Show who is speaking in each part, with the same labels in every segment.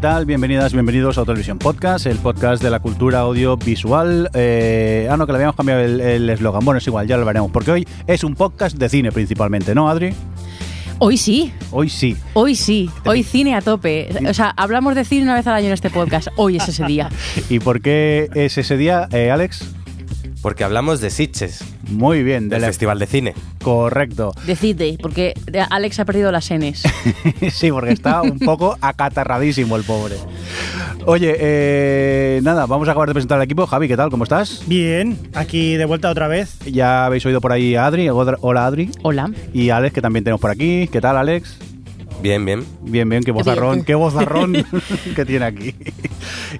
Speaker 1: ¿Qué tal? Bienvenidas, bienvenidos a Televisión Podcast, el podcast de la cultura audiovisual. Eh, ah, no, que le habíamos cambiado el eslogan. Bueno, es igual, ya lo veremos, porque hoy es un podcast de cine principalmente, ¿no, Adri?
Speaker 2: Hoy sí.
Speaker 1: Hoy sí.
Speaker 2: Hoy sí. Hoy cine a tope. O sea, hablamos de cine una vez al año en este podcast. Hoy es ese día.
Speaker 1: ¿Y por qué es ese día, eh, Alex?
Speaker 3: Porque hablamos de Sitges.
Speaker 1: Muy bien.
Speaker 3: Del Festival de Cine.
Speaker 1: Correcto.
Speaker 2: Decide, porque Alex ha perdido las Ns.
Speaker 1: sí, porque está un poco acatarradísimo el pobre. Oye, eh, nada, vamos a acabar de presentar al equipo. Javi, ¿qué tal? ¿Cómo estás?
Speaker 4: Bien, aquí de vuelta otra vez.
Speaker 1: Ya habéis oído por ahí a Adri. Hola, Adri.
Speaker 2: Hola.
Speaker 1: Y Alex, que también tenemos por aquí. ¿Qué tal, Alex?
Speaker 3: Bien, bien.
Speaker 1: Bien, bien, qué vozarrón, qué vozarrón que tiene aquí.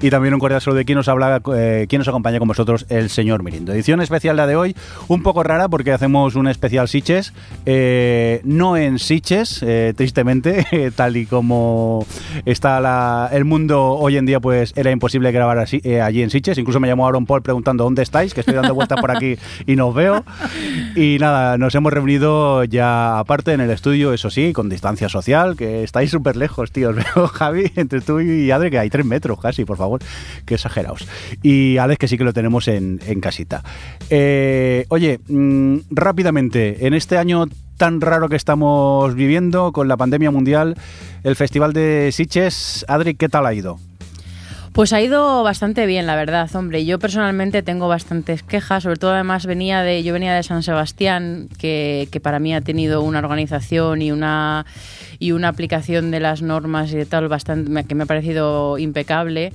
Speaker 1: Y también un cordial saludo de quien nos habla, eh, quien nos acompaña con vosotros, el señor Mirindo. Edición especial la de hoy, un poco rara porque hacemos un especial Siches, eh, no en Siches, eh, tristemente, tal y como está el mundo hoy en día, pues era imposible grabar así, allí en Siches. Incluso me llamó Aaron Paul preguntando dónde estáis, que estoy dando vueltas por aquí y no os veo. Y nada, nos hemos reunido ya aparte en el estudio, eso sí, con distancia social que estáis súper lejos, tío. Os veo, Javi, entre tú y Adri, que hay tres metros casi, por favor. Que exageraos. Y Alex, que sí que lo tenemos en, casita. Eh, oye, mm, rápidamente, en este año tan raro que estamos viviendo con la pandemia mundial, el Festival de Siches, Adri, ¿qué tal ha ido?
Speaker 2: Pues ha ido bastante bien, la verdad, hombre. Yo personalmente tengo bastantes quejas, sobre todo además venía de, yo venía de San Sebastián, que, para mí ha tenido una organización y una y una aplicación de las normas y de tal bastante que me ha parecido impecable.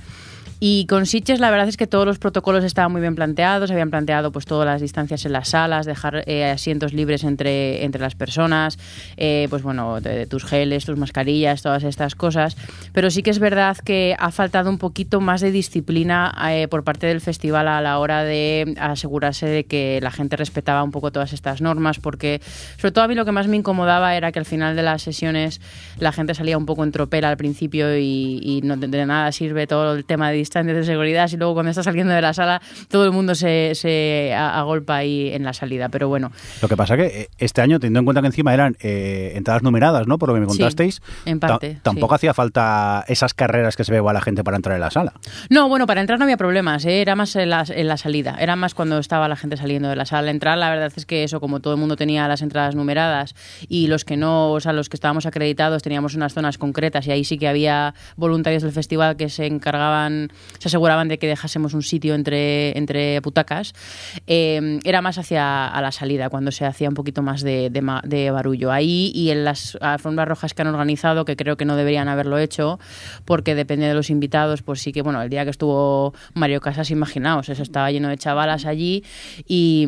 Speaker 2: Y con Sitges la verdad es que todos los protocolos estaban muy bien planteados, habían planteado pues todas las distancias en las salas, dejar eh, asientos libres entre, entre las personas, eh, pues bueno, de, tus geles, tus mascarillas, todas estas cosas. Pero sí que es verdad que ha faltado un poquito más de disciplina eh, por parte del festival a la hora de asegurarse de que la gente respetaba un poco todas estas normas, porque sobre todo a mí lo que más me incomodaba era que al final de las sesiones la gente salía un poco en tropel al principio y, no de, nada sirve todo el tema de distancias de seguridad y luego cuando está saliendo de la sala todo el mundo se, se agolpa ahí en la salida. Pero bueno.
Speaker 1: Lo que pasa que eh, este año, teniendo en cuenta que encima eran eh, entradas numeradas, ¿no? Por lo que me contasteis.
Speaker 2: en parte.
Speaker 1: Tampoco hacía falta esas carreras que se ve a la gente para entrar en la sala.
Speaker 2: No, bueno, para entrar no había problemas, ¿eh? era más en la, en la salida. Era más cuando estaba la gente saliendo de la sala. Entrar, la verdad es que eso, como todo el mundo tenía las entradas numeradas y los que no, o sea, los que estábamos acreditados teníamos unas zonas concretas y ahí sí que había voluntarios del festival que se encargaban, se aseguraban de que dejásemos un sitio entre, entre putacas, eh, era más hacia a la salida, cuando se hacía un poquito más de, de, barullo. Ahí y en las alfombras rojas que han organizado, que creo que no deberían haberlo hecho, porque depende de los invitados, pues sí que, bueno, el día que estuvo Mario Casas, imaginaos, eso estaba lleno de chavalas allí y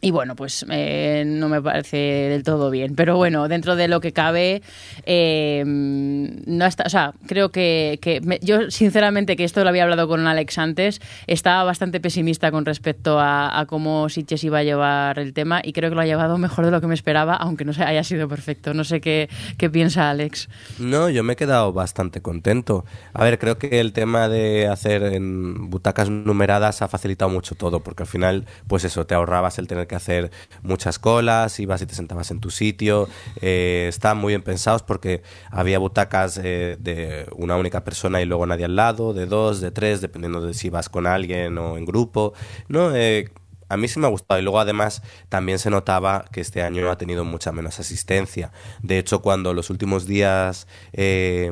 Speaker 2: y bueno, pues eh, no me parece del todo bien. Pero bueno, dentro de lo que cabe, eh, no está, o sea, creo que, yo sinceramente, que esto lo había hablado con Alex antes, estaba bastante pesimista con respecto a, cómo Sitches iba a llevar el tema y creo que lo ha llevado mejor de lo que me esperaba, aunque no haya sido perfecto. No sé qué, qué piensa Alex.
Speaker 3: No, yo me he quedado bastante contento. A ver, creo que el tema de hacer en butacas numeradas ha facilitado mucho todo, porque al final, pues eso, te ahorrabas el tener que hacer muchas colas, ibas y te sentabas en tu sitio. Eh, estaban muy bien pensados porque había butacas eh, de una única persona y luego nadie al lado, de dos, de tres, dependiendo de si vas con alguien o en grupo. No, eh, a mí sí me ha gustado y luego además también se notaba que este año ha tenido mucha menos asistencia. De hecho, cuando los últimos días eh,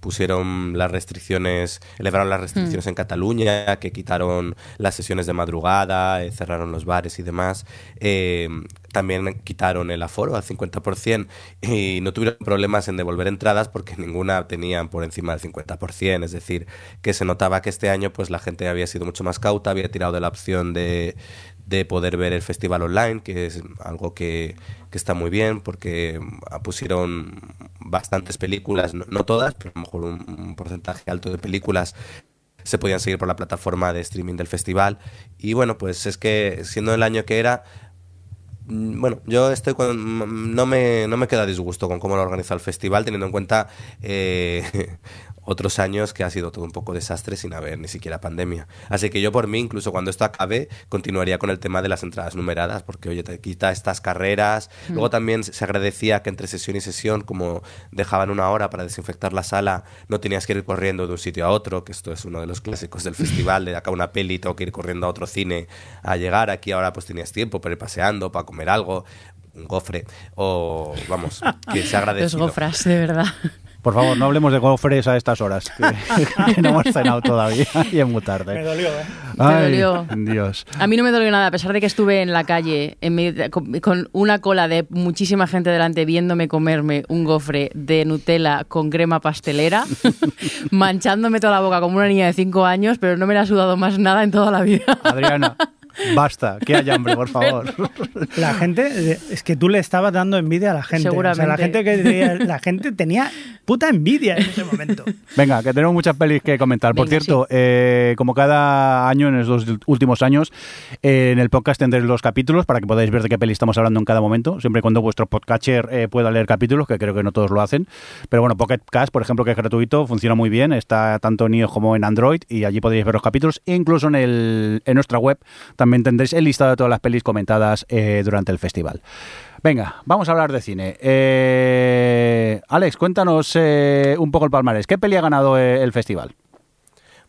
Speaker 3: pusieron las restricciones, elevaron las restricciones mm. en Cataluña, que quitaron las sesiones de madrugada, eh, cerraron los bares y demás, eh, también quitaron el aforo al 50% y no tuvieron problemas en devolver entradas porque ninguna tenían por encima del 50%, es decir, que se notaba que este año pues la gente había sido mucho más cauta, había tirado de la opción de, de poder ver el festival online, que es algo que, que está muy bien porque pusieron bastantes películas, no, todas, pero a lo mejor un, porcentaje alto de películas se podían seguir por la plataforma de streaming del festival. Y bueno, pues es que siendo el año que era, bueno, yo estoy con, no me no me queda disgusto con cómo lo organiza el festival, teniendo en cuenta eh, otros años que ha sido todo un poco desastre sin haber ni siquiera pandemia. Así que yo por mí, incluso cuando esto acabe, continuaría con el tema de las entradas numeradas, porque oye, te quita estas carreras. Mm. Luego también se agradecía que entre sesión y sesión, como dejaban una hora para desinfectar la sala, no tenías que ir corriendo de un sitio a otro, que esto es uno de los clásicos del festival, de acá una peli, tengo que ir corriendo a otro cine a llegar. Aquí ahora pues tenías tiempo para ir paseando, para comer algo un gofre o vamos, que se agradece.
Speaker 2: Los gofras, de verdad.
Speaker 1: Por favor, no hablemos de gofres a estas horas, que, no hemos cenado todavía y es muy tarde.
Speaker 4: Me dolió, ¿eh?
Speaker 2: me dolió.
Speaker 1: Dios.
Speaker 2: A mí no me dolió nada, a pesar de que estuve en la calle en con, una cola de muchísima gente delante viéndome comerme un gofre de Nutella con crema pastelera, manchándome toda la boca como una niña de 5 años, pero no me la ha sudado más nada en toda la vida.
Speaker 1: Adriana, Basta, que hay hambre, por favor.
Speaker 4: La gente, es que tú le estabas dando envidia a la gente.
Speaker 2: Seguramente.
Speaker 4: la gente, que, la gente tenía puta envidia en ese momento.
Speaker 1: Venga, que tenemos muchas pelis que comentar. Por cierto, eh, como cada año en estos últimos años, eh, en el podcast tendréis los capítulos para que podáis ver de qué peli estamos hablando en cada momento, siempre y cuando vuestro podcatcher eh, pueda leer capítulos, que creo que no todos lo hacen. Pero bueno, Pocket Cast, por ejemplo, que es gratuito, funciona muy bien, está tanto en iOS como en Android y allí podéis ver los capítulos, e incluso en, el, en nuestra web también tendréis el listado de todas las pelis comentadas eh, durante el festival. Venga, vamos a hablar de cine. Eh, Alex, cuéntanos eh, un poco el palmarés. ¿Qué peli ha ganado el festival?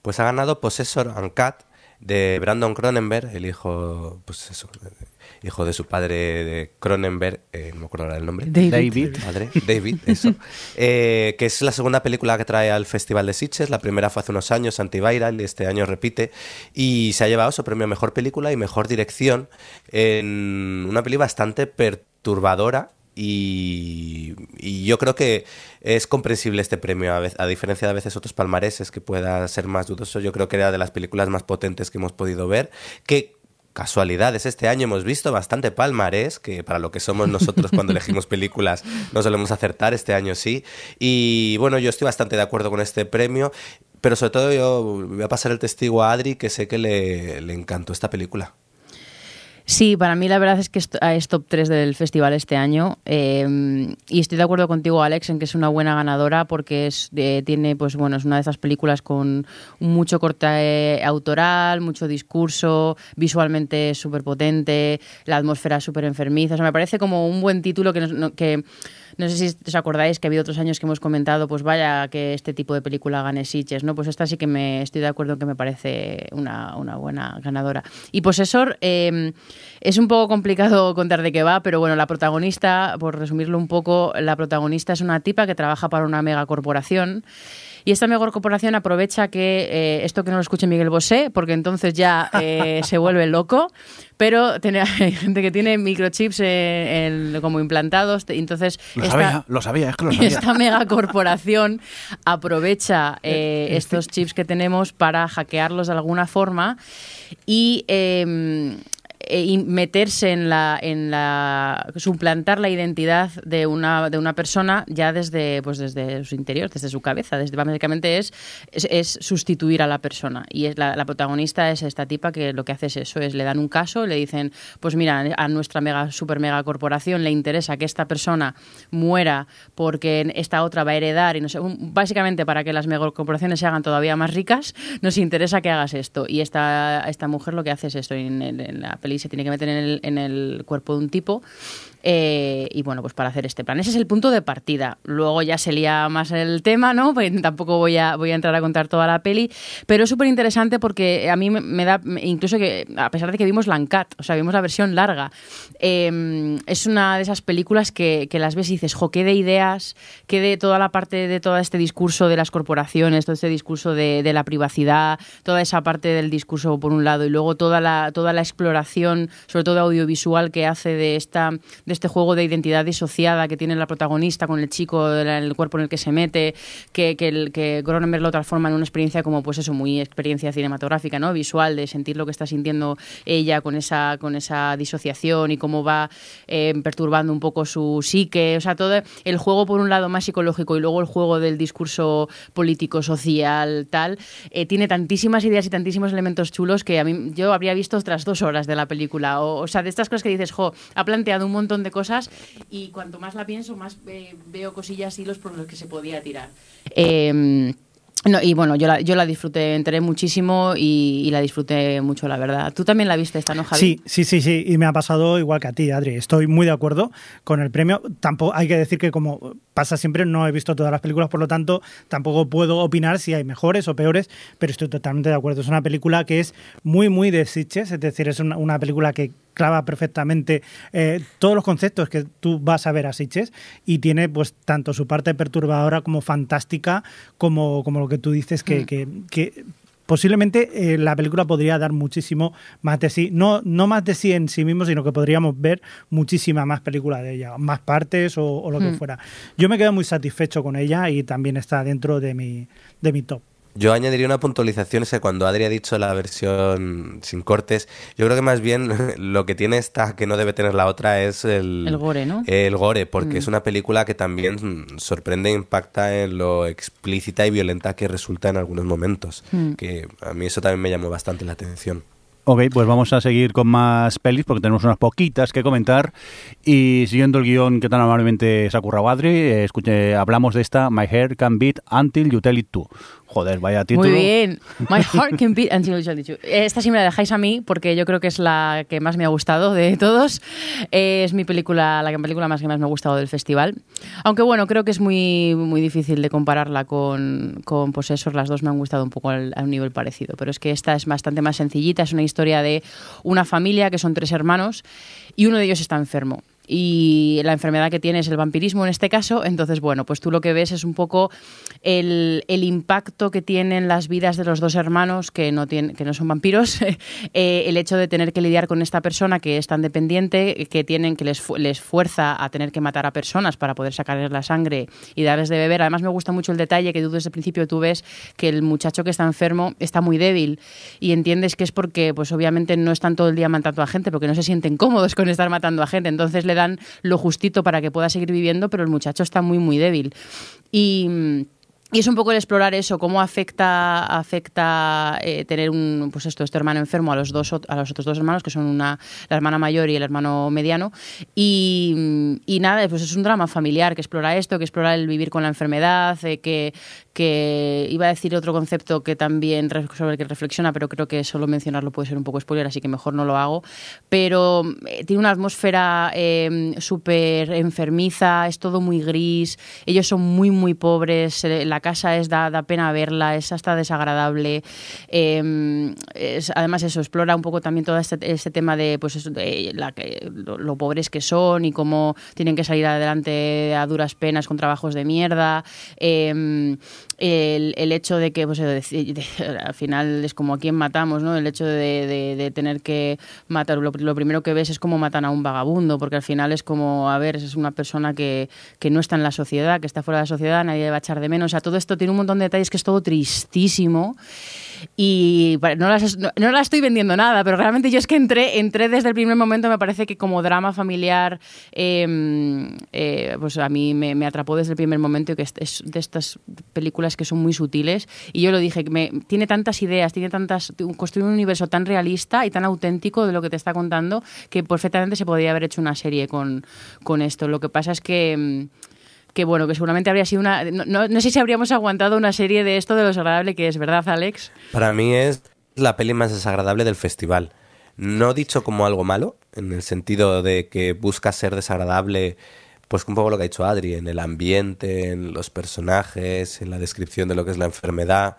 Speaker 3: Pues ha ganado Possessor and Cat de Brandon Cronenberg, el hijo, pues hijo de su padre de Cronenberg, eh, no me acuerdo ahora del nombre.
Speaker 2: David.
Speaker 3: Padre, David, eso. Eh, que es la segunda película que trae al Festival de Sitges. La primera fue hace unos años, Antiviral, y este año repite. Y se ha llevado su premio a Mejor Película y Mejor Dirección en una peli bastante perturbadora y, yo creo que es comprensible este premio, a, a, diferencia de a veces otros palmareses que pueda ser más dudoso. Yo creo que era de las películas más potentes que hemos podido ver, que casualidades, este año hemos visto bastante palmarés, que para lo que somos nosotros cuando elegimos películas no solemos acertar, este año sí. Y bueno, yo estoy bastante de acuerdo con este premio, pero sobre todo yo voy a pasar el testigo a Adri, que sé que le, le encantó esta película.
Speaker 2: Sí, para mí la verdad es que es top 3 del festival este año eh, y estoy de acuerdo contigo Alex en que es una buena ganadora porque es eh, tiene pues bueno es una de esas películas con mucho corte autoral, mucho discurso, visualmente súper potente, la atmósfera súper enfermiza, o sea, me parece como un buen título que, que no sé si os acordáis que ha habido otros años que hemos comentado, pues vaya que este tipo de película gane Sitges, ¿no? Pues esta sí que me estoy de acuerdo en que me parece una, una buena ganadora. Y Posesor, eh, es un poco complicado contar de qué va, pero bueno, la protagonista, por resumirlo un poco, la protagonista es una tipa que trabaja para una megacorporación y esta mejor corporación aprovecha que eh, esto que no lo escuche Miguel Bosé, porque entonces ya eh, se vuelve loco, pero tiene, hay gente que tiene microchips eh, como implantados, entonces...
Speaker 1: Lo sabía, lo sabía, es que lo sabía.
Speaker 2: Esta megacorporación aprovecha estos chips que tenemos para hackearlos de alguna forma y eh, meterse en la, en la suplantar la identidad de una, de una persona ya desde pues desde su interior, desde su cabeza, desde básicamente es, es, sustituir a la persona. Y es la, protagonista es esta tipa que lo que hace es eso, es le dan un caso, le dicen, pues mira, a nuestra mega super mega corporación le interesa que esta persona muera porque esta otra va a heredar y no sé, básicamente para que las megacorporaciones se hagan todavía más ricas, nos interesa que hagas esto. Y esta esta mujer lo que hace es esto en la película se tiene que meter en el, en el cuerpo de un tipo eh, y bueno, pues para hacer este plan. Ese es el punto de partida. Luego ya se lía más el tema, ¿no? Tampoco voy a, voy a entrar a contar toda la peli, pero es súper interesante porque a mí me da, incluso que, a pesar de que vimos la Uncut, o sea, vimos la versión larga, em, es una de esas películas que, que, las ves y dices, jo, qué de ideas, qué de toda la parte de todo este discurso de las corporaciones, todo este discurso de, la privacidad, toda esa parte del discurso por un lado y luego toda la, toda la exploración, sobre todo audiovisual, que hace de esta... este juego de identidad disociada que tiene la protagonista con el chico, el, cuerpo en el que se mete, que, que, el, que Cronenberg lo transforma en una experiencia como, pues eso, muy experiencia cinematográfica, ¿no? Visual, de sentir lo que está sintiendo ella con esa, con esa disociación y cómo va eh, perturbando un poco su psique. O sea, todo el juego, por un lado, más psicológico y luego el juego del discurso político, social, tal, eh, tiene tantísimas ideas y tantísimos elementos chulos que a mí yo habría visto otras dos horas de la película. O, o sea, de estas cosas que dices, jo, ha planteado un montón de cosas y cuanto más la pienso, más eh, veo cosillas, hilos por los que se podía tirar. Eh, no, y bueno, yo la, yo la disfruté, enteré muchísimo y, y, la disfruté mucho, la verdad. ¿Tú también la viste esta, no, Javi?
Speaker 4: Sí, sí, sí, sí, y me ha pasado igual que a ti, Adri. Estoy muy de acuerdo con el premio. Tampoco hay que decir que como pasa siempre, no he visto todas las películas, por lo tanto, tampoco puedo opinar si hay mejores o peores, pero estoy totalmente de acuerdo. Es una película que es muy, muy de Sitches, es decir, es una, una película que clava perfectamente eh, todos los conceptos que tú vas a ver a Sitches y tiene pues tanto su parte perturbadora como fantástica como, como lo que tú dices que, mm. que, que posiblemente eh, la película podría dar muchísimo más de sí, no, no más de sí en sí mismo, sino que podríamos ver muchísima más película de ella, más partes o, o lo que
Speaker 2: Mm.
Speaker 4: fuera. Yo me quedo muy satisfecho con ella y también está dentro de mi, de mi top.
Speaker 3: Yo añadiría una puntualización, es que cuando Adri ha dicho la versión sin cortes, yo creo que más bien lo que tiene esta que no debe tener la otra es el,
Speaker 2: El gore, ¿no?
Speaker 3: El gore, porque
Speaker 2: Mm.
Speaker 3: es una película que también sorprende e impacta en lo explícita y violenta que resulta en algunos momentos.
Speaker 2: Mm.
Speaker 3: Que a mí eso también me llamó bastante la atención.
Speaker 1: Ok, pues vamos a seguir con más pelis porque tenemos unas poquitas que comentar. Y siguiendo el guion que tan amablemente se ha currado Adri, eh, escuche, hablamos de esta My Hair Can Beat Until You Tell It To. Joder, vaya título.
Speaker 2: Muy bien. My heart can beat until you to. Esta sí me la dejáis a mí porque yo creo que es la que más me ha gustado de todos. Eh, Es mi película, la película más que más me ha gustado del festival. Aunque bueno, creo que es muy, muy difícil de compararla con, con Possessor. Las dos me han gustado un poco al- a un nivel parecido. Pero es que esta es bastante más sencillita. Es una historia de una familia que son tres hermanos y uno de ellos está enfermo y la enfermedad que tiene es el vampirismo en este caso, entonces bueno, pues tú lo que ves es un poco el, el impacto que tienen las vidas de los dos hermanos que no, tienen, que no son vampiros, eh, el hecho de tener que lidiar con esta persona que es tan dependiente, que tienen que les, les fuerza a tener que matar a personas para poder sacarles la sangre y darles de beber. Además me gusta mucho el detalle que tú desde el principio tú ves que el muchacho que está enfermo está muy débil y entiendes que es porque pues obviamente no están todo el día matando a gente porque no se sienten cómodos con estar matando a gente. Entonces le dan lo justito para que pueda seguir viviendo, pero el muchacho está muy, muy débil. Y... y es un poco el explorar eso, cómo afecta, afecta eh, tener un, pues esto, este hermano enfermo a los dos a los otros dos hermanos, que son una, la hermana mayor y el hermano mediano. Y, nada, pues es un drama familiar que explora esto, que explora el vivir con la enfermedad, eh, que, que iba a decir otro concepto que también re- sobre el que reflexiona, pero creo que solo mencionarlo puede ser un poco spoiler, así que mejor no lo hago. Pero eh, tiene una atmósfera eh, súper enfermiza, es todo muy gris, ellos son muy, muy pobres, la casa es da, da pena verla, es hasta desagradable. Es- además, eso explora un poco también todo este, este tema de, pues, de la lo, lo pobres que son y cómo tienen que salir adelante a duras penas con trabajos de mierda. Eh, el, el hecho de que, pues, al final es como a quién matamos, ¿no? El hecho de, de- tener que matar, lo, primero que ves es cómo matan a un vagabundo, porque al final es como, a ver, es una persona que, que no está en la sociedad, que está fuera de la sociedad, nadie va a echar de menos. O sea, todo esto tiene un montón de detalles que es todo tristísimo y no las, no, no la estoy vendiendo nada, pero realmente yo es que entré, entré desde el primer momento, me parece que como drama familiar, eh, eh, pues a mí me, me atrapó desde el primer momento y que es, es de estas películas que son muy sutiles. Y yo lo dije, me, tiene tantas ideas, tiene tantas, construye un universo tan realista y tan auténtico de lo que te está contando que perfectamente se podría haber hecho una serie con, con esto. Lo que pasa es que... que bueno, que seguramente habría sido una... No, no- sé si habríamos aguantado una serie de esto de lo desagradable que es, ¿verdad, Alex?
Speaker 3: Para mí es la peli más desagradable del festival. No dicho como algo malo, en el sentido de que busca ser desagradable, pues un poco lo que ha dicho Adri, en el ambiente, en los personajes, en la descripción de lo que es la enfermedad.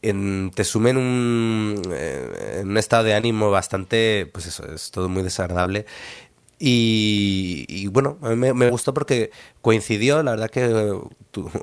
Speaker 3: En- te sume en un, eh, un estado de ánimo bastante, pues eso, es todo muy desagradable. Y, bueno, a mí me, gustó porque coincidió, la verdad que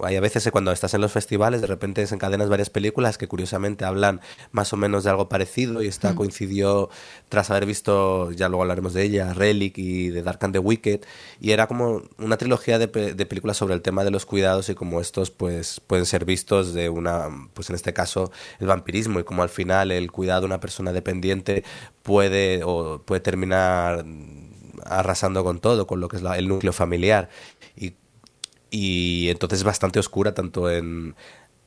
Speaker 3: hay a veces cuando estás en los festivales de repente desencadenas varias películas que curiosamente hablan más o menos de algo parecido y esta mm. coincidió tras haber visto, ya luego hablaremos de ella, Relic y de Dark and the Wicked y era como una trilogía de, de películas sobre el tema de los cuidados y como estos pues pueden ser vistos de una, pues en este caso el vampirismo y como al final el cuidado de una persona dependiente puede o puede terminar arrasando con todo, con lo que es el núcleo familiar. Y, y entonces es bastante oscura tanto en,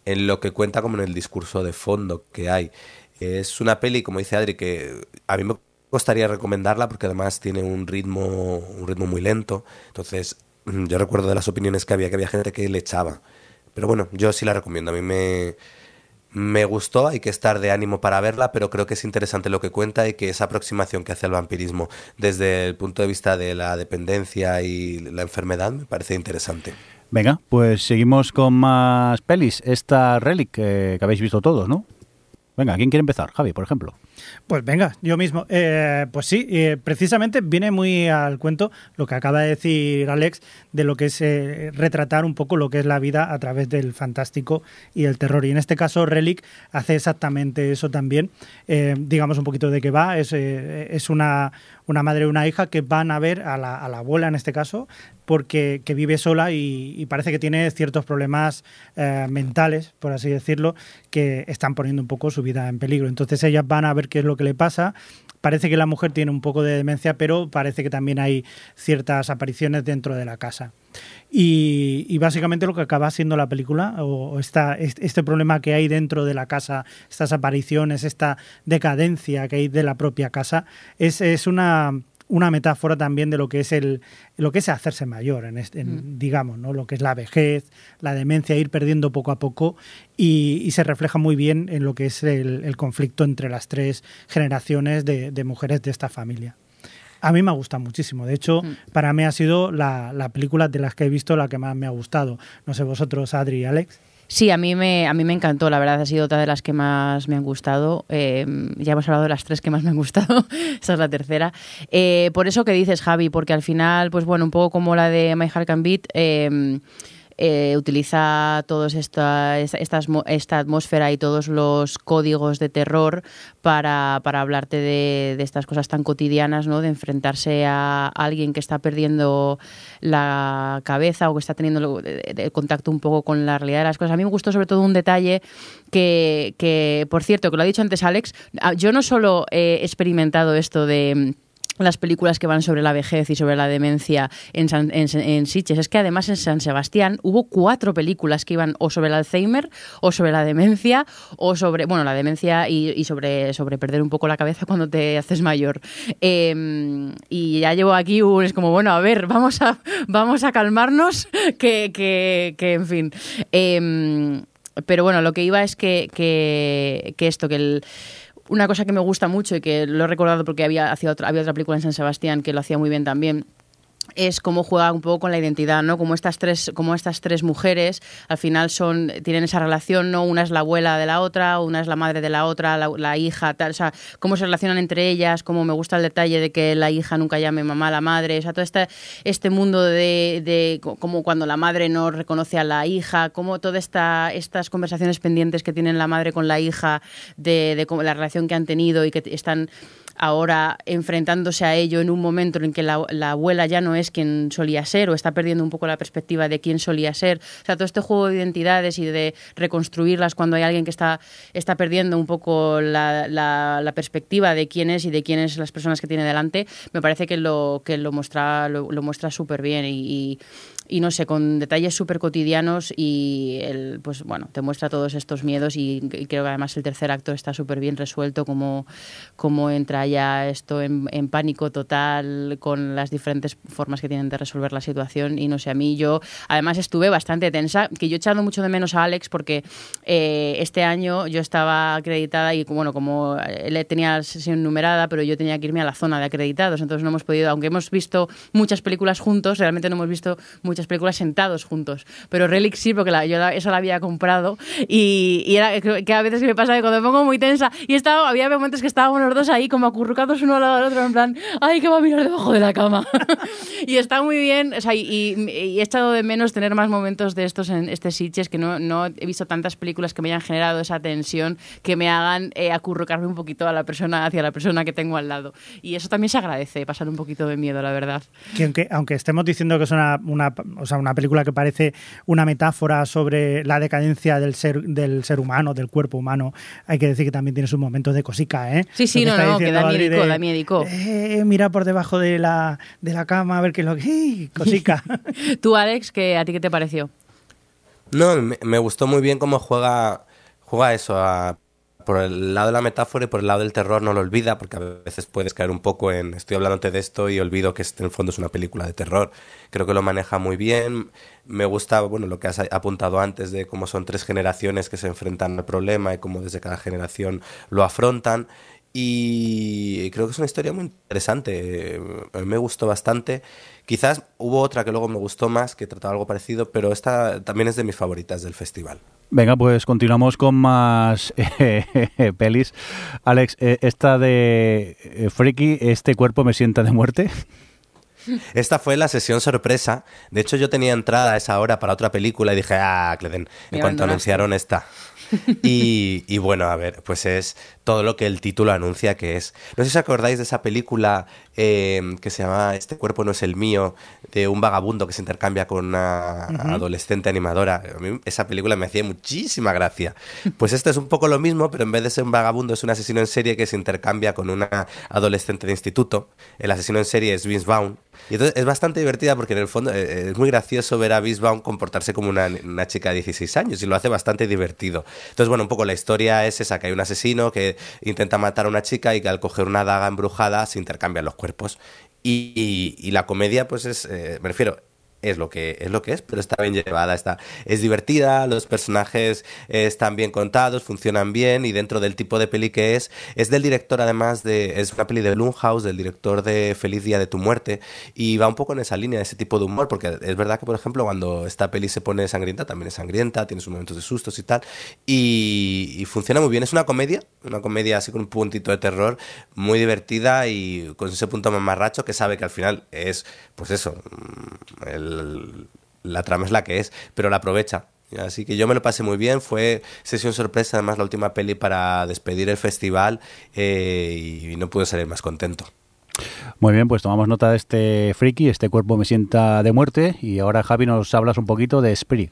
Speaker 3: en lo que cuenta como en el discurso de fondo que hay. Es una peli, como dice Adri, que a mí me gustaría recomendarla porque además tiene un ritmo, un ritmo muy lento. Entonces, yo recuerdo de las opiniones que había, que había gente que le echaba. Pero bueno, yo sí la recomiendo. A mí me, me gustó, hay que estar de ánimo para verla, pero creo que es interesante lo que cuenta y que esa aproximación que hace al vampirismo desde el punto de vista de la dependencia y la enfermedad me parece interesante.
Speaker 1: Venga, pues seguimos con más pelis. Esta Relic que, que habéis visto todos, ¿no? Venga, ¿quién quiere empezar? Javi, por ejemplo.
Speaker 4: Pues venga, yo mismo. Eh, pues sí, eh, precisamente viene muy al cuento lo que acaba de decir Alex de lo que es eh, retratar un poco lo que es la vida a través del fantástico y el terror. Y en este caso Relic hace exactamente eso también. digamos un poquito de qué va. Es, es una, una madre y una hija que van a ver a la, a la abuela en este caso porque que vive sola y, parece que tiene ciertos problemas eh, mentales, por así decirlo, que están poniendo un poco su vida en peligro. Entonces ellas van a ver qué es lo que le pasa. Parece que la mujer tiene un poco de demencia, pero parece que también hay ciertas apariciones dentro de la casa. Y, básicamente lo que acaba siendo la película, o, este problema que hay dentro de la casa, estas apariciones, esta decadencia que hay de la propia casa, es, es una una metáfora también de lo que es el lo que es hacerse mayor en, este, mm. digamos no lo que es la vejez la demencia ir perdiendo poco a poco y, se refleja muy bien en lo que es el, conflicto entre las tres generaciones de, mujeres de esta familia a mí me ha gustado muchísimo. De hecho, mm. para mí ha sido la, la película de las que he visto la que más me ha gustado. No sé vosotros, Adri y Alex.
Speaker 2: Sí, a mí me, a mí me encantó, la verdad ha sido otra de las que más me han gustado. Eh, ya hemos hablado de las tres que más me han gustado, esta es la tercera. Eh, por eso que dices, Javi, porque al final, pues bueno, un poco como la de My Heart Can Beat, eh, eh, utiliza toda esta, esta, esta, atmósfera y todos los códigos de terror para, para hablarte de, de, estas cosas tan cotidianas, ¿no? de enfrentarse a alguien que está perdiendo la cabeza o que está teniendo el contacto un poco con la realidad de las cosas. A mí me gustó sobre todo un detalle que, que por cierto, que lo ha dicho antes Alex, yo no solo he experimentado esto de las películas que van sobre la vejez y sobre la demencia en, San, en, Sitges. Es que además en San Sebastián hubo cuatro películas que iban o sobre el Alzheimer o sobre la demencia o sobre, bueno, la demencia y, sobre, sobre perder un poco la cabeza cuando te haces mayor. Em, y ya llevo aquí un, es como, bueno, a ver, vamos a, vamos a calmarnos, que, que, que en fin. Em, pero bueno, lo que iba es que, que, que esto, que el una cosa que me gusta mucho y que lo he recordado porque había, hacía había otra película en San Sebastián que lo hacía muy bien también, es cómo juega un poco con la identidad, ¿no? Como estas tres, como estas tres mujeres al final son, tienen esa relación, ¿no? Una es la abuela de la otra, una es la madre de la otra, la, hija, tal, o sea, cómo se relacionan entre ellas, cómo me gusta el detalle de que la hija nunca llame mamá a la madre, o sea, todo este, este mundo de, de como cuando la madre no reconoce a la hija, cómo todas esta, estas conversaciones pendientes que tienen la madre con la hija, de la relación que han tenido y que están ahora enfrentándose a ello en un momento en que la, abuela ya no es quien solía ser o está perdiendo un poco la perspectiva de quién solía ser. O sea, todo este juego de identidades y de reconstruirlas cuando hay alguien que está, está perdiendo un poco la, perspectiva de quién es y de quiénes las personas que tiene delante, me parece que lo, que lo muestra lo, muestra súper bien y no sé, con detalles súper cotidianos y el, pues bueno, te muestra todos estos miedos y, creo que además el tercer acto está súper bien resuelto, como, como entra ya esto en, pánico total con las diferentes formas que tienen de resolver la situación y no sé, a mí yo además estuve bastante tensa, que yo he echado mucho de menos a Alex porque eh, este año yo estaba acreditada y bueno, como él tenía sesión numerada, pero yo tenía que irme a la zona de acreditados, entonces no hemos podido, aunque hemos visto muchas películas juntos, realmente no hemos visto muchas muchas películas sentados juntos. Pero Relic sí, porque la, yo la, esa la había comprado y, y era que a veces me pasa que cuando me pongo muy tensa y estaba, había momentos que estábamos los dos ahí como acurrucados uno al lado del otro en plan, ay, que va a mirar debajo de la cama. y está muy bien, o sea, y, y, he echado de menos tener más momentos de estos en este Sitges, que no, no he visto tantas películas que me hayan generado esa tensión, que me hagan eh, acurrucarme un poquito a la persona, hacia la persona que tengo al lado. Y eso también se agradece, pasar un poquito de miedo, la verdad.
Speaker 4: Que aunque, aunque estemos diciendo que es una, una, o sea, una película que parece una metáfora sobre la decadencia del ser, del ser humano, del cuerpo humano, hay que decir que también tiene sus momentos de cosica, ¿eh?
Speaker 2: Sí, sí, no, no, que da miedo, da miedo.
Speaker 4: Eh, mira por debajo de la, de la cama a ver qué es lo que... cosica.
Speaker 2: Tú, Alex, ¿qué, ¿a ti qué te pareció?
Speaker 3: No, me, me gustó muy bien cómo juega, juega eso a por el lado de la metáfora y por el lado del terror no lo olvida, porque a veces puedes caer un poco en estoy hablándote de esto y olvido que este en el fondo es una película de terror. Creo que lo maneja muy bien. Me gusta, bueno, lo que has apuntado antes de cómo son tres generaciones que se enfrentan al problema y cómo desde cada generación lo afrontan. Y creo que es una historia muy interesante. A mí me gustó bastante. Quizás hubo otra que luego me gustó más, que trataba algo parecido, pero esta también es de mis favoritas del festival.
Speaker 1: Venga, pues continuamos con más eh, pelis. Alex, eh, esta de eh, Freaky, ¿este cuerpo me sienta de muerte?
Speaker 3: Esta fue la sesión sorpresa. De hecho, yo tenía entrada a esa hora para otra película y dije, ah, Cleden, en cuanto anunciaron esta. Y, y, bueno, a ver, pues es todo lo que el título anuncia que es. No sé si os acordáis de esa película eh, que se llama Este cuerpo no es el mío, de un vagabundo que se intercambia con una adolescente animadora. A mí esa película me hacía muchísima gracia. Pues esto es un poco lo mismo, pero en vez de ser un vagabundo es un asesino en serie que se intercambia con una adolescente de instituto. El asesino en serie es Vince Vaughn. Y entonces es bastante divertida porque en el fondo eh, es muy gracioso ver a Vaughn comportarse como una, una chica de 16 años y lo hace bastante divertido. Entonces, bueno, un poco la historia es esa, que hay un asesino que intenta matar a una chica y que al coger una daga embrujada se intercambian los cuerpos. Y, la comedia, pues es, eh, me refiero, es lo que es lo que es, pero está bien llevada, está es divertida, los personajes están bien contados, funcionan bien y dentro del tipo de peli que es, es del director además de es una peli de Blumhouse, del director de Feliz día de tu muerte y va un poco en esa línea, ese tipo de humor, porque es verdad que por ejemplo cuando esta peli se pone sangrienta también es sangrienta, tiene sus momentos de sustos y tal y, funciona muy bien, es una comedia, una comedia así con un puntito de terror, muy divertida y con ese punto mamarracho que sabe que al final es pues eso, mm, el la trama es la que es, pero la aprovecha. Así que yo me lo pasé muy bien, fue sesión sorpresa, además la última peli para despedir el festival eh, y no pude salir más contento.
Speaker 1: Muy bien, pues tomamos nota de este friki, este cuerpo me sienta de muerte y ahora Javi nos hablas un poquito de Spree.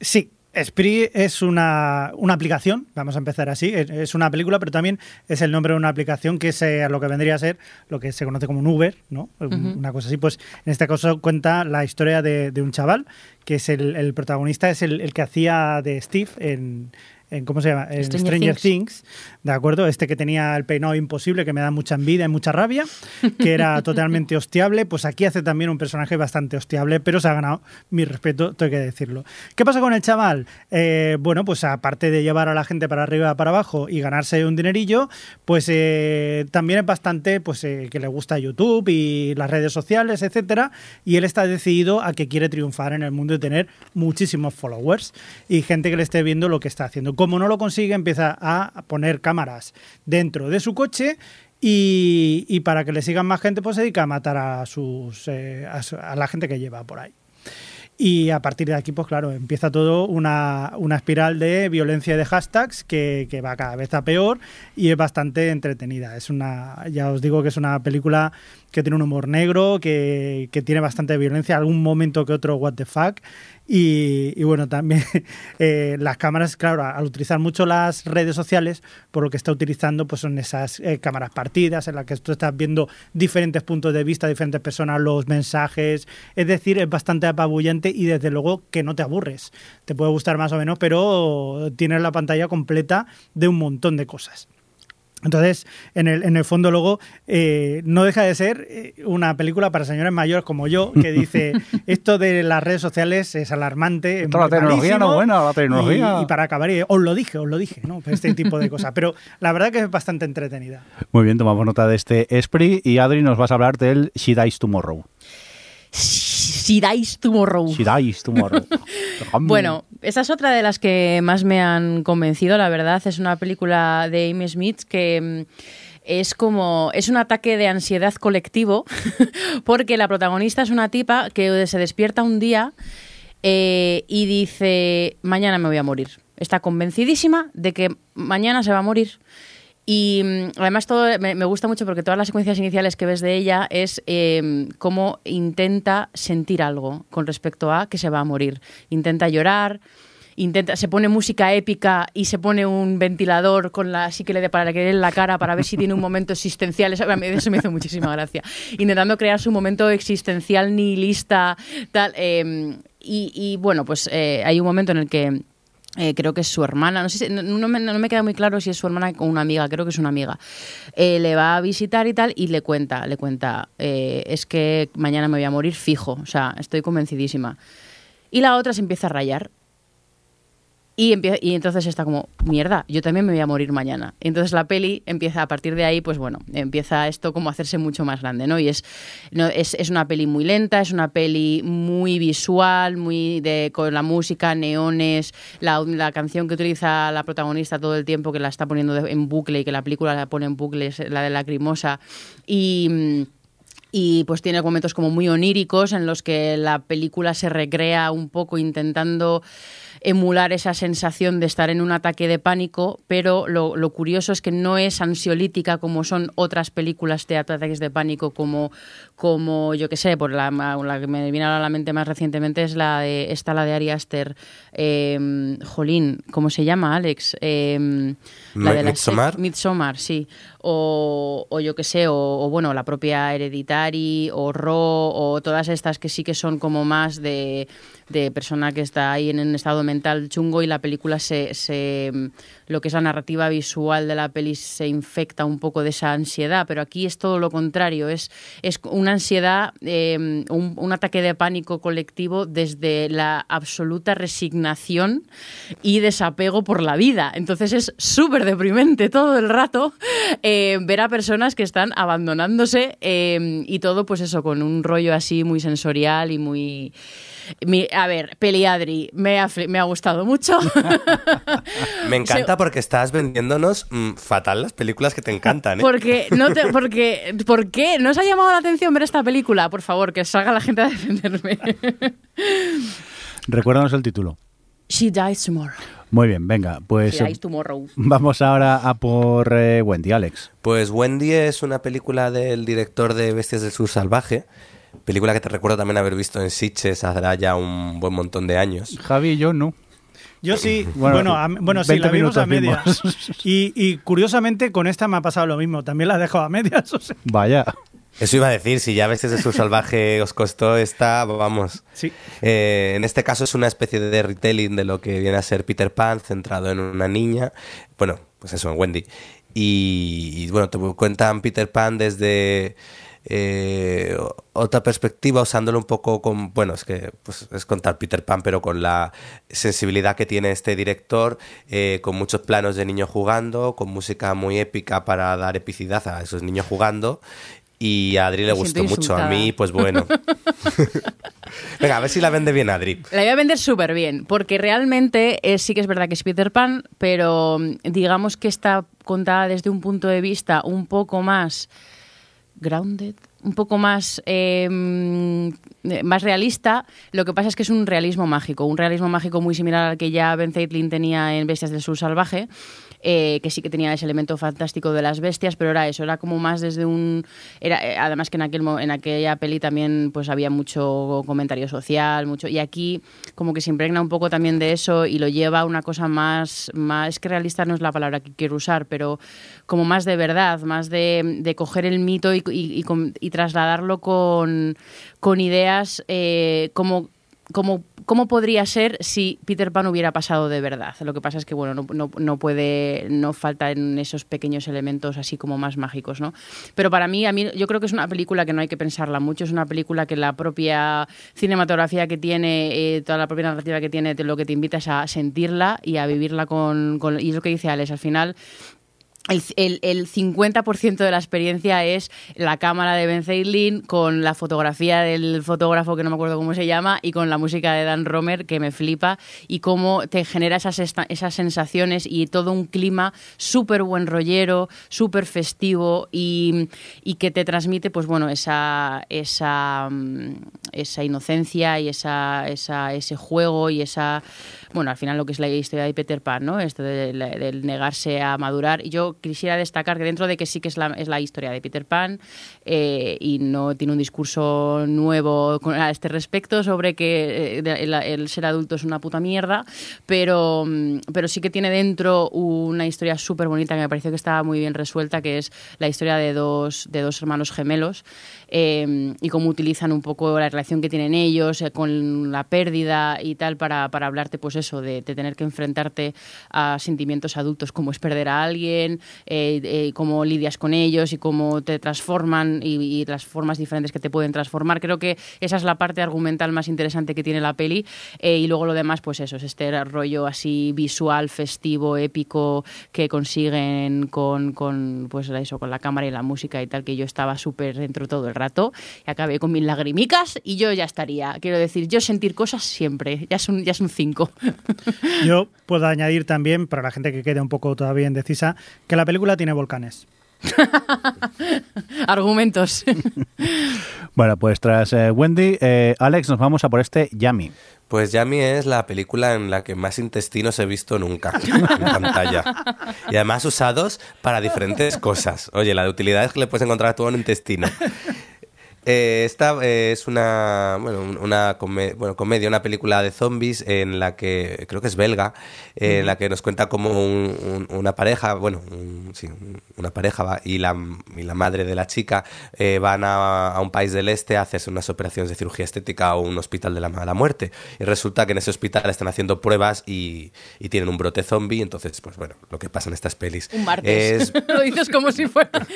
Speaker 4: Sí, Spree es una, una, aplicación, vamos a empezar así, es una película, pero también es el nombre de una aplicación que es lo que vendría a ser lo que se conoce como un Uber, ¿no? Una cosa así, pues en este caso cuenta la historia de, un chaval, que es el, el protagonista, es el, el, que hacía de Steve en, en ¿cómo se llama? En Stranger, Things. ¿de acuerdo? Este que tenía el peinado imposible, que me da mucha envidia y mucha rabia, que era totalmente hostiable, pues aquí hace también un personaje bastante hostiable, pero se ha ganado mi respeto, tengo que decirlo. ¿Qué pasa con el chaval? Eh, bueno, pues aparte de llevar a la gente para arriba, para abajo y ganarse un dinerillo, pues eh, también es bastante, pues eh, que le gusta YouTube y las redes sociales, etcétera, y él está decidido a que quiere triunfar en el mundo y tener muchísimos followers y gente que le esté viendo lo que está haciendo como no lo consigue, empieza a poner cámaras dentro de su coche y, para que le sigan más gente, pues se dedica a matar a, sus, eh, a, la gente que lleva por ahí. Y a partir de aquí, pues claro, empieza todo una, una espiral de violencia de hashtags que, va cada vez a peor y es bastante entretenida. Es una, ya os digo que es una película que tiene un humor negro, que, que tiene bastante violencia, algún momento que otro what the fuck y, bueno, también eh, las cámaras, claro, al utilizar mucho las redes sociales, por lo que está utilizando pues son esas eh, cámaras partidas en las que tú estás viendo diferentes puntos de vista, diferentes personas, los mensajes. Es decir, es bastante apabullante y desde luego que no te aburres. Te puede gustar más o menos, pero tienes la pantalla completa de un montón de cosas. Entonces, en el, en el fondo luego eh, no deja de ser eh, una película para señores mayores como yo, que dice, esto de las redes sociales es alarmante.
Speaker 1: Esto la tecnología no es buena, la tecnología.
Speaker 4: Y, para acabar, os lo dije, os lo dije, ¿no? Este tipo de cosas. Pero la verdad que es bastante entretenida.
Speaker 1: Muy bien, tomamos nota de este Esprit y Adri nos vas a hablar del She Dies Tomorrow.
Speaker 2: Sí She Dies Tomorrow.
Speaker 1: She Dies Tomorrow.
Speaker 2: Bueno, esa es otra de las que más me han convencido, la verdad. Es una película de Amy Smith que mm, es como es un ataque de ansiedad colectivo porque la protagonista es una tipa que se despierta un día eh, y dice mañana me voy a morir está convencidísima de que mañana se va a morir y mm, además todo me, gusta mucho porque todas las secuencias iniciales que ves de ella es eh, cómo intenta sentir algo con respecto a que se va a morir intenta llorar intenta, se pone música épica y se pone un ventilador con la así que le de para que en la cara para ver si tiene un momento existencial. Eso, eso me hizo muchísima gracia. Intentando crear su momento existencial nihilista, tal. eh, y, y, bueno, pues eh, hay un momento en el que eh, creo que es su hermana, no, sé si- no, me, no me queda muy claro si es su hermana o una amiga, creo que es una amiga. Eh, le va a visitar y tal y le cuenta, le cuenta, eh, es que mañana me voy a morir fijo, o sea, estoy convencidísima. Y la otra se empieza a rayar. Y, y entonces está como, mierda, yo también me voy a morir mañana. Entonces la peli empieza, a partir de ahí, pues bueno, empieza esto como a hacerse mucho más grande, ¿no? Y es, es, es una peli muy lenta, es una peli muy visual, muy de, con la música, neones, la, la canción que utiliza la protagonista todo el tiempo, que la está poniendo en bucle y que la película la pone en bucle, es la de Lacrimosa. Y... y pues tiene momentos como muy oníricos en los que la película se recrea un poco intentando emular esa sensación de estar en un ataque de pánico, pero lo, curioso es que no es ansiolítica como son otras películas de ataques de pánico, como, como yo que sé, por la, la que me viene a la mente más recientemente es la de esta, la de Ari Aster, eh, Jolín, ¿cómo se llama, Alex? Eh, la de la
Speaker 3: Midsommar.
Speaker 2: sec- Midsommar, sí. O, o yo qué sé, o, o, bueno, la propia Hereditary, o Raw, o todas estas que sí que son como más de, de persona que está ahí en un estado mental chungo y la película se, se lo que es la narrativa visual de la peli se infecta un poco de esa ansiedad, pero aquí es todo lo contrario, es, es una ansiedad, eh, un, ataque de pánico colectivo desde la absoluta resignación y desapego por la vida. Entonces es súper deprimente todo el rato eh, ver a personas que están abandonándose eh, y todo pues eso, con un rollo así muy sensorial y muy... mi- a ver, Peliadri, me ha, fli- me ha gustado mucho.
Speaker 3: Me encanta porque estás vendiéndonos mm, fatal las películas que te encantan, ¿eh?
Speaker 2: Porque no te, porque, ¿Por qué? ¿No os ha llamado la atención ver esta película? Por favor, que salga la gente a defenderme.
Speaker 1: Recuérdanos el título.
Speaker 2: She dies tomorrow.
Speaker 1: Muy bien, venga, pues
Speaker 2: She dies tomorrow.
Speaker 1: vamos ahora a por eh, Wendy, Alex.
Speaker 3: Pues Wendy es una película del director de Bestias del Sur Salvaje, película que te recuerdo también haber visto en Sitges hace ya un buen montón de años.
Speaker 1: Javi y yo no.
Speaker 4: Yo sí,
Speaker 1: Bueno,
Speaker 4: bueno, a- bueno, sí,
Speaker 1: 20
Speaker 4: la vimos a medias.
Speaker 1: vimos.
Speaker 4: Y, y curiosamente con esta me ha pasado lo mismo, también la he dejado a medias. o sea,
Speaker 1: Vaya.
Speaker 3: Eso iba a decir, si ya Bestias del Sur Salvaje os costó esta, vamos.
Speaker 4: sí.
Speaker 3: Eh, en este caso es una especie de retelling de lo que viene a ser Peter Pan, centrado en una niña. Bueno, pues eso, en Wendy. Y, y, bueno, te cuentan Peter Pan desde eh, otra perspectiva, usándolo un poco con. Bueno, es que pues, es contar Peter Pan, pero con la sensibilidad que tiene este director, eh, con muchos planos de niños jugando, con música muy épica para dar epicidad a esos niños jugando. Y a Adri le
Speaker 2: Me
Speaker 3: gustó mucho, a mí, pues bueno. Venga, a ver si la vende bien Adri.
Speaker 2: La voy a vender súper bien, porque realmente eh, sí que es verdad que es Peter Pan, pero mm, digamos que está contada desde un punto de vista un poco más grounded, un poco más, eh, más realista. Lo que pasa es que es un realismo mágico, un realismo mágico muy similar al que ya Ben Zeitlin tenía en Bestias del Sur Salvaje. Eh, que sí que tenía ese elemento fantástico de las bestias, pero era eso, era como más desde un... Era, eh, además que en, aquel, en aquella peli también pues había mucho comentario social, mucho y aquí como que se impregna un poco también de eso y lo lleva a una cosa más, más es que realista no es la palabra que quiero usar, pero como más de verdad, más de, de coger el mito y, y- y y trasladarlo con, con ideas eh, como como cómo podría ser si Peter Pan hubiera pasado de verdad. Lo que pasa es que bueno, no, no, no puede, no falta en esos pequeños elementos así como más mágicos, ¿no? Pero para mí, a mí, yo creo que es una película que no hay que pensarla mucho. Es una película que la propia cinematografía que tiene, eh, toda la propia narrativa que tiene, lo que te invita es a sentirla y a vivirla con, con y es lo que dice Alex. Al final el, el, el 50% de la experiencia es la cámara de Ben Zeitlin con la fotografía del fotógrafo que no me acuerdo cómo se llama y con la música de Dan Romer que me flipa y cómo te genera esas, esas sensaciones y todo un clima súper buen rollero, súper festivo y, y que te transmite pues bueno esa, esa, mm, esa inocencia y esa, esa, ese juego y esa bueno, al final lo que es la historia de Peter Pan, ¿no? Esto del, negarse a madurar. Y yo quisiera destacar que dentro de que sí que es la, es la historia de Peter Pan eh, y no tiene un discurso nuevo a este respecto sobre que eh, el, ser adulto es una puta mierda, pero, mm, pero sí que tiene dentro una historia súper bonita que me pareció que estaba muy bien resuelta, que es la historia de dos, de dos hermanos gemelos eh, y cómo utilizan un poco la relación que tienen ellos eh, con la pérdida y tal para, para hablarte pues eso de, de tener que enfrentarte a sentimientos adultos como es perder a alguien eh, eh, cómo lidias con ellos y cómo te transforman y, y las formas diferentes que te pueden transformar. Creo que esa es la parte argumental más interesante que tiene la peli. Eh, y luego lo demás pues eso es este rollo así visual festivo épico que consiguen con, con pues eso con la cámara y la música y tal que yo estaba súper dentro todo el rato. Y acabé con mis lagrimicas y yo ya estaría. Quiero decir yo sentir cosas siempre. Ya es un ya es un 5
Speaker 4: Yo puedo añadir también, para la gente que quede un poco todavía indecisa, que la película tiene volcanes.
Speaker 2: argumentos
Speaker 1: Bueno, pues tras eh, Wendy, eh, Alex, nos vamos a por este Yami.
Speaker 3: Pues Yami es la película en la que más intestinos he visto nunca en pantalla. Y además usados para diferentes cosas. Oye, la de utilidades que le puedes encontrar a todo un intestino. Eh, esta eh, es una, bueno, un- una come- bueno, comedia, una película de zombies en la que, creo que es belga, eh, en la que nos cuenta como un- un- una pareja, bueno, un- sí, un- una pareja va, y, la, y la madre de la chica van a, a un país del este a hacerse unas operaciones de cirugía estética o un hospital de la mala muerte. Y resulta que en ese hospital están haciendo pruebas y, y tienen un brote zombie, entonces, pues bueno, lo que pasa en estas pelis.
Speaker 2: un martes
Speaker 3: Es,
Speaker 2: lo dices como si fuera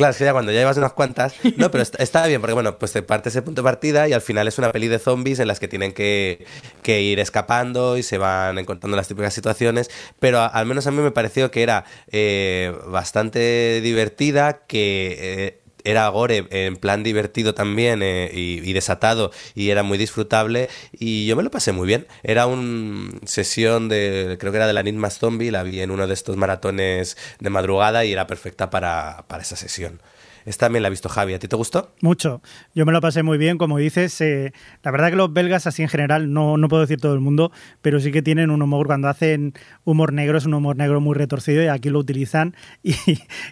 Speaker 3: Claro, es que ya cuando ya llevas unas cuantas. No, pero está, está bien, porque bueno, pues te parte ese punto de partida y al final es una peli de zombies en las que tienen que, que ir escapando y se van encontrando las típicas situaciones. Pero a- al menos a mí me pareció que era eh, bastante divertida, que. eh, era gore en plan divertido también eh, y, desatado y era muy disfrutable y yo me lo pasé muy bien. Era una sesión de, creo que era de la Need Más Zombie, la vi en uno de estos maratones de madrugada y era perfecta para, para esa sesión. Esta también la ha visto Javi, ¿a ti te gustó?
Speaker 4: Mucho. Yo me lo pasé muy bien, como dices. eh, la verdad que los belgas, así en general, no, no puedo decir todo el mundo, pero sí que tienen un humor, cuando hacen humor negro, es un humor negro muy retorcido y aquí lo utilizan.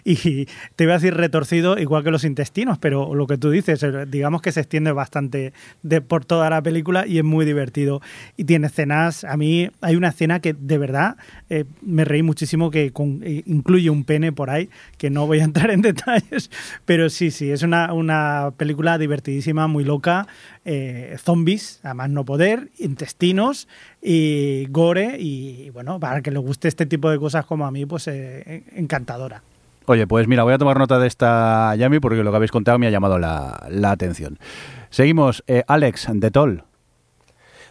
Speaker 4: Y, y te iba a decir retorcido igual que los intestinos, pero lo que tú dices, eh, digamos que se extiende bastante de, por toda la película y es muy divertido. Y tiene escenas, a mí hay una escena que de verdad eh, me reí muchísimo que con- eh, incluye un pene por ahí, que no voy a entrar en detalles, pero sí, sí, es una, una película divertidísima, muy loca, eh, zombies, además no poder, intestinos y gore y bueno, para que le guste este tipo de cosas como a mí, pues eh, encantadora.
Speaker 1: Oye, pues mira, voy a tomar nota de esta Yami porque lo que habéis contado me ha llamado la, la atención. Seguimos, eh, Alex, de Toll.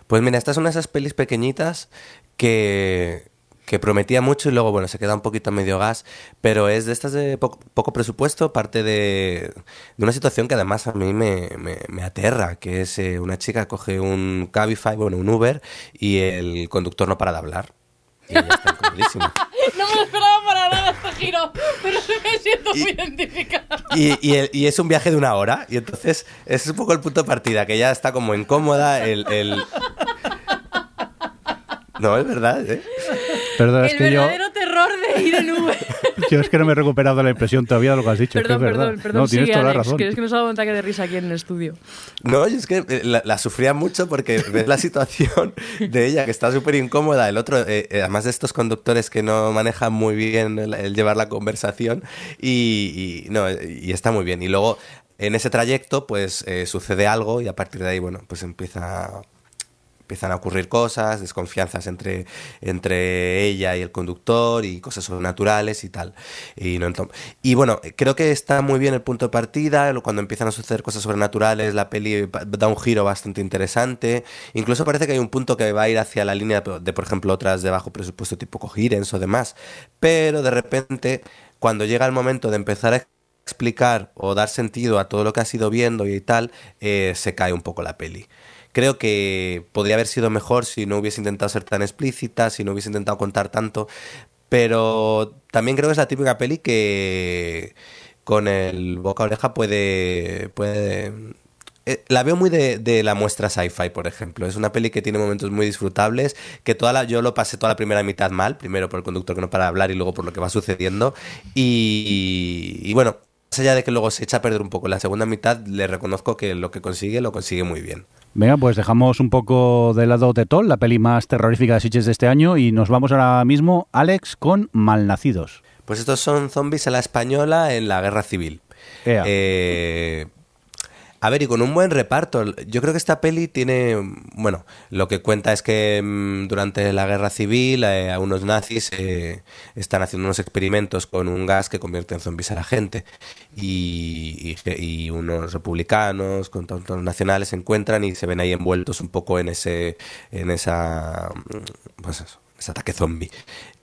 Speaker 3: Pues mira, esta es una de esas pelis pequeñitas que, que prometía mucho y luego, bueno, se queda un poquito a medio gas, pero es de estas de poco, poco presupuesto, parte de, de una situación que además a mí me, me- me aterra, que es eh, una chica coge un Cabify, bueno, un Uber, y el conductor no para de hablar. Y ella está
Speaker 2: no me lo esperaba para nada este giro pero me siento
Speaker 3: Y-
Speaker 2: muy identificada
Speaker 3: Y, y el- y es un viaje de una hora, y entonces es un poco el punto de partida, que ya está como incómoda, el... el- No, es verdad, ¿eh?
Speaker 1: Perdón, es
Speaker 2: el
Speaker 1: yo,
Speaker 2: verdadero terror de ir en Uber
Speaker 1: yo es que no me he recuperado la impresión todavía de lo que has dicho. es que
Speaker 2: perdón
Speaker 1: es verdad.
Speaker 2: perdón perdón
Speaker 1: no, tienes
Speaker 2: sigue,
Speaker 1: toda la razón.
Speaker 2: que es que nos ha dado un ataque de risa aquí en el estudio
Speaker 3: No, es que eh, la, la sufría mucho porque ves la situación de ella que está súper incómoda, el otro, eh, eh, además de estos conductores que no manejan muy bien el, el llevar la conversación y, y, no, y está muy bien. Y luego en ese trayecto pues eh, sucede algo y a partir de ahí, bueno, pues empieza empiezan a ocurrir cosas, desconfianzas entre, entre ella y el conductor y cosas sobrenaturales y tal. Y, no, y bueno, creo que está muy bien el punto de partida, cuando empiezan a suceder cosas sobrenaturales, la peli da un giro bastante interesante, incluso parece que hay un punto que va a ir hacia la línea de, por ejemplo, otras de bajo presupuesto tipo Cogirens o demás, pero de repente, cuando llega el momento de empezar a explicar o dar sentido a todo lo que has ido viendo y tal, eh, se cae un poco la peli. Creo que podría haber sido mejor si no hubiese intentado ser tan explícita, si no hubiese intentado contar tanto, pero también creo que es la típica peli que con el boca oreja puede, puede eh, la veo muy de, la muestra sci-fi, por ejemplo. Es una peli que tiene momentos muy disfrutables, que toda la, yo lo pasé toda la primera mitad mal, primero por el conductor que no para hablar y luego por lo que va sucediendo. y bueno, más allá de que luego se echa a perder un poco la segunda mitad, le reconozco que lo que consigue, lo consigue muy bien.
Speaker 1: Venga, pues dejamos un poco de lado Tetol, la peli más terrorífica de Sitges de este año, y nos vamos ahora mismo, Alex, con Malnacidos.
Speaker 3: Pues estos son zombies a la española en la guerra civil. Eh, a ver, y con un buen reparto. Yo creo que esta peli tiene. Bueno, lo que cuenta es que mm, durante la guerra civil eh, a unos nazis eh, están haciendo unos experimentos con un gas que convierte en zombies a la gente. Y, unos republicanos, con los nacionales, se encuentran y se ven ahí envueltos un poco en ese. en esa. Mm, pues ese ataque zombie.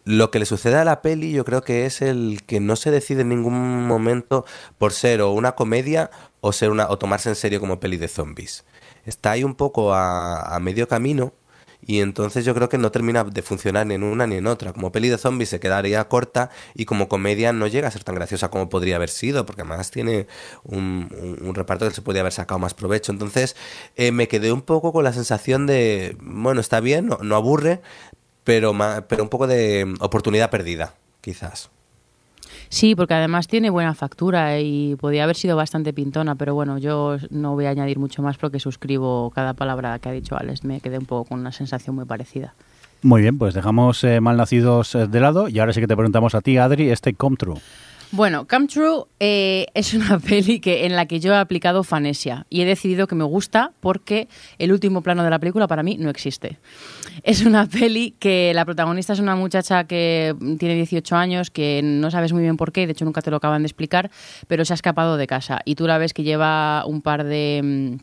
Speaker 3: Lo que le sucede a la peli yo creo que es el que no se decide en ningún momento por ser o una comedia o ser una o tomarse en serio como peli de zombies. Está ahí un poco a, medio camino y entonces yo creo que no termina de funcionar ni en una ni en otra. Como peli de zombies se quedaría corta y como comedia no llega a ser tan graciosa como podría haber sido, porque además tiene un, reparto que se podría haber sacado más provecho. Entonces eh, me quedé un poco con la sensación de, bueno, está bien, no, aburre, pero, pero un poco de oportunidad perdida, quizás.
Speaker 2: Sí, porque además tiene buena factura y podía haber sido bastante pintona, pero bueno, yo no voy a añadir mucho más porque suscribo cada palabra que ha dicho Alex. Me quedé un poco con una sensación muy parecida.
Speaker 1: Muy bien, pues dejamos eh, Malnacidos eh, de lado y ahora sí que te preguntamos a ti, Adri, este Come True.
Speaker 2: Bueno, Come True eh, es una peli que, en la que yo he aplicado fanesia y he decidido que me gusta porque el último plano de la película para mí no existe. Es una peli que la protagonista es una muchacha que tiene 18 años, que no sabes muy bien por qué, de hecho nunca te lo acaban de explicar, pero se ha escapado de casa y tú la ves que lleva un par de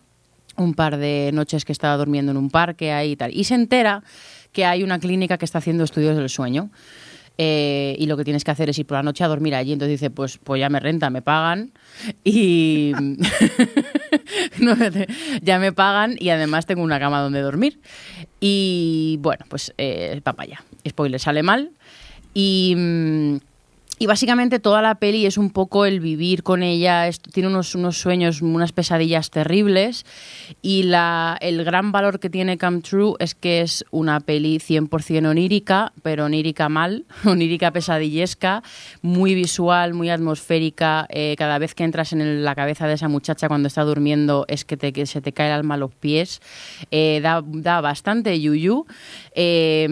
Speaker 2: mm, un par de noches que estaba durmiendo en un parque ahí y tal y se entera que hay una clínica que está haciendo estudios del sueño. Eh, y lo que tienes que hacer es ir por la noche a dormir allí. Entonces dice, pues, pues ya me renta, me pagan y ya me pagan y además tengo una cama donde dormir. Y bueno, pues eh, papaya. Spoiler, sale mal. Y... Y básicamente toda la peli es un poco el vivir con ella, tiene unos, unos sueños, unas pesadillas terribles y la, el gran valor que tiene Come True es que es una peli 100% onírica, pero onírica mal, onírica pesadillesca, muy visual, muy atmosférica. Eh, cada vez que entras en la cabeza de esa muchacha cuando está durmiendo es que, te, que se te cae el alma a los pies. Eh, da, da, bastante yuyu. Eh,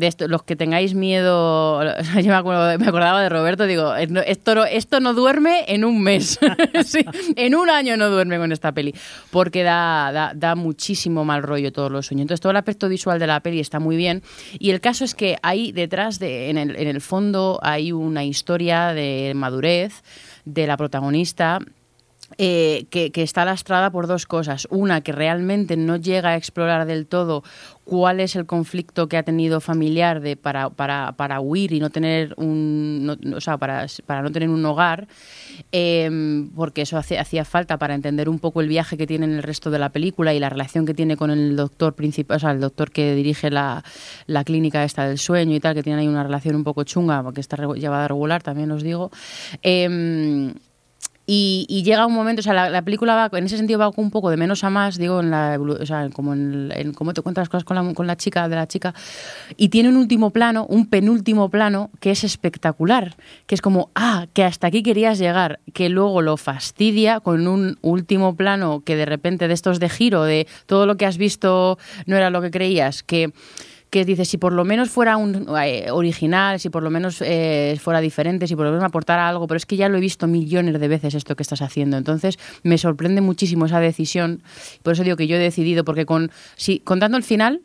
Speaker 2: esto, los que tengáis miedo, yo me, me acordaba de Roberto, digo, esto no, duerme en un mes, en un año no duerme con esta peli, porque da, da, muchísimo mal rollo todos los sueños. Entonces todo el aspecto visual de la peli está muy bien y el caso es que ahí detrás, de, en, el, en el fondo, hay una historia de madurez de la protagonista eh, que, que, está lastrada por dos cosas. Una, que realmente no llega a explorar del todo cuál es el conflicto que ha tenido familiar de, para, para, para huir y no tener un, o sea, para, para, no tener un hogar, em, porque eso hacía falta para entender un poco el viaje que tiene en el resto de la película y la relación que tiene con el doctor principal, o sea, el doctor que dirige la, la clínica esta del sueño y tal, que tiene ahí una relación un poco chunga, porque está llevada regular, también os digo. Eh, y, llega un momento, o sea, la, película va, en ese sentido va un poco de menos a más, digo, en la, o sea, como en, te cuentas las cosas con la chica, de la chica, y tiene un último plano, un penúltimo plano, que es espectacular, que es como, ah, que hasta aquí querías llegar, que luego lo fastidia con un último plano que de repente de estos de giro, de todo lo que has visto no era lo que creías, que que dices, si por lo menos fuera un eh, original, si por lo menos eh, fuera diferente, si por lo menos me aportara algo, pero es que ya lo he visto millones de veces esto que estás haciendo. Entonces me sorprende muchísimo esa decisión. Por eso digo que yo he decidido, porque con si contando el final,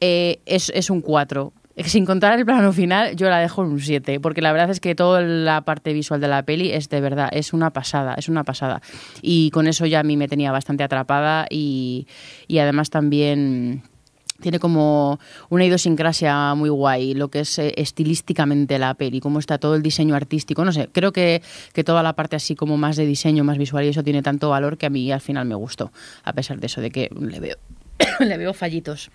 Speaker 2: eh, es, es un 4 sin contar el plano final, yo la dejo en un 7, porque la verdad es que toda la parte visual de la peli es de verdad, es una pasada, es una pasada. Y con eso ya a mí me tenía bastante atrapada y, y además también tiene como una idiosincrasia muy guay, lo que es eh, estilísticamente la peli, cómo está todo el diseño artístico, no sé, creo que, que toda la parte así como más de diseño, más visual y eso tiene tanto valor que a mí al final me gustó, a pesar de eso, de que le veo, le veo fallitos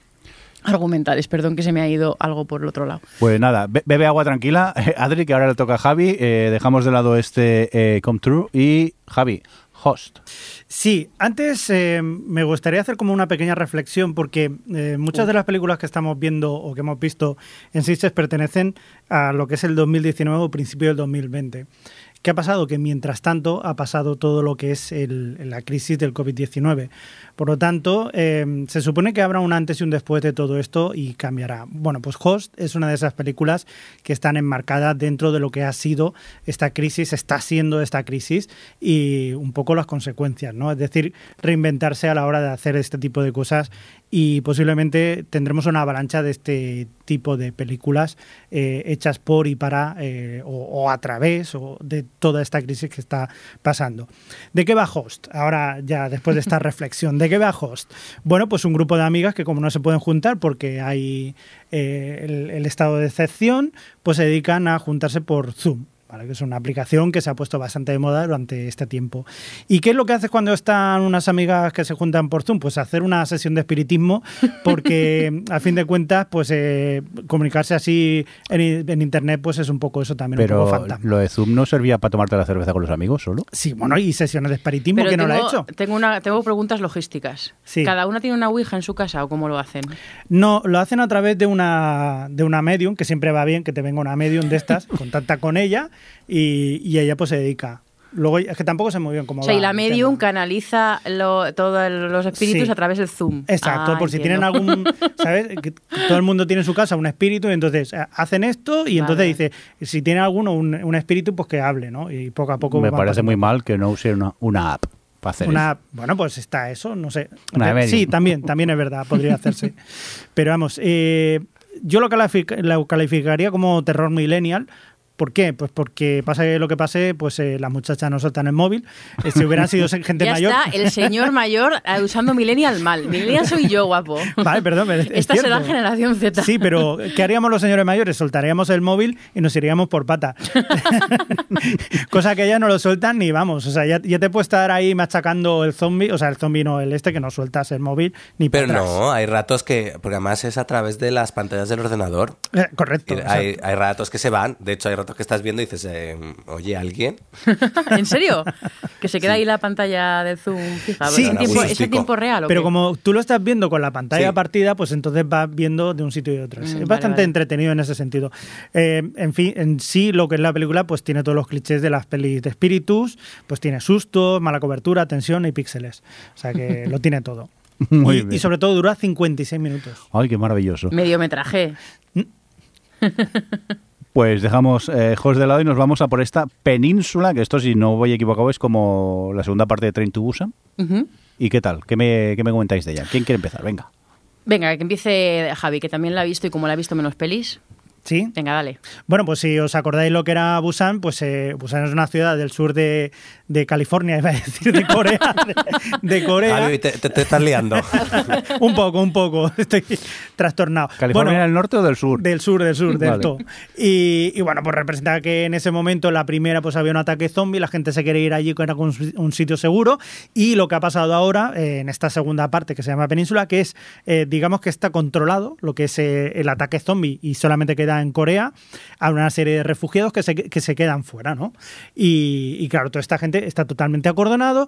Speaker 2: argumentales. Perdón que se me ha ido algo por el otro lado.
Speaker 1: Pues nada, be- bebe agua tranquila. Adri, que ahora le toca a Javi. Eh, dejamos de lado este eh, Come True. Y Javi, host.
Speaker 4: Sí, antes eh, me gustaría hacer como una pequeña reflexión porque eh, muchas de las películas que estamos viendo o que hemos visto en Sitges pertenecen a lo que es el 2019 o principio del 2020. ¿Qué ha pasado? Que mientras tanto ha pasado todo lo que es la crisis del COVID-19. Por lo tanto, eh, se supone que habrá un antes y un después de todo esto y cambiará. Bueno, pues Host es una de esas películas que están enmarcadas dentro de lo que ha sido esta crisis, está siendo esta crisis y un poco las consecuencias, ¿no? Es decir, reinventarse a la hora de hacer este tipo de cosas y posiblemente tendremos una avalancha de este tipo de películas eh, hechas por y para eh, o, o a través o de toda esta crisis que está pasando. ¿De qué va Host? Ahora ya después de esta reflexión, ¿de qué va Host? Bueno, pues un grupo de amigas que como no se pueden juntar porque hay eh, el, el estado de excepción, pues se dedican a juntarse por Zoom. ¿Vale? que es una aplicación que se ha puesto bastante de moda durante este tiempo. ¿Y qué es lo que haces cuando están unas amigas que se juntan por Zoom? Pues hacer una sesión de espiritismo, porque a fin de cuentas, pues eh, comunicarse así en, en Internet, pues es un poco eso también, un
Speaker 1: Pero
Speaker 4: poco fantasma.
Speaker 1: lo de Zoom no servía para tomarte la cerveza con los amigos solo.
Speaker 4: Sí, bueno, y sesiones de espiritismo
Speaker 2: Pero
Speaker 4: que no la he hecho.
Speaker 2: Tengo, una, tengo preguntas logísticas.
Speaker 4: Sí.
Speaker 2: ¿Cada una tiene una Ouija en su casa o cómo lo hacen?
Speaker 4: No, lo hacen a través de una, de una medium, que siempre va bien que te venga una medium de estas, contacta con ella y, y ella pues se dedica. Luego es que tampoco sé muy bien cómo
Speaker 2: O sea, y la
Speaker 4: el
Speaker 2: medium
Speaker 4: tema.
Speaker 2: canaliza lo- todos los espíritus
Speaker 4: Sí.
Speaker 2: a través del Zoom.
Speaker 4: Exacto,
Speaker 2: Ah,
Speaker 4: por si
Speaker 2: entiendo.
Speaker 4: tienen algún, ¿sabes? Que todo el mundo tiene en su casa un espíritu y entonces eh, hacen esto y entonces dice, si tiene alguno un, un espíritu, pues que hable, ¿no? Y poco a poco
Speaker 1: Me parece
Speaker 4: pasando.
Speaker 1: muy mal que no use una, una app para hacer
Speaker 4: Una,
Speaker 1: eso.
Speaker 4: bueno, pues está eso, no sé.
Speaker 1: Una medium.
Speaker 4: sí, también, también es verdad, podría hacerse. Pero vamos, eh, yo lo, calific- lo calificaría como terror millennial. ¿Por qué? Pues porque pase lo que pase, pues eh, las muchachas no sueltan el móvil. Eh, si hubieran sido gente
Speaker 2: Ya
Speaker 4: mayor.
Speaker 2: está el señor mayor eh, usando millennial mal. Millennial soy yo, guapo.
Speaker 4: Vale, perdón, es
Speaker 2: Esta será generación Z.
Speaker 4: Sí, pero ¿qué haríamos los señores mayores? Soltaríamos el móvil y nos iríamos por pata. Cosa que ya no lo sueltan ni vamos. O sea, ya, ya te puede estar ahí machacando el zombie, o sea, el zombie no, el este que no sueltas el móvil ni por
Speaker 3: Pero
Speaker 4: atrás.
Speaker 3: no, hay ratos que, porque además es a través de las pantallas del ordenador.
Speaker 4: Eh, correcto.
Speaker 3: Hay, hay ratos que se van, de hecho hay ratos que estás viendo y dices, eh, oye, ¿alguien?
Speaker 2: ¿En serio? Que se queda ahí la pantalla del Zoom fija.
Speaker 4: Sí.
Speaker 2: ¿Es, tiempo, ¿Es tiempo real o
Speaker 4: Pero
Speaker 2: qué?
Speaker 4: como tú lo estás viendo con la pantalla
Speaker 3: Sí.
Speaker 4: partida, pues entonces vas viendo de un sitio y de otro. Es
Speaker 2: Mm, vale,
Speaker 4: bastante
Speaker 2: vale.
Speaker 4: entretenido en ese sentido. Eh, en fin, en sí, lo que es la película, pues tiene todos los clichés de las pelis de espíritus, pues tiene sustos, mala cobertura, tensión y píxeles. O sea que lo tiene todo.
Speaker 1: Muy
Speaker 4: y,
Speaker 1: bien.
Speaker 4: y sobre todo dura 56 minutos.
Speaker 1: Ay, qué maravilloso.
Speaker 2: Mediometraje.
Speaker 1: Pues dejamos eh, host de lado y nos vamos a por esta península, que esto, si no voy equivocado, es como la segunda parte de Train to Busan. ¿Y qué tal? ¿Qué me, qué me comentáis de ella? ¿Quién quiere empezar? Venga.
Speaker 2: Venga, que empiece Javi, que también la ha visto y como la ha visto menos pelis.
Speaker 4: ¿Sí?
Speaker 2: Venga, dale.
Speaker 4: Bueno, pues si os acordáis lo que era Busan, pues eh, Busan es una ciudad del sur de, de California, iba a decir, de Corea. De, de Corea.
Speaker 3: Javi, te, te- te estás liando.
Speaker 4: un poco, un poco. Estoy trastornado.
Speaker 1: ¿California
Speaker 4: Bueno,
Speaker 1: del norte o del sur?
Speaker 4: Del sur, del sur, del
Speaker 1: Vale.
Speaker 4: todo. Y, y bueno, pues representa que en ese momento, la primera, pues había un ataque zombie, la gente se quiere ir allí, que era un, un sitio seguro. Y lo que ha pasado ahora, eh, en esta segunda parte que se llama Península, que es, eh, digamos que está controlado lo que es eh, el ataque zombie y solamente queda en Corea a una serie de refugiados que se, que se quedan fuera, ¿no? Y, y claro, toda esta gente está totalmente acordonado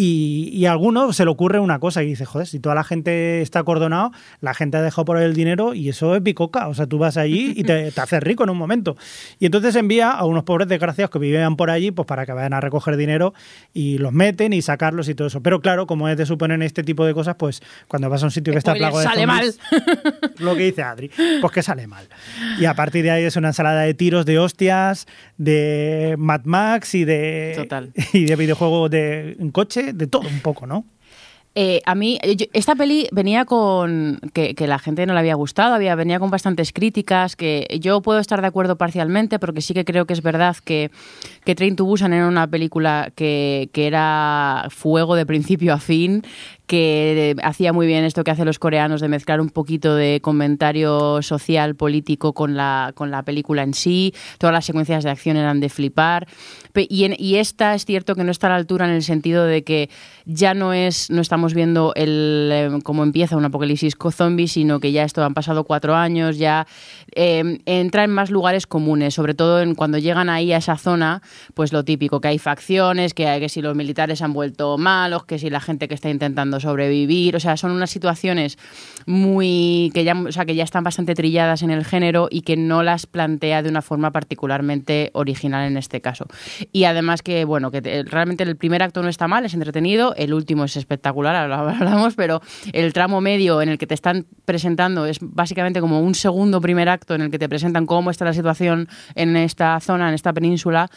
Speaker 4: Y, a alguno se le ocurre una cosa y dice, joder, si toda la gente está acordonado, la gente ha dejado por ahí el dinero y eso es bicoca. O sea, tú vas allí y te, te haces rico en un momento. Y entonces envía a unos pobres desgraciados que vivían por allí, pues para que vayan a recoger dinero y los meten y sacarlos y todo eso. Pero claro, como es de suponer este tipo de cosas, pues cuando vas a un sitio que está plagado de
Speaker 2: sale mal.
Speaker 4: lo que dice Adri, pues que sale mal. Y a partir de ahí es una ensalada de tiros, de hostias, de Mad Max y de, y de videojuegos de en de todo un poco, ¿no?
Speaker 2: Eh, a mí, esta peli venía con que, la gente no le había gustado, había, venía con bastantes críticas, que yo puedo estar de acuerdo parcialmente, porque sí que creo que es verdad que, que Train to Busan era una película que, que era fuego de principio a fin, que hacía muy bien esto que hacen los coreanos de mezclar un poquito de comentario social, político con la, con la película en sí. Todas las secuencias de acción eran de flipar. Y, esta es cierto que no está a la altura en el sentido de que ya no es no estamos viendo el em, cómo empieza un apocalipsis con zombies, sino que ya esto han pasado cuatro años, ya em, entra en más lugares comunes, sobre todo en cuando llegan ahí a esa zona, pues lo típico, que hay facciones, que, que si los militares han vuelto malos, que si la gente que está intentando sobrevivir, o sea, son unas situaciones muy que ya, o sea, que ya están bastante trilladas en el género y que no las plantea de una forma particularmente original en este caso. Y además que bueno, que realmente el primer acto no está mal, es entretenido, el último es espectacular, ahora hablamos, pero el tramo medio en el que te están presentando es básicamente como un segundo primer acto en el que te presentan cómo está la situación en esta zona, en esta península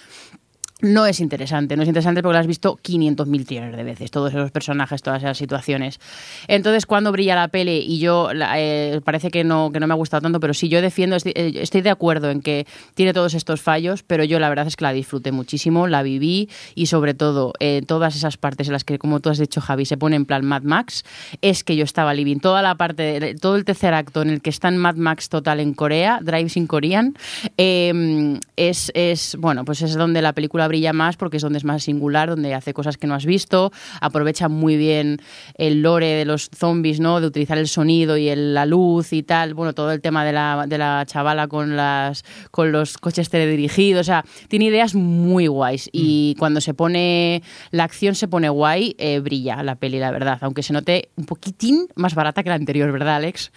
Speaker 2: no es interesante. No es interesante porque lo has visto 500.000 trillones de veces, todos esos personajes, todas esas situaciones. Entonces, cuando brilla la peli, y yo eh, parece que no, que no me ha gustado tanto, pero sí, yo defiendo, eh, estoy, de acuerdo en que tiene todos estos fallos, pero yo la verdad es que la disfruté muchísimo, la viví y sobre todo eh, todas esas partes en las que, como tú has dicho, Javi, se pone en plan Mad Max, es que yo estaba living. Toda la parte, todo el tercer acto en el que está en Mad Max total en Corea, Drives in Korean, es, es, bueno, pues es donde la película brilla más porque es donde es más singular, donde hace cosas que no has visto, aprovecha muy bien el lore de los zombies, ¿no? De utilizar el sonido y la luz y tal, bueno, todo el tema de la, de la chavala con las con los coches teledirigidos, o sea, tiene ideas muy guays y mm. cuando se pone la acción se pone guay, eh, brilla la peli, la verdad, aunque se note un poquitín más barata que la anterior, ¿verdad, Alex?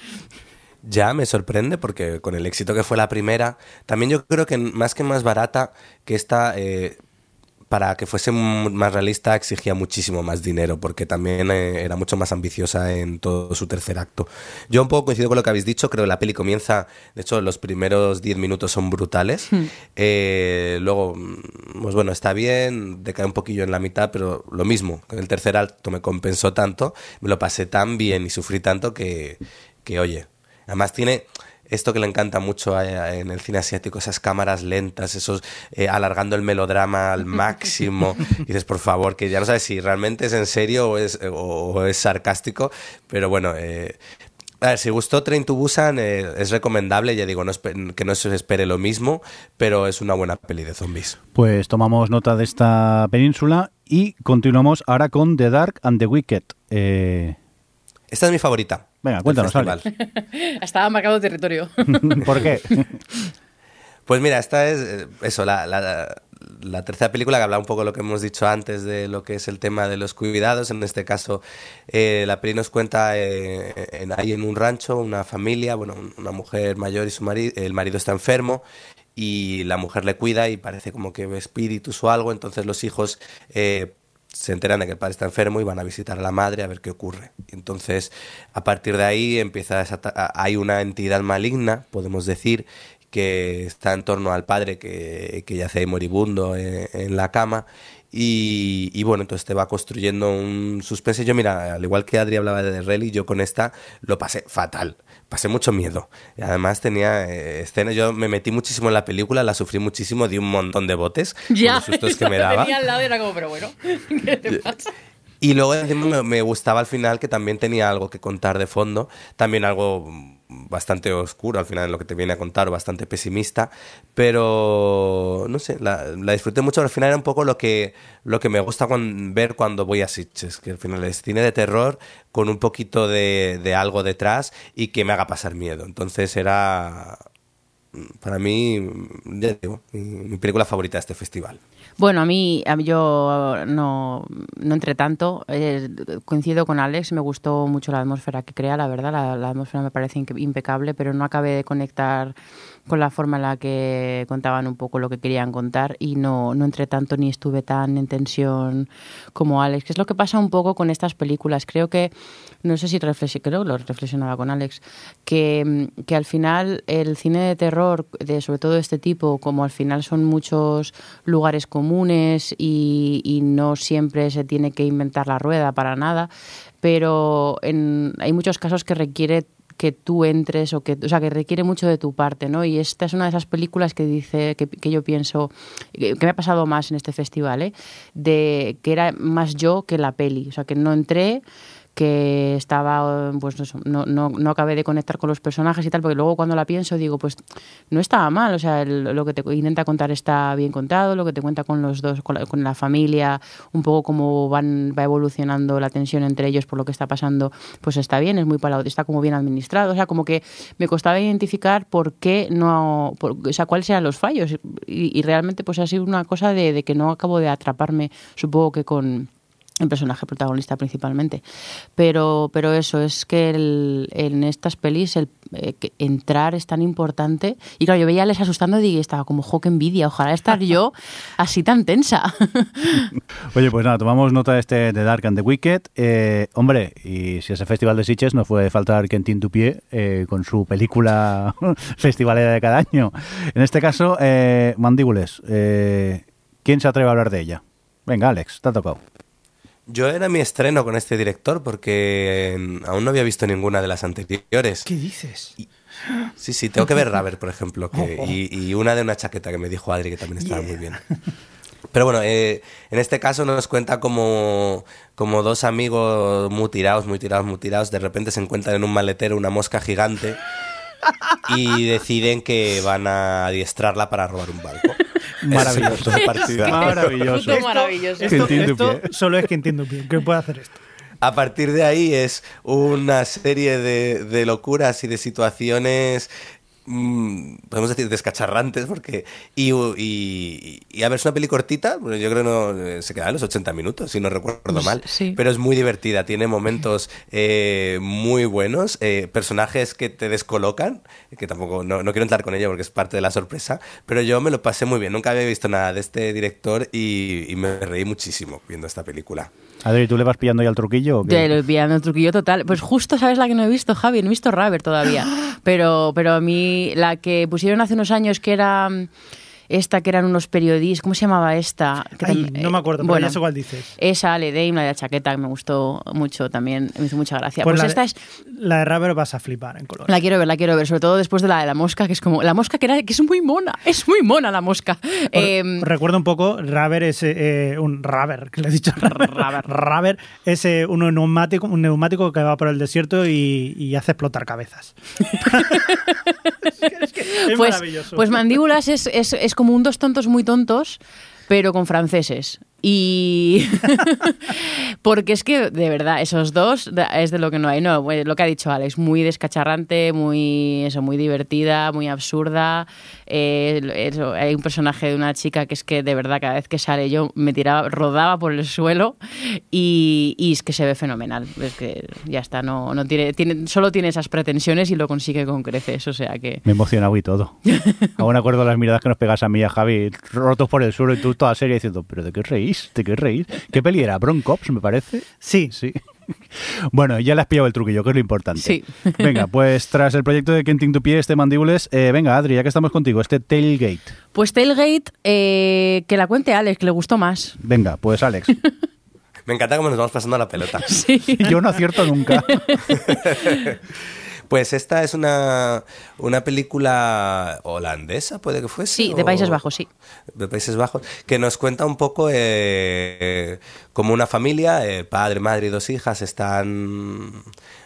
Speaker 3: Ya me sorprende porque con el éxito que fue la primera, también yo creo que más que más barata, que esta eh, para que fuese más realista exigía muchísimo más dinero porque también eh, era mucho más ambiciosa en todo su tercer acto. Yo un poco coincido con lo que habéis dicho, creo que la peli comienza, de hecho los primeros 10 minutos son brutales, hmm. eh, luego, mm, pues bueno, está bien, decae un poquillo en la mitad, pero lo mismo, el tercer acto me compensó tanto, me lo pasé tan bien y sufrí tanto que, que oye, además tiene esto que le encanta mucho en el cine asiático, esas cámaras lentas, esos eh, alargando el melodrama al máximo. y dices, por favor, que ya no sabes si realmente es en serio o es, o, es sarcástico, pero bueno, eh, a ver, si gustó Train to Busan, eh, es recomendable, ya digo, no que no se espere lo mismo, pero es una buena peli de zombies.
Speaker 1: Pues tomamos nota de esta península y continuamos ahora con The Dark and the Wicked.
Speaker 3: Esta es mi favorita.
Speaker 1: Venga, cuéntanos,
Speaker 2: Estaba marcado territorio.
Speaker 1: ¿Por qué?
Speaker 3: Pues mira, esta es eh, eso, la, la, tercera película que habla un poco de lo que hemos dicho antes de lo que es el tema de los cuidados. En este caso, eh, la peli nos cuenta eh, en, ahí en un rancho, una familia, bueno, una mujer mayor y su marido, el marido está enfermo y la mujer le cuida y parece como que ve espíritus o algo, entonces los hijos se enteran de que el padre está enfermo y van a visitar a la madre a ver qué ocurre. Entonces, a partir de ahí empieza hay una entidad maligna, podemos decir, que está en torno al padre que, que yace moribundo en, la cama y, bueno, entonces te va construyendo un suspense. Yo, mira, al igual que Adri hablaba de Rally, yo con esta lo pasé fatal pasé mucho miedo. Y además tenía eh, escenas, yo me metí muchísimo en la película, la sufrí muchísimo, di un montón de botes.
Speaker 2: Ya, los sustos que me daba. al lado era como, pero bueno, ¿qué te pasa?
Speaker 3: Y luego encima me gustaba al final que también tenía algo que contar de fondo, también algo bastante oscuro al final lo que te viene a contar, bastante pesimista, pero no sé, la, disfruté mucho, al final era un poco lo que, lo que me gusta ver cuando voy a Sitges, que al final es cine de terror con un poquito de, de algo detrás y que me haga pasar miedo, entonces era para mí, ya digo, mi película favorita de este festival.
Speaker 2: Bueno, a mí, a mí yo no, no entre tanto. Eh, coincido con Alex, me gustó mucho la atmósfera que crea, la verdad. La, la atmósfera me parece impecable, pero no acabé de conectar con la forma en la que contaban un poco lo que querían contar y no, no entré tanto ni estuve tan en tensión como Alex, que es lo que pasa un poco con estas películas. Creo que, no sé si creo lo reflexionaba con Alex, que, que al final el cine de terror, de sobre todo este tipo, como al final son muchos lugares comunes y, y no siempre se tiene que inventar la rueda para nada, pero en, hay muchos casos que requiere que tú entres o que o sea que requiere mucho de tu parte no y esta es una de esas películas que dice que, que yo pienso que, que me ha pasado más en este festival ¿eh? de que era más yo que la peli o sea que no entré que estaba pues eso, no, no, no acabé de conectar con los personajes y tal porque luego cuando la pienso digo pues no estaba mal o sea el- lo que te intenta contar está bien contado lo que te cuenta con los dos con la, con la familia un poco cómo van va evolucionando la tensión entre ellos por lo que está pasando pues está bien es muy para está como bien administrado o sea como que me costaba identificar por qué no por- o sea cuáles eran los fallos y, y realmente pues ha sido una cosa de, de que no acabo de atraparme supongo que con el personaje protagonista principalmente. Pero, pero eso, es que el- en estas pelis el, eh, entrar es tan importante. Y claro, yo veía a Les asustando y estaba como, jo, qué envidia, ojalá estar yo así tan tensa.
Speaker 1: Oye, pues nada, tomamos nota de este de Dark and the Wicked. Eh, hombre, y si ese festival de Sitges no fue faltar Quentin Dupié eh, con su película festivalera de cada año. En este caso, eh, Mandíbules, ¿quién se atreve a hablar de ella? Venga, Alex, te ha tocado.
Speaker 3: Yo era mi estreno con este director porque eh, aún no había visto ninguna de las anteriores.
Speaker 4: ¿Qué dices?
Speaker 3: Sí, sí, tengo que ver Raver, por ejemplo, que- y, y una de una chaqueta que me dijo Adri que también estaba muy bien. Pero bueno, eh, en este caso nos cuenta como, como dos amigos muy tirados, muy tirados, muy tirados, de repente se encuentran en un maletero una mosca gigante y deciden que van a adiestrarla para robar un banco.
Speaker 1: Maravilloso. Maravilloso.
Speaker 2: Puto maravilloso.
Speaker 4: Esto, esto solo es Quentin Dupié que puede hacer esto.
Speaker 3: A partir de ahí es una serie de, de locuras y de situaciones, mm, podemos decir, descacharrantes, porque... Y, y, y, a ver, es una peli cortita, bueno, yo creo que no, eh, se queda en los 80 minutos, si no recuerdo mal,
Speaker 2: Sí.
Speaker 3: pero es muy divertida, tiene momentos eh, muy buenos, eh, personajes que te descolocan, que tampoco, no, no quiero entrar con ella porque es parte de la sorpresa, pero yo me lo pasé muy bien, nunca había visto nada de este director y, y me reí muchísimo viendo esta película.
Speaker 1: Adri, ¿tú le vas pillando ya el truquillo? o qué?
Speaker 2: Te lo pillando el truquillo total. Pues justo sabes la que no he visto, Javi, no he visto Raver todavía. Pero, pero a mí, la que pusieron hace unos años que era mm, esta que eran unos periodistas, ¿cómo se llamaba esta?
Speaker 4: Ay, no me acuerdo,
Speaker 2: eh,
Speaker 4: pero ya sé cuál dices.
Speaker 2: Esa, Ale Dame, la de la chaqueta, que me gustó mucho también, me hizo mucha gracia.
Speaker 4: Pues
Speaker 2: Pues,
Speaker 4: la,
Speaker 2: esta
Speaker 4: de,
Speaker 2: es,
Speaker 4: la de Raver vas a flipar en color.
Speaker 2: la quiero ver, la quiero ver, sobre todo después de la de la mosca, que es como, la mosca que, era, que es muy mona, es muy mona la mosca.
Speaker 4: Os- os recuerdo un poco, Raver es eh, un Raver, que le he dicho Raver. Raver es eh, un neumático, un neumático que va por el desierto y, y hace explotar cabezas. es, que es
Speaker 2: pues,
Speaker 4: maravilloso.
Speaker 2: pues Mandíbulas es como un dos tontos muy tontos, pero con franceses. Y porque es que, de verdad, esos dos es de lo que no hay. No, bueno, lo que ha dicho Alex, muy descacharrante, muy eso, muy divertida, muy absurda. Eh, eso, hay un personaje de una chica que es que de verdad cada vez que sale yo me tiraba, rodaba por el suelo y, y es que se ve fenomenal. Es que ya está, no, no tiene, tiene, solo tiene esas pretensiones y lo consigue con creces. O sea que.
Speaker 1: Me he emocionado y todo. Aún acuerdo las miradas que nos pegas a mí y a Javi, rotos por el suelo y tú toda serie diciendo, ¿pero de qué reís? ¿De qué reís? ¿Qué peli era? ¿Bron Cops, me parece?
Speaker 4: Sí,
Speaker 1: Sí. Bueno, ya le has pillado el truquillo, que es lo importante.
Speaker 2: Sí.
Speaker 1: Venga, pues tras el proyecto de Kenting tu pie, este mandíbules, eh, venga, Adri, ya que estamos contigo, este Tailgate.
Speaker 2: Pues Tailgate, eh, que la cuente Alex, que le gustó más.
Speaker 1: Venga, pues Alex.
Speaker 3: Me encanta cómo nos vamos pasando la pelota.
Speaker 2: Sí.
Speaker 1: Yo no acierto nunca.
Speaker 3: Pues esta es una, una película holandesa, puede que fuese.
Speaker 2: Sí, de Países Bajos, sí.
Speaker 3: De Países Bajos, que nos cuenta un poco eh, como una familia, eh, padre, madre y dos hijas están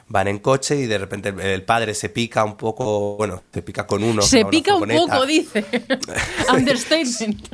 Speaker 3: van en coche y de repente el, padre se pica un poco, bueno, se pica con uno.
Speaker 2: Se pica un poco, dice. Understatement.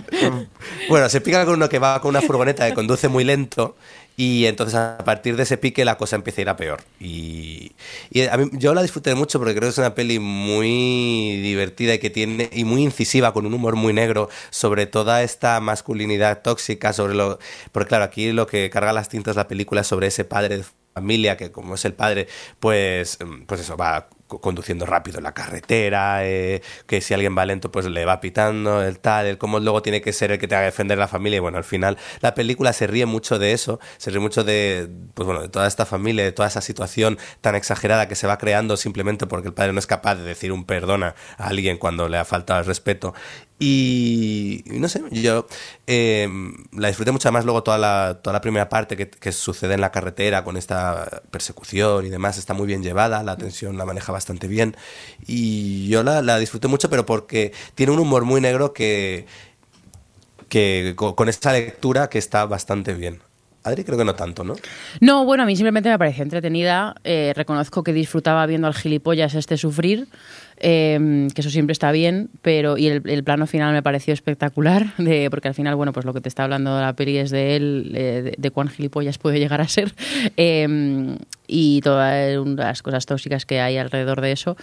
Speaker 3: Bueno, se pica con uno que va con una furgoneta que conduce muy lento y entonces a partir de ese pique la cosa empieza a ir a peor. Y, Y yo la disfruté mucho porque creo que es una peli muy divertida y que tiene y muy incisiva con un humor muy negro sobre toda esta masculinidad tóxica sobre lo porque claro, aquí lo que carga las tintas la película es sobre ese padre de familia que como es el padre, pues pues eso va conduciendo rápido en la carretera, eh, que si alguien va lento pues le va pitando, el tal, el cómo luego tiene que ser el que te haga defender la familia y bueno, al final la película se ríe mucho de eso, se ríe mucho de, pues bueno, de toda esta familia, de toda esa situación tan exagerada que se va creando simplemente porque el padre no es capaz de decir un perdona a alguien cuando le ha faltado el respeto y, no sé, yo eh, la disfruté mucho más luego toda la, toda la primera parte que, que, sucede en la carretera con esta persecución y demás, está muy bien llevada, la tensión la maneja bastante bien y yo la, la disfruté mucho pero porque tiene un humor muy negro que, que con, con esta lectura que está bastante bien. Adri creo que no tanto, ¿no?
Speaker 2: No, bueno, a mí simplemente me pareció entretenida. Eh, reconozco que disfrutaba viendo al gilipollas este sufrir. Eh, que eso siempre está bien, pero y el, el, plano final me pareció espectacular, de, porque al final, bueno, pues lo que te está hablando la peli es de él, eh, de, de, cuán gilipollas puede llegar a ser, eh, y todas las cosas tóxicas que hay alrededor de eso.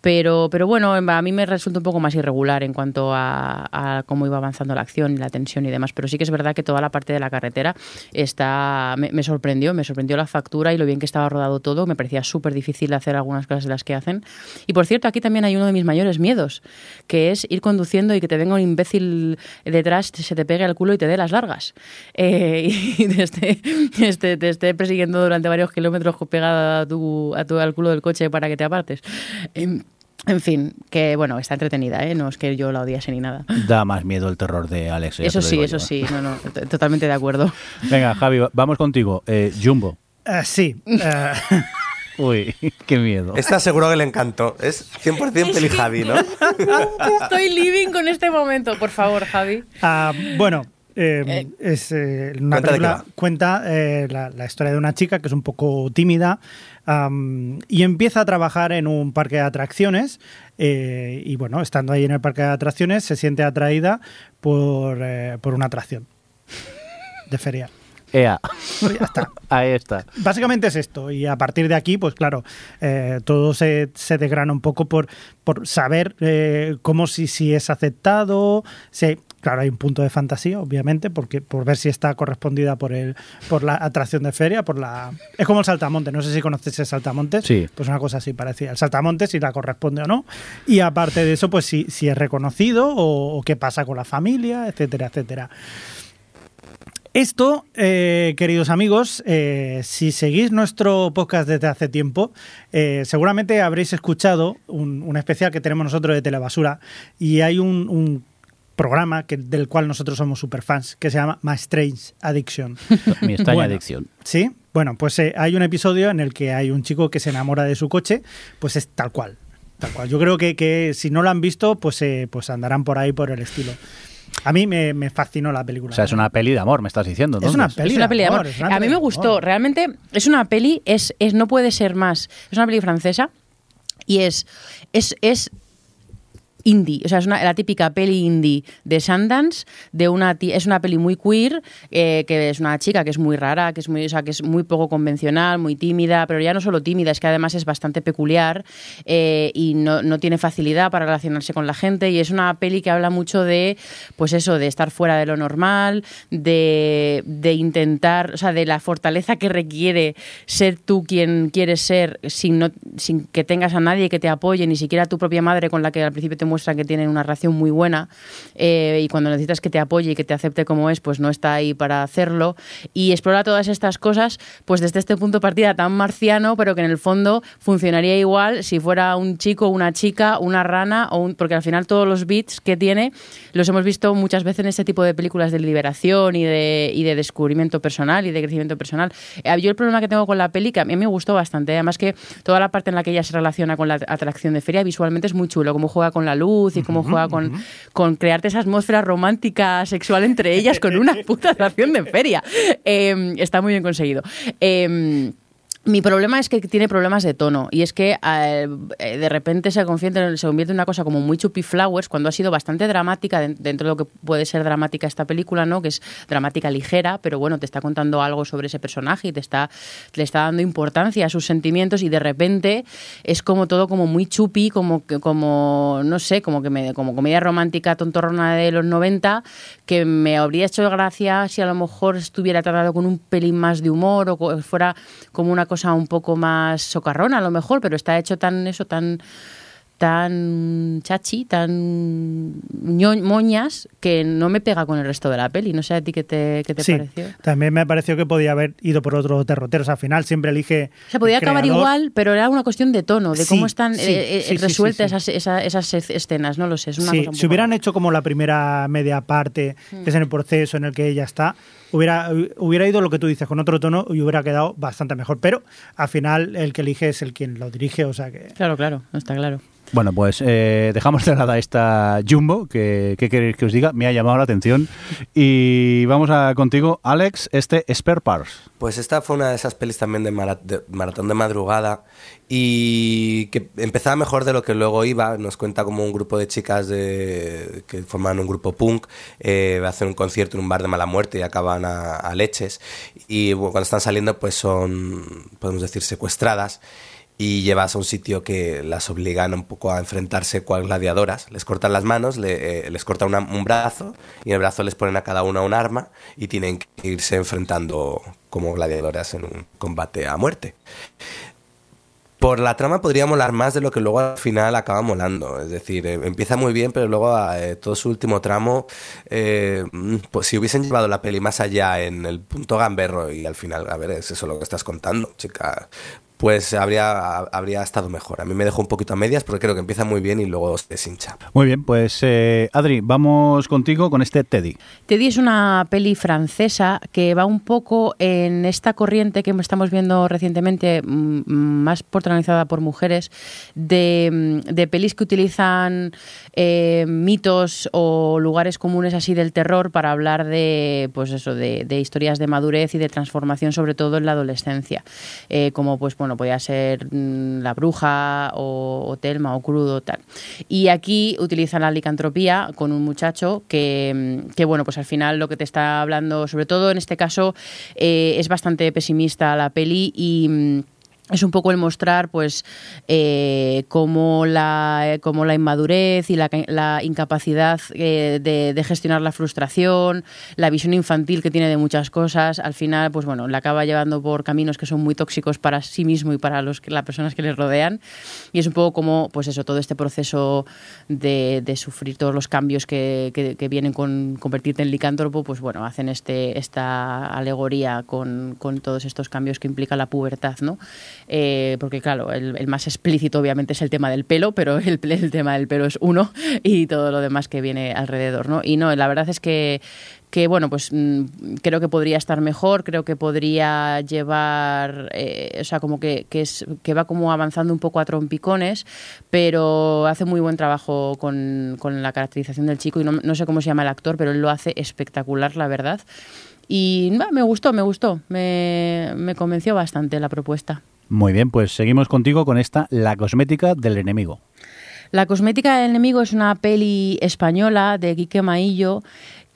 Speaker 2: Pero, pero bueno, a mí me resulta un poco más irregular en cuanto a, a, cómo iba avanzando la acción y la tensión y demás. Pero sí que es verdad que toda la parte de la carretera está me, me sorprendió, me sorprendió la factura y lo bien que estaba rodado todo. Me parecía súper difícil hacer algunas cosas de las que hacen. Y por cierto, aquí también hay uno de mis mayores miedos, que es ir conduciendo y que te venga un imbécil detrás, se te pegue al culo y te dé las largas. Eh, y te esté, este, te esté persiguiendo durante varios kilómetros pegada a tu, a tu, al culo del coche para que te apartes. Eh, en fin, que bueno, está entretenida, ¿eh? No es que yo la odiase ni nada.
Speaker 1: Da más miedo el terror de Alex.
Speaker 2: Eso sí, eso yo. sí, no, no, totalmente de acuerdo.
Speaker 1: Venga, Javi, vamos contigo. Eh, Jumbo.
Speaker 4: Uh, sí. Uh...
Speaker 1: Uy, qué miedo.
Speaker 3: Está seguro que le encantó. Es 100% peli Javi, ¿no?
Speaker 2: Estoy living con este momento, por favor, Javi.
Speaker 4: Uh, bueno, eh, eh, es eh, una
Speaker 3: cuenta
Speaker 4: película cuenta la, la, historia de una chica que es un poco tímida um, y empieza a trabajar en un parque de atracciones eh, y bueno, estando ahí en el parque de atracciones se siente atraída por, por una atracción de feria.
Speaker 1: Ea.
Speaker 4: Pues ya está.
Speaker 1: Ahí está.
Speaker 4: Básicamente es esto. Y a partir de aquí, pues claro, eh, todo se, se, desgrana un poco por, por saber eh, cómo si, si es aceptado, si Claro, hay un punto de fantasía, obviamente, porque por ver si está correspondida por el por la atracción de feria, por la es como el saltamontes. No sé si conoces el saltamontes.
Speaker 1: Sí.
Speaker 4: Pues una cosa así parecía. El saltamontes si la corresponde o no. Y aparte de eso, pues si, si es reconocido o, o qué pasa con la familia, etcétera, etcétera. Esto, eh, queridos amigos, eh, si seguís nuestro podcast desde hace tiempo, eh, seguramente habréis escuchado un, un, especial que tenemos nosotros de Telebasura y hay un, un programa que, del cual nosotros somos superfans que se llama My Strange Addiction.
Speaker 1: Mi extraña bueno, adicción.
Speaker 4: Sí, bueno, pues eh, hay un episodio en el que hay un chico que se enamora de su coche, pues es tal cual. Tal cual. Yo creo que, que si no lo han visto, pues, eh, pues andarán por ahí por el estilo. A mí me, me, fascinó la película.
Speaker 1: O sea, es una peli de amor, me estás diciendo.
Speaker 4: Es una peli,
Speaker 2: es una peli de amor.
Speaker 4: amor.
Speaker 2: A mí me gustó. Realmente es una peli, es, es no puede ser más. Es una peli francesa y es, es, es indie, o sea, es una, la típica peli indie de Sundance, de una es una peli muy queer, eh, que es una chica que es muy rara, que es muy, o sea, que es muy poco convencional, muy tímida, pero ya no solo tímida, es que además es bastante peculiar eh, y no, no, tiene facilidad para relacionarse con la gente y es una peli que habla mucho de, pues eso, de estar fuera de lo normal, de, de intentar, o sea, de la fortaleza que requiere ser tú quien quieres ser sin, no, sin que tengas a nadie que te apoye, ni siquiera a tu propia madre con la que al principio te muestran que tienen una relación muy buena eh, y cuando necesitas que te apoye y que te acepte como es, pues no está ahí para hacerlo. Y explora todas estas cosas, pues desde este punto de partida tan marciano, pero que en el fondo funcionaría igual si fuera un chico, una chica, una rana, o un, porque al final todos los beats que tiene los hemos visto muchas veces en este tipo de películas de liberación y de, y de descubrimiento personal y de crecimiento personal. Eh, yo el problema que tengo con la peli, que a mí me gustó bastante, además que toda la parte en la que ella se relaciona con la atracción de feria visualmente es muy chulo, cómo juega con la luz y cómo juega con, con, crearte esa atmósfera romántica sexual entre ellas con una puta atracción de feria. Eh, está muy bien conseguido. Eh, Mi problema es que tiene problemas de tono y es que eh, de repente se convierte, se convierte en una cosa como muy chupi flowers cuando ha sido bastante dramática dentro de lo que puede ser dramática esta película, ¿no? Que es dramática ligera, pero bueno, te está contando algo sobre ese personaje y te está le está dando importancia a sus sentimientos y de repente es como todo como muy chupi, como como no sé, como que me, como comedia romántica tontorrona de los 90 que me habría hecho gracia si a lo mejor estuviera tratado con un pelín más de humor o fuera como una cosa un poco más socarrona a lo mejor, pero está hecho tan eso, tan tan chachi, tan moñas, que no me pega con el resto de la peli. No sé a ti qué te, qué te sí, pareció.
Speaker 4: También me pareció que podía haber ido por otro derrotero. al final siempre elige.
Speaker 2: Se podía acabar igual, pero era una cuestión de tono, de cómo están eh, resueltas esas, esas, escenas. No lo sé. Es una cosa
Speaker 4: si hubieran hecho como la primera media parte, que es en el proceso en el que ella está, hubiera, hubiera ido lo que tú dices con otro tono y hubiera quedado bastante mejor. Pero al final el que elige es el quien lo dirige, o sea que.
Speaker 2: Claro, claro, está claro.
Speaker 1: Bueno, pues eh, dejamos de lado esta Jumbo, que, queréis que os diga, me ha llamado la atención. Y vamos a contigo, Alex, este Spare Parts.
Speaker 3: Pues esta fue una de esas pelis también de, maratón de madrugada y que empezaba mejor de lo que luego iba. Nos cuenta como un grupo de chicas de, que forman un grupo punk, eh, hacen un concierto en un bar de mala muerte y acaban a, leches. Y cuando están saliendo, pues son, podemos decir, secuestradas y llevas a un sitio que las obligan un poco a enfrentarse cual gladiadoras. Les cortan las manos, eh, les cortan un brazo y en el brazo les ponen a cada una un arma y tienen que irse enfrentando como gladiadoras en un combate a muerte. Por la trama podría molar más de lo que luego al final acaba molando. Es decir, eh, empieza muy bien, pero luego eh, todo su último tramo, pues si hubiesen llevado la peli más allá en el punto gamberro y al final, a ver, es eso lo que estás contando, chica, pues habría, habría estado mejor. A mí me dejó un poquito a medias porque creo que empieza muy bien y luego se deshincha.
Speaker 1: Muy bien, pues eh, Adri, vamos contigo con este Teddy.
Speaker 2: Teddy es una peli francesa que va un poco en esta corriente que estamos viendo recientemente, mm, más protagonizada por mujeres, de, mm, de pelis que utilizan eh, mitos o lugares comunes así del terror para hablar de, pues eso, de, historias de madurez y de transformación, sobre todo en la adolescencia. Eh, como pues bueno, podía ser mm, La Bruja o, Telma o Crudo, tal. Y aquí utilizan la licantropía con un muchacho que, mm, que, bueno, pues al final lo que te está hablando, sobre todo en este caso, eh, es bastante pesimista la peli y mm, es un poco el mostrar pues eh, cómo, la, como la inmadurez y la, incapacidad eh, de, gestionar la frustración, la visión infantil que tiene de muchas cosas, al final pues bueno, la acaba llevando por caminos que son muy tóxicos para sí mismo y para los, las personas que le rodean y es un poco como pues eso, todo este proceso de, sufrir todos los cambios que, que, vienen con convertirte en licántropo, pues bueno, hacen este, esta alegoría con, con todos estos cambios que implica la pubertad, ¿no? Eh, porque claro, el, más explícito obviamente es el tema del pelo, pero el, tema del pelo es uno y todo lo demás que viene alrededor, ¿no? Y no, la verdad es que que bueno, pues mm, creo que podría estar mejor, creo que podría llevar, eh, o sea, como que, que, va como avanzando un poco a trompicones, pero hace muy buen trabajo con, con la caracterización del chico y no, no, sé cómo se llama el actor, pero él lo hace espectacular, la verdad. Y me gustó, me gustó, me, me convenció bastante la propuesta.
Speaker 1: Muy bien, pues seguimos contigo con esta La cosmética del enemigo.
Speaker 2: La cosmética del enemigo es una peli española de Quique Maillo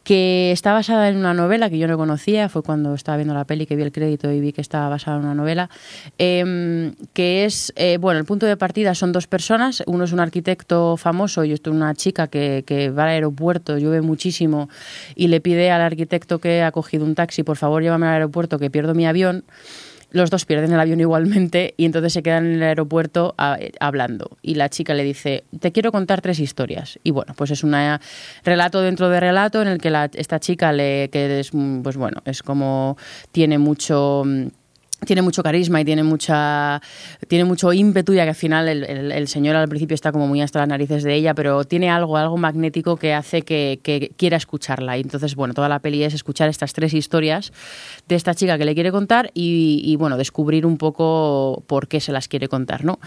Speaker 2: que está basada en una novela que yo no conocía, fue cuando estaba viendo la peli que vi el crédito y vi que estaba basada en una novela, em, que es, eh, bueno, el punto de partida son dos personas, uno es un arquitecto famoso y esto una chica que, que va al aeropuerto, llueve muchísimo y le pide al arquitecto que ha cogido un taxi, por favor llévame al aeropuerto que pierdo mi avión los dos pierden el avión igualmente y entonces se quedan en el aeropuerto ah, hablando. Y la chica le dice, te quiero contar tres historias. Y bueno, pues es un relato dentro de relato en el que esta chica, le, que es, pues bueno, es como tiene mucho tiene mucho carisma y tiene mucha tiene mucho ímpetu y que al final el, señor al principio está como muy hasta las narices de ella pero tiene algo algo magnético que hace que, quiera escucharla. Y entonces bueno toda la peli es escuchar estas tres historias de esta chica que le quiere contar y, bueno descubrir un poco por qué se las quiere contar no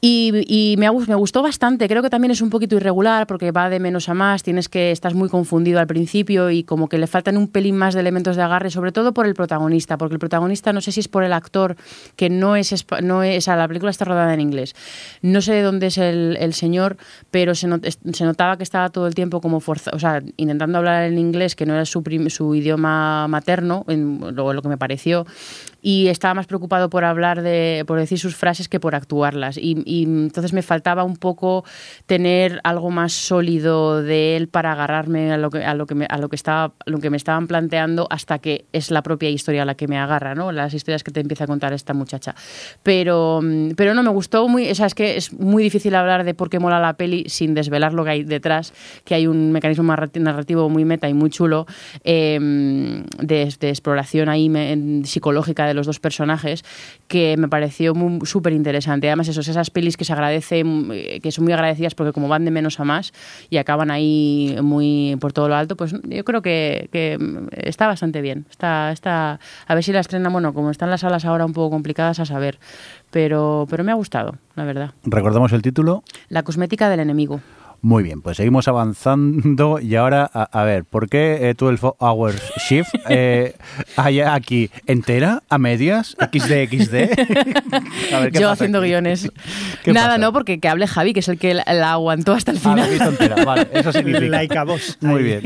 Speaker 2: Y, me, me gustó bastante. Creo que también es un poquito irregular porque va de menos a más. Tienes que estás muy confundido al principio y como que le faltan un pelín más de elementos de agarre, sobre todo por el protagonista, porque el protagonista no sé si es por el actor que no es no es, la película está rodada en inglés. No sé de dónde es el, el señor, pero se, not- se notaba que estaba todo el tiempo como forzado, o sea, intentando hablar en inglés, que no era su, prim- su idioma materno, en, lo, lo que me pareció y estaba más preocupado por hablar de por decir sus frases que por actuarlas. Y, entonces me faltaba un poco tener algo más sólido de él para agarrarme a lo que a lo que me, a lo que estaba lo que me estaban planteando hasta que es la propia historia la que me agarra no las historias que te empieza a contar esta muchacha. Pero mm, pero no me gustó muy o sea es que es muy difícil hablar de por qué mola la peli sin desvelar lo que hay detrás que hay un mecanismo narrati- narrativo muy meta y muy chulo eh, de, de exploración ahí me- psicológica de los dos personajes que me pareció súper interesante. Además, esos, esas pelis que se agradecen, eh, que son muy agradecidas porque como van de menos a más y acaban ahí muy por todo lo alto, pues yo creo que, que está bastante bien. Está, está, a ver si la estrena, bueno, como están las salas ahora un poco complicadas a saber, pero, pero me ha gustado, la verdad.
Speaker 1: Recordamos el título.
Speaker 2: La cosmética del enemigo.
Speaker 1: Muy bien, pues seguimos avanzando y ahora, a, a ver, ¿por qué eh, 12 Hours Shift eh, hay aquí entera, a medias, XD, XD? A ver, ¿qué
Speaker 2: Yo
Speaker 1: pasa
Speaker 2: haciendo
Speaker 1: aquí?
Speaker 2: guiones.
Speaker 1: ¿Qué
Speaker 2: Nada,
Speaker 1: pasa?
Speaker 2: no, porque que hable Javi, que es el que la, la aguantó hasta el
Speaker 1: Ah, lo he
Speaker 2: final.
Speaker 1: visto entera, vale, eso significa.
Speaker 4: Like a boss.
Speaker 1: Muy bien.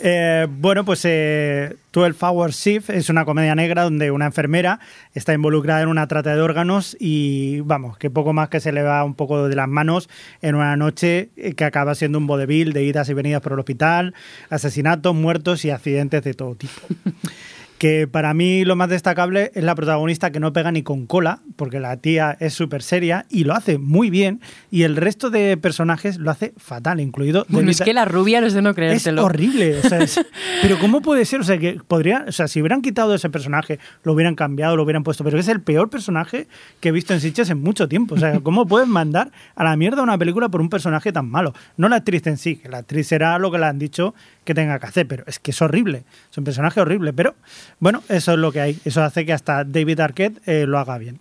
Speaker 4: Eh, bueno, pues eh, 12 Hours Shift es una comedia negra donde una enfermera está involucrada en una trata de órganos y vamos, que poco más que se le va un poco de las manos en una noche eh, que acaba siendo un vodevil de idas y venidas por el hospital, asesinatos, muertos y accidentes de todo tipo. que para mí lo más destacable es la protagonista que no pega ni con cola, porque la tía es súper seria y lo hace muy bien, y el resto de personajes lo hace fatal, incluido...
Speaker 2: Bueno, es que la rubia no es de no
Speaker 4: es
Speaker 2: creértelo.
Speaker 4: horrible. o sea, es- pero ¿cómo puede ser? O sea, que podría, o sea, si hubieran quitado ese personaje, lo hubieran cambiado, lo hubieran puesto, pero es el peor personaje que he visto en Sitges en mucho tiempo. O sea, ¿cómo pueden mandar a la mierda una película por un personaje tan malo? No la actriz en sí, que la actriz será lo que le han dicho que tenga que hacer, pero es que es horrible. Es un personaje horrible, pero bueno, eso es lo que hay. Eso hace que hasta David Arquette eh, lo haga bien.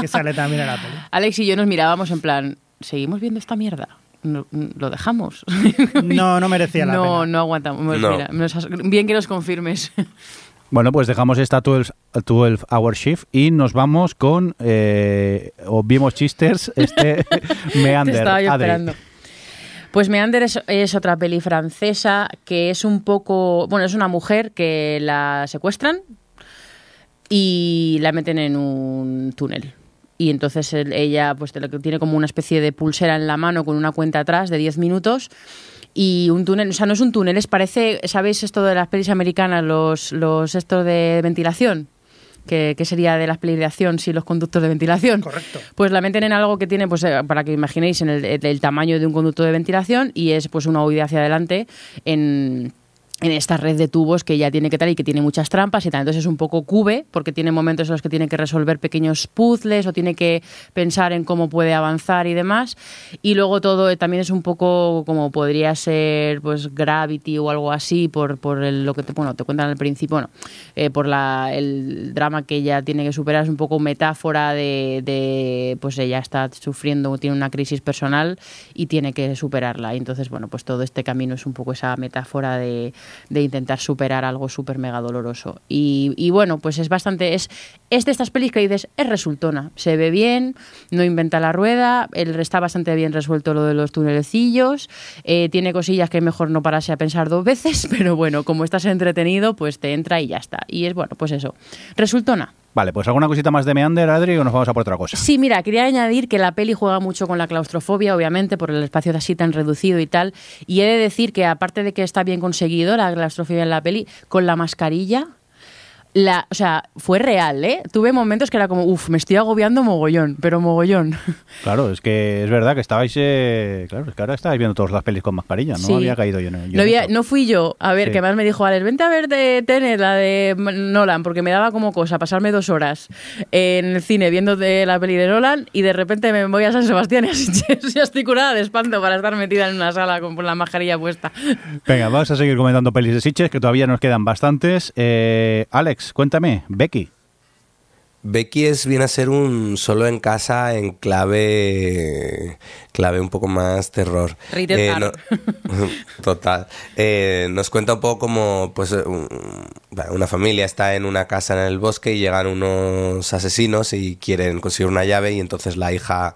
Speaker 4: que sale también en la peli.
Speaker 2: Alex y yo nos mirábamos en plan, ¿seguimos viendo esta mierda? No, ¿Lo dejamos?
Speaker 4: No, no merecía la
Speaker 2: no,
Speaker 4: pena.
Speaker 2: no aguantamos.
Speaker 3: No.
Speaker 2: Mira, nos has- bien que nos confirmes.
Speaker 1: Bueno, pues dejamos esta 12, 12 Hour Shift y nos vamos con, eh, obviemos chisters, este Meander.
Speaker 2: Te estaba yo
Speaker 1: Adri.
Speaker 2: esperando. Pues Meander es, otra peli francesa que es un poco. Bueno, es una mujer que la secuestran y la meten en un túnel. Y entonces el- ella pues tiene como una especie de pulsera en la mano con una cuenta atrás de 10 minutos. Y un túnel, o sea, no es un túnel, es parece, ¿sabéis esto de las pelis americanas, los, los estos de ventilación? Que, que sería de las pelis de acción, sí, los conductos de ventilación.
Speaker 4: Correcto.
Speaker 2: Pues la meten en algo que tiene, pues eh, para que imaginéis, en el, el- el tamaño de un conducto de ventilación y es pues una huida hacia adelante en, en esta red de tubos que ya tiene que tal y que tiene muchas trampas y tal. Entonces es un poco cube porque tiene momentos en los que tiene que resolver pequeños puzzles o tiene que pensar en cómo puede avanzar y demás. Y luego todo eh, también es un poco como podría ser pues Gravity o algo así por, por el- lo que te, bueno, te cuentan al principio, bueno, eh, por la, el drama que ella tiene que superar. Es un poco metáfora de, de, pues ella está sufriendo, tiene una crisis personal y tiene que superarla. Y entonces, bueno, pues todo este camino es un poco esa metáfora de, de intentar superar algo súper mega doloroso. Y, bueno, pues es bastante, es, de estas pelis que dices, es resultona, se ve bien, no inventa la rueda, el, está bastante bien resuelto lo de los tunelecillos, eh, tiene cosillas que mejor no pararse a pensar dos veces, pero bueno, como estás entretenido, pues te entra y ya está. Y es bueno, pues eso, resultona.
Speaker 1: Vale, pues alguna cosita más de Meander, Adri, o nos vamos a por otra cosa.
Speaker 2: Sí, mira, quería añadir que la peli juega mucho con la claustrofobia, obviamente, por el espacio así tan reducido y tal. Y he de decir que, aparte de que está bien conseguido la claustrofobia en la peli, con la mascarilla. La, o sea, fue real, ¿eh? Tuve momentos que era como, uff, me estoy agobiando mogollón, pero mogollón.
Speaker 1: Claro, es que es verdad que estabais. eh, claro, es que ahora estáis viendo todas las pelis con mascarilla. No
Speaker 2: Sí.
Speaker 1: había caído yo en yo
Speaker 2: No, había- no fui yo. A ver,
Speaker 1: Sí.
Speaker 2: que más me dijo Alex, vente a ver de Tenet, la de Nolan, porque me daba como cosa pasarme dos horas en el cine viendo de la peli de Nolan y de repente me voy a San Sebastián y así estoy curada de espanto para estar metida en una sala con, con la mascarilla puesta.
Speaker 1: Venga, vamos a seguir comentando pelis de Sitches, que todavía nos quedan bastantes. Eh, Alex, cuéntame, Becky.
Speaker 3: Becky es viene a ser un solo en casa en clave clave un poco más terror. Eh, total. Eh, nos cuenta un poco como pues un- una familia está en una casa en el bosque y llegan unos asesinos y quieren conseguir una llave y entonces la hija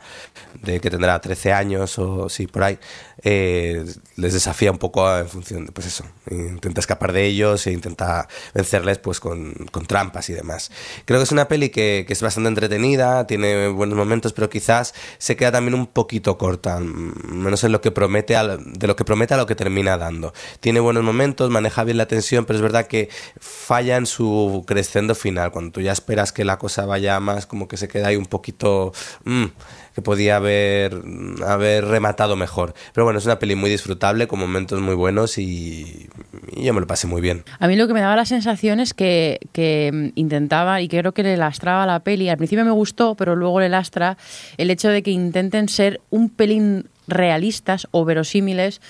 Speaker 3: de que tendrá 13 años o sí por ahí eh, les desafía un poco en función de pues eso intenta escapar de ellos e intenta vencerles pues con, con trampas y demás creo que es una peli que, es bastante entretenida tiene buenos momentos pero quizás se queda también un poquito corta menos en lo que promete de lo que promete a lo que termina dando. Tiene buenos momentos maneja bien la tensión pero es verdad que falla en su crescendo final. Cuando tú ya esperas que la cosa vaya más como que se queda ahí un poquito mm, que podía haber, haber rematado mejor. Pero bueno, es una peli muy disfrutable, con momentos muy buenos y, yo me lo pasé muy bien.
Speaker 2: A mí lo que me daba la sensación es que, que mm, intentaba, y creo que le lastraba la peli, al principio me gustó, pero luego le lastra el hecho de que intenten ser un pelín realistas o verosímiles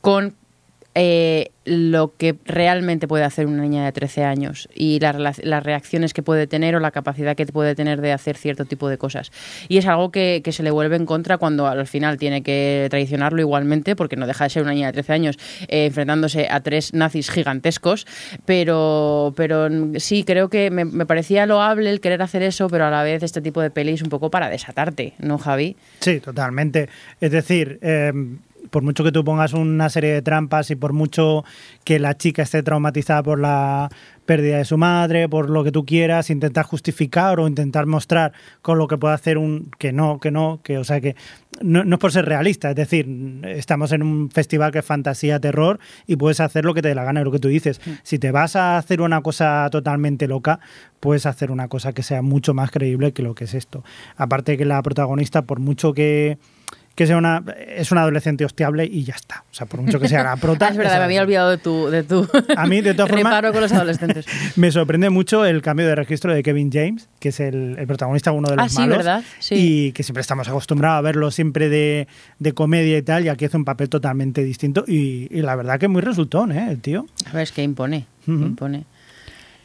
Speaker 2: con eh, lo que realmente puede hacer una niña de 13 años y las, las reacciones que puede tener o la capacidad que puede tener de hacer cierto tipo de cosas. Y es algo que, se le vuelve en contra cuando al final tiene que traicionarlo igualmente, porque no deja de ser una niña de 13 años eh, enfrentándose a tres nazis gigantescos, pero, pero sí, creo que me, parecía loable el querer hacer eso, pero a la vez este tipo de pelis un poco para desatarte, ¿no, Javi?
Speaker 4: Sí, totalmente. Es decir, eh, por mucho que tú pongas una serie de trampas y por mucho que la chica esté traumatizada por la pérdida de su madre, por lo que tú quieras, intentar justificar o intentar mostrar con lo que puede hacer un que no, que no, que o sea que no, no es por ser realista, es decir, estamos en un festival que es fantasía, terror y puedes hacer lo que te dé la gana, lo que tú dices. Si te vas a hacer una cosa totalmente loca, puedes hacer una cosa que sea mucho más creíble que lo que es esto. Aparte que la protagonista, por mucho que que sea una es una adolescente hostiable y ya está. O sea, por mucho que sea la prota.
Speaker 2: Es verdad, me había olvidado de tu, de tu
Speaker 4: A mí, de todas formas-
Speaker 2: reparo con los adolescentes.
Speaker 4: Me sorprende mucho el cambio de registro de Kevin James, que es el, el protagonista, uno de los
Speaker 2: Ah, sí,
Speaker 4: malos.
Speaker 2: ¿verdad? Sí.
Speaker 4: Y que siempre estamos acostumbrados a verlo siempre de, de comedia y tal, y aquí hace un papel totalmente distinto. Y, y la verdad que muy resultón, ¿eh? El tío.
Speaker 2: A ver, es que impone, impone.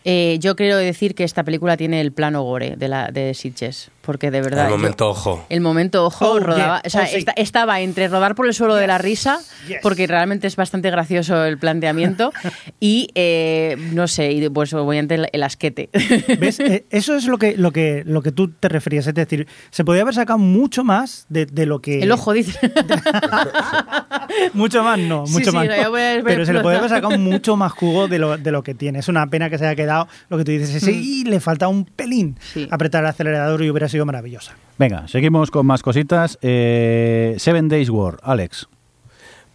Speaker 2: Eh, yo quiero decir que esta película tiene el plano gore de, la, de Sitges, porque de verdad...
Speaker 3: El
Speaker 2: yo-
Speaker 3: momento ojo.
Speaker 2: el momento ojo
Speaker 4: Oh,
Speaker 2: rodaba,
Speaker 4: yeah.
Speaker 2: o sea,
Speaker 4: Oh, sí.
Speaker 2: esta- estaba entre rodar por el suelo de la risa,
Speaker 4: Yes.
Speaker 2: porque realmente es bastante gracioso el planteamiento, y eh, no sé, y pues obviamente el, el asquete.
Speaker 4: ¿Ves? Eh, Eso es lo que, lo, que, lo que tú te referías. Es decir, se podía haber sacado mucho más de, de lo que.
Speaker 2: El ojo, dice.
Speaker 4: Mucho más no,
Speaker 2: Sí,
Speaker 4: mucho
Speaker 2: sí,
Speaker 4: más
Speaker 2: no,
Speaker 4: no.
Speaker 2: a
Speaker 4: Pero se le podía haber sacado mucho más jugo de lo, de lo que tiene. Es una pena que se haya quedado lo que tú dices. Ese, y le falta un pelín
Speaker 2: Mm. Sí.
Speaker 4: apretar el acelerador y hubiera sido maravillosa.
Speaker 1: Venga, seguimos con más cositas. Eh, Seven Days War, Alex.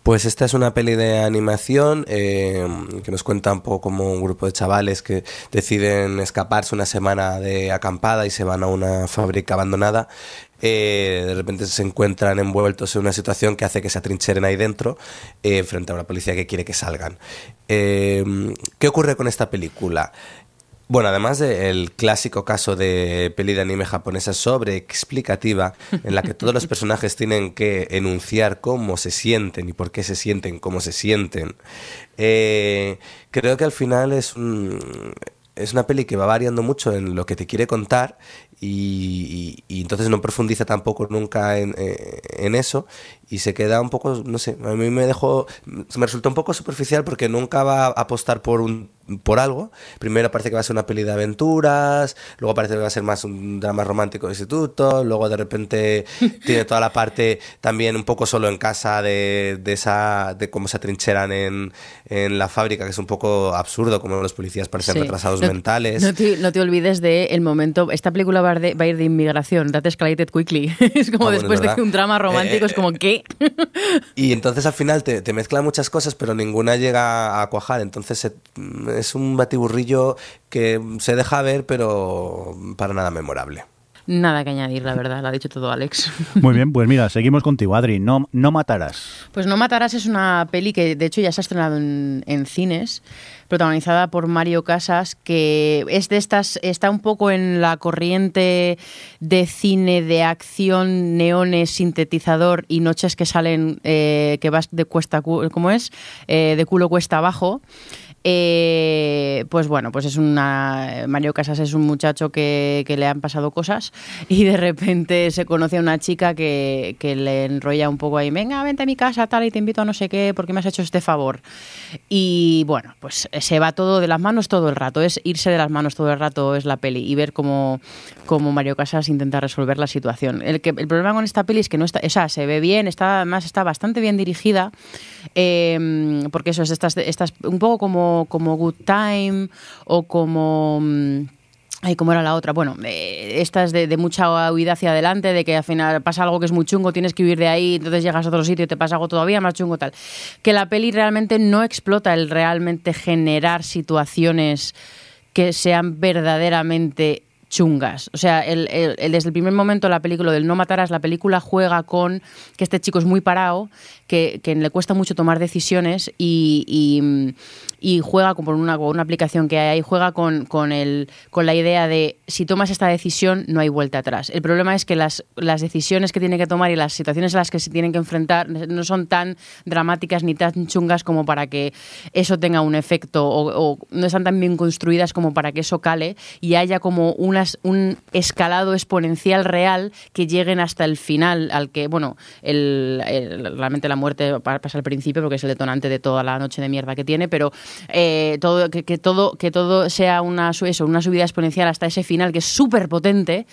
Speaker 3: Pues esta es una peli de animación eh, que nos cuenta un poco como un grupo de chavales que deciden escaparse una semana de acampada y se van a una fábrica abandonada. Eh, de repente se encuentran envueltos en una situación que hace que se atrincheren ahí dentro eh, frente a una policía que quiere que salgan. Eh, ¿Qué ocurre con esta película? Bueno, además del clásico caso de peli de anime japonesa sobre explicativa, en la que todos los personajes tienen que enunciar cómo se sienten y por qué se sienten como se sienten, eh, creo que al final es un, es una peli que va variando mucho en lo que te quiere contar y, y- y entonces no profundiza tampoco nunca en, eh, en eso y se queda un poco, no sé, a mí me dejó, me resultó un poco superficial porque nunca va a apostar por un por algo. Primero parece que va a ser una peli de aventuras, luego parece que va a ser más un drama romántico de instituto, luego de repente tiene toda la parte también un poco solo en casa de, de esa de cómo se atrincheran en, en la fábrica, que es un poco absurdo, como los policías parecen
Speaker 2: Sí.
Speaker 3: retrasados
Speaker 2: No-
Speaker 3: mentales.
Speaker 2: No te, no te olvides de el momento. Esta película va, de- va a ir de inmigración. That escalated quickly. es como
Speaker 3: Ah, bueno,
Speaker 2: después
Speaker 3: es
Speaker 2: de que un drama romántico
Speaker 3: Eh,
Speaker 2: es como, ¿qué?
Speaker 3: Y entonces al final te, te mezcla muchas cosas, pero ninguna llega a cuajar. Entonces es un batiburrillo que se deja ver, pero para nada memorable.
Speaker 2: Nada que añadir, la verdad. Lo ha dicho todo Alex.
Speaker 1: Muy bien, pues mira, seguimos contigo, Adri. No, no matarás.
Speaker 2: Pues No Matarás es una peli que de hecho ya se ha estrenado en, en cines, protagonizada por Mario Casas, que es de estas, está un poco en la corriente de cine de acción, neones, sintetizador y noches que salen, eh, que vas de cuesta, cu- ¿cómo es? Eh, de culo cuesta abajo. Eh, pues bueno, pues es una. Mario Casas es un muchacho que, le han pasado cosas y de repente se conoce a una chica que, que le enrolla un poco ahí. Venga, vente a mi casa, tal, y te invito a no sé qué, porque me has hecho este favor. Y bueno, pues se va todo de las manos todo el rato. Es irse de las manos todo el rato, es la peli, y ver cómo, cómo Mario Casas intenta resolver la situación. El, que, el problema con esta peli es que no está. O sea, se ve bien, está, además está bastante bien dirigida, eh, porque eso es estas, estas un poco como como, Good Time o como... Mm, Ay, ¿cómo era la otra? Bueno, eh, esta es de, de, mucha huida hacia adelante, de que al final pasa algo que es muy chungo, tienes que huir de ahí, entonces llegas a otro sitio y te pasa algo todavía más chungo, tal. Que la peli realmente no explota el realmente generar situaciones que sean verdaderamente chungas. O sea, el, desde el primer momento la película del no matarás, la película juega con que este chico es muy parado, que, le cuesta mucho tomar decisiones y, y, y juega con una, una, aplicación que hay juega con, la idea de si tomas esta decisión no hay vuelta atrás. El problema es que las, decisiones que tiene que tomar y las situaciones a las que se tienen que enfrentar no son tan dramáticas ni tan chungas como para que eso tenga un efecto o no están tan bien construidas como para que eso cale y haya como una un escalado exponencial real que lleguen hasta el final, al que, bueno, el, realmente la muerte pasa al principio porque es el detonante de toda la noche de mierda que tiene, pero eh, todo, que, que, todo, que todo sea una, una subida exponencial hasta ese final que es súper potente.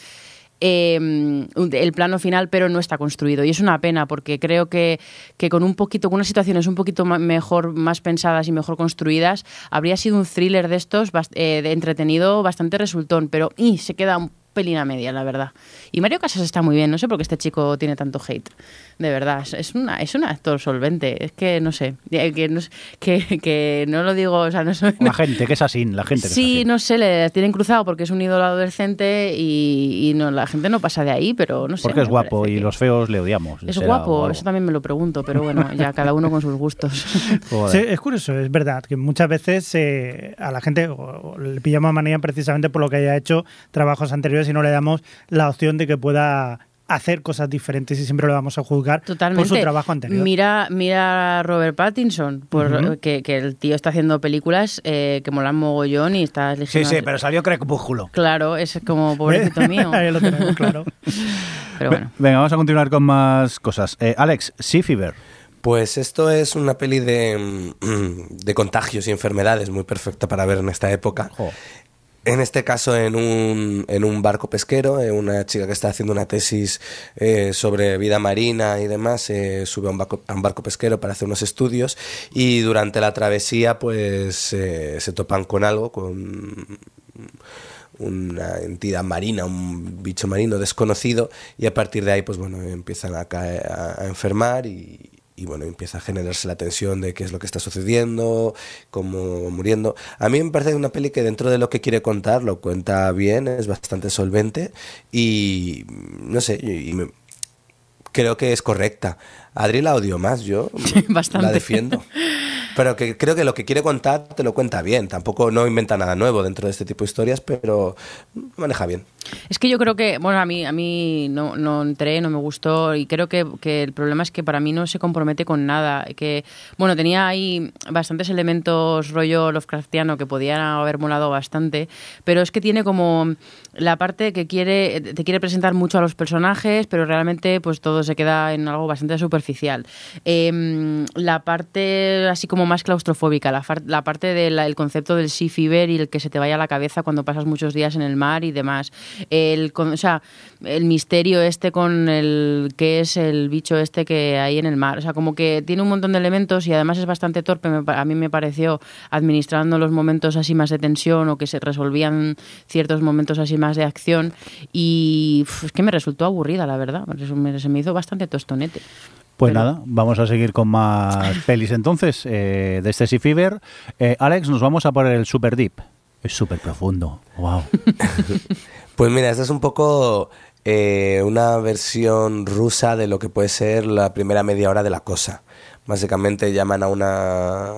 Speaker 2: Eh, el plano final, pero no está construido. Y es una pena porque creo que, que con un poquito, con unas situaciones un poquito mejor, más pensadas y mejor construidas, habría sido un thriller de estos eh, de entretenido, bastante resultón, pero y, se queda un pelín a media, la verdad. Y Mario Casas está muy bien, no sé por qué este chico tiene tanto hate. De verdad, es una es un actor solvente, es que no sé, que no, que, que no lo digo, o sea, no soy,
Speaker 1: La gente que es así, la gente que
Speaker 2: Sí,
Speaker 1: es así.
Speaker 2: no sé, le tienen cruzado porque es un ídolo adolescente y, y no, la gente no pasa de ahí, pero no sé.
Speaker 1: Porque es guapo y
Speaker 2: que-
Speaker 1: los feos le odiamos.
Speaker 2: Es guapo, eso también me lo pregunto, pero bueno, ya cada uno con sus gustos.
Speaker 4: Sí, es curioso, es verdad que muchas veces eh, a la gente o- o le pillamos manía precisamente por lo que haya hecho trabajos anteriores y no le damos la opción de que pueda hacer cosas diferentes y siempre lo vamos a juzgar
Speaker 2: Totalmente.
Speaker 4: por su trabajo anterior.
Speaker 2: Mira, mira a Robert Pattinson, por, que, que el tío está haciendo películas eh, que molan mogollón y está
Speaker 1: Sí,
Speaker 2: eligiendo-
Speaker 1: sí, pero salió Crepúsculo.
Speaker 2: Claro, es como pobrecito mío.
Speaker 4: Ahí lo tenemos claro.
Speaker 2: Pero bueno.
Speaker 1: Venga, vamos a continuar con más cosas. Eh, Alex, Sea Fever.
Speaker 3: Pues esto es una peli de, mm, de contagios y enfermedades muy perfecta para ver en esta época. En este caso, en un, en un barco pesquero, eh, una chica que está haciendo una tesis eh, sobre vida marina y demás, eh, sube a un, barco, a un barco pesquero para hacer unos estudios y durante la travesía pues eh, se topan con algo, con una entidad marina, un bicho marino desconocido y a partir de ahí pues bueno empiezan a, caer, a, enfermar y, y bueno, empieza a generarse la tensión de qué es lo que está sucediendo, cómo muriendo. A mí me parece una peli que dentro de lo que quiere contar lo cuenta bien, es bastante solvente y no sé, y me- creo que es correcta. Adri la odio más, yo
Speaker 2: Bastante.
Speaker 3: la defiendo. Pero que creo que lo que quiere contar te lo cuenta bien. Tampoco no inventa nada nuevo dentro de este tipo de historias, pero maneja bien.
Speaker 2: Es que yo creo que, bueno, a mí, a mí no, no entré, no me gustó y creo que, que el problema es que para mí no se compromete con nada. Que, bueno, tenía ahí bastantes elementos rollo Lovecraftiano que podían haber molado bastante, pero es que tiene como la parte que quiere, te quiere presentar mucho a los personajes, pero realmente pues todo se queda en algo bastante superficial. Em, la parte así como más claustrofóbica, la, la parte del concepto del sea fever y el que se te vaya a la cabeza cuando pasas muchos días en el mar y demás. El, el misterio este con el que es el bicho este que hay en el mar. O sea, como que tiene un montón de elementos y además es bastante torpe. a mí me pareció administrando los momentos así más de tensión o que se resolvían ciertos momentos así más de acción. Y es que me resultó aburrida, la verdad. Se me hizo bastante tostonete.
Speaker 1: Pues
Speaker 2: Pero-
Speaker 1: nada, vamos a seguir con más pelis entonces eh, de Sea Fever. Eh, Alex, nos vamos a por el Super Deep. Es súper profundo. Wow.
Speaker 3: Pues mira, esta es un poco eh, una versión rusa de lo que puede ser la primera media hora de la cosa. Básicamente llaman a una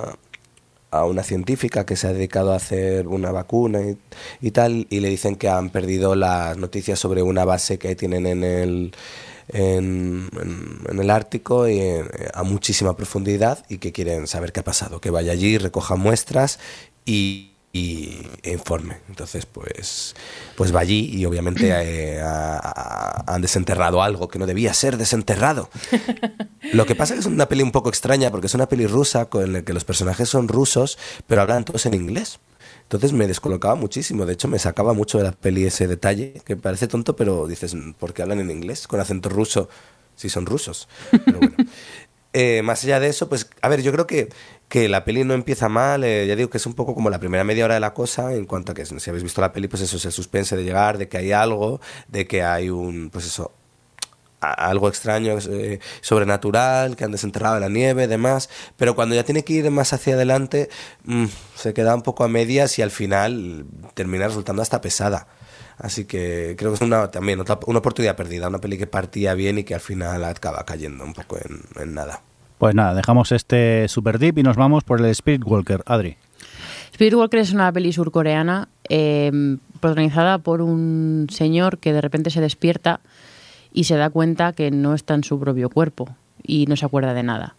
Speaker 3: a una científica que se ha dedicado a hacer una vacuna y, y tal y le dicen que han perdido las noticias sobre una base que tienen en el en, en- en el Ártico y en- a muchísima profundidad y que quieren saber qué ha pasado, que vaya allí, recoja muestras y, y e informe. Entonces, pues, pues va allí y obviamente eh, ha- ha- han desenterrado algo que no debía ser desenterrado. Lo que pasa es que es una peli un poco extraña porque es una peli rusa con la que los personajes son rusos, pero hablan todos en inglés. Entonces me descolocaba muchísimo. De hecho, me sacaba mucho de la peli ese detalle, que parece tonto, pero dices, ¿por qué hablan en inglés con acento ruso si son rusos? Pero bueno. Eh, más allá de eso, pues, a ver, yo creo que, que la peli no empieza mal. eh, ya digo que es un poco como la primera media hora de la cosa, en cuanto a que si habéis visto la peli, pues eso es el suspense de llegar, de que hay algo, de que hay un, pues eso, a- algo extraño, eh, sobrenatural, que han desenterrado en la nieve, demás, pero cuando ya tiene que ir más hacia adelante, mm, se queda un poco a medias y al final termina resultando hasta pesada. Así que creo que es una, también otra, una oportunidad perdida, una peli que partía bien y que al final acaba cayendo un poco en, en nada.
Speaker 1: Pues nada, dejamos este Super Deep y nos vamos por el Spirit Walker. Adri.
Speaker 2: Spirit Walker es una peli surcoreana eh, protagonizada por un señor que de repente se despierta y se da cuenta que no está en su propio cuerpo y no se acuerda de nada.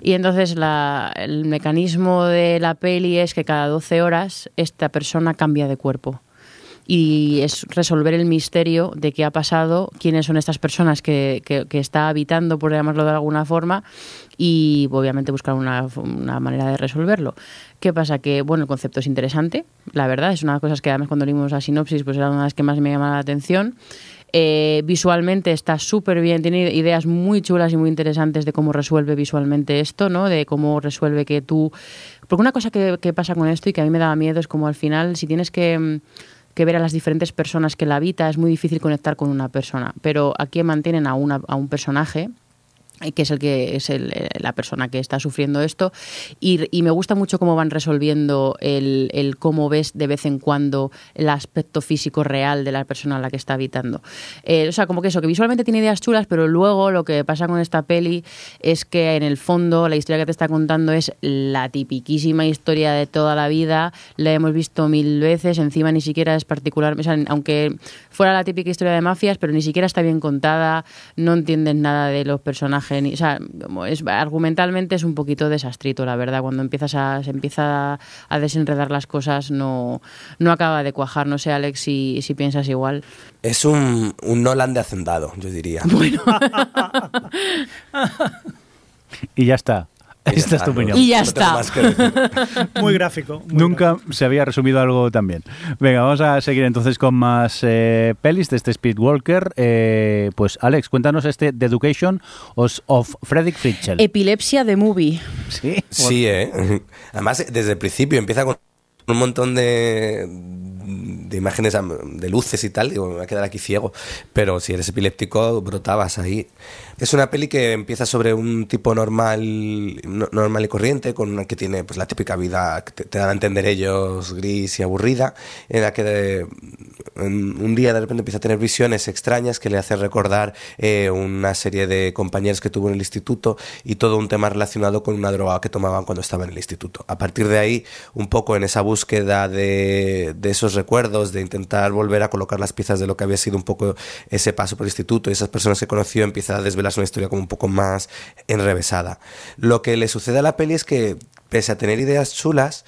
Speaker 2: Y entonces la- el mecanismo de la peli es que cada 12 horas esta persona cambia de cuerpo. Y es resolver el misterio de qué ha pasado, quiénes son estas personas que, que- que está habitando, por llamarlo de alguna forma, y obviamente buscar una, una manera de resolverlo. ¿Qué pasa? Que, bueno, el concepto es interesante, la verdad, es una de las cosas que además cuando leímos la sinopsis, pues era una de las que más me llamaba la atención. Eh, visualmente está súper bien, tiene ideas muy chulas y muy interesantes de cómo resuelve visualmente esto, ¿no? De cómo resuelve que tú... Porque una cosa que, que pasa con esto y que a mí me daba miedo es como al final, si tienes que, mm, ver a las diferentes personas que la habita, es muy difícil conectar con una persona. Pero aquí mantienen a, una, a un personaje que es el que es el, eh, la persona que está sufriendo esto. Y, y me gusta mucho cómo van resolviendo el, el cómo ves de vez en cuando el aspecto físico real de la persona a la que está habitando. Eh, o sea como que eso que visualmente tiene ideas chulas pero luego lo que pasa con esta peli es que en el fondo la historia que te está contando es la tipiquísima historia de toda la vida. La hemos visto mil veces encima ni siquiera es particular aunque fuera la típica historia de mafias pero ni siquiera está bien contada no entiendes nada de los personajes ni, o sea como es argumentalmente es un poquito desastrito la verdad cuando empiezas a se empieza a desenredar las cosas no no acaba de cuajar no sé Alex si, si piensas igual
Speaker 3: Es un, un Nolan de hacendado, yo diría.
Speaker 1: Y ya está. Esta es
Speaker 3: está,
Speaker 1: tu
Speaker 3: no-
Speaker 1: opinión.
Speaker 2: Y ya
Speaker 3: no
Speaker 2: está.
Speaker 4: Muy gráfico. muy
Speaker 1: Nunca se había resumido algo tan bien. Venga, vamos a seguir entonces con más eh, pelis de este Speedwalker. Eh, pues Alex, cuéntanos este The Education of, of Frederick Fritchel.
Speaker 2: epilepsia de movie
Speaker 1: sí,
Speaker 3: Sí, ¿eh? Además, desde el principio empieza con un montón de, de imágenes de luces y tal. Digo, me voy a quedar aquí ciego. Pero si eres epiléptico, brotabas ahí. Es una peli que empieza sobre un tipo normal, no- normal y corriente, con una que tiene pues la típica vida que te, te dan a entender ellos gris y aburrida, en la que de- en un día de repente empieza a tener visiones extrañas que le hacen recordar eh, una serie de compañeros que tuvo en el instituto y todo un tema relacionado con una droga que tomaban cuando estaba en el instituto. A partir de ahí, un poco en esa búsqueda de, de esos recuerdos, de intentar volver a colocar las piezas de lo que había sido un poco ese paso por el instituto y esas personas que conoció, empieza a desvelarse una historia como un poco más enrevesada. Lo que le sucede a la peli es que, pese a tener ideas chulas,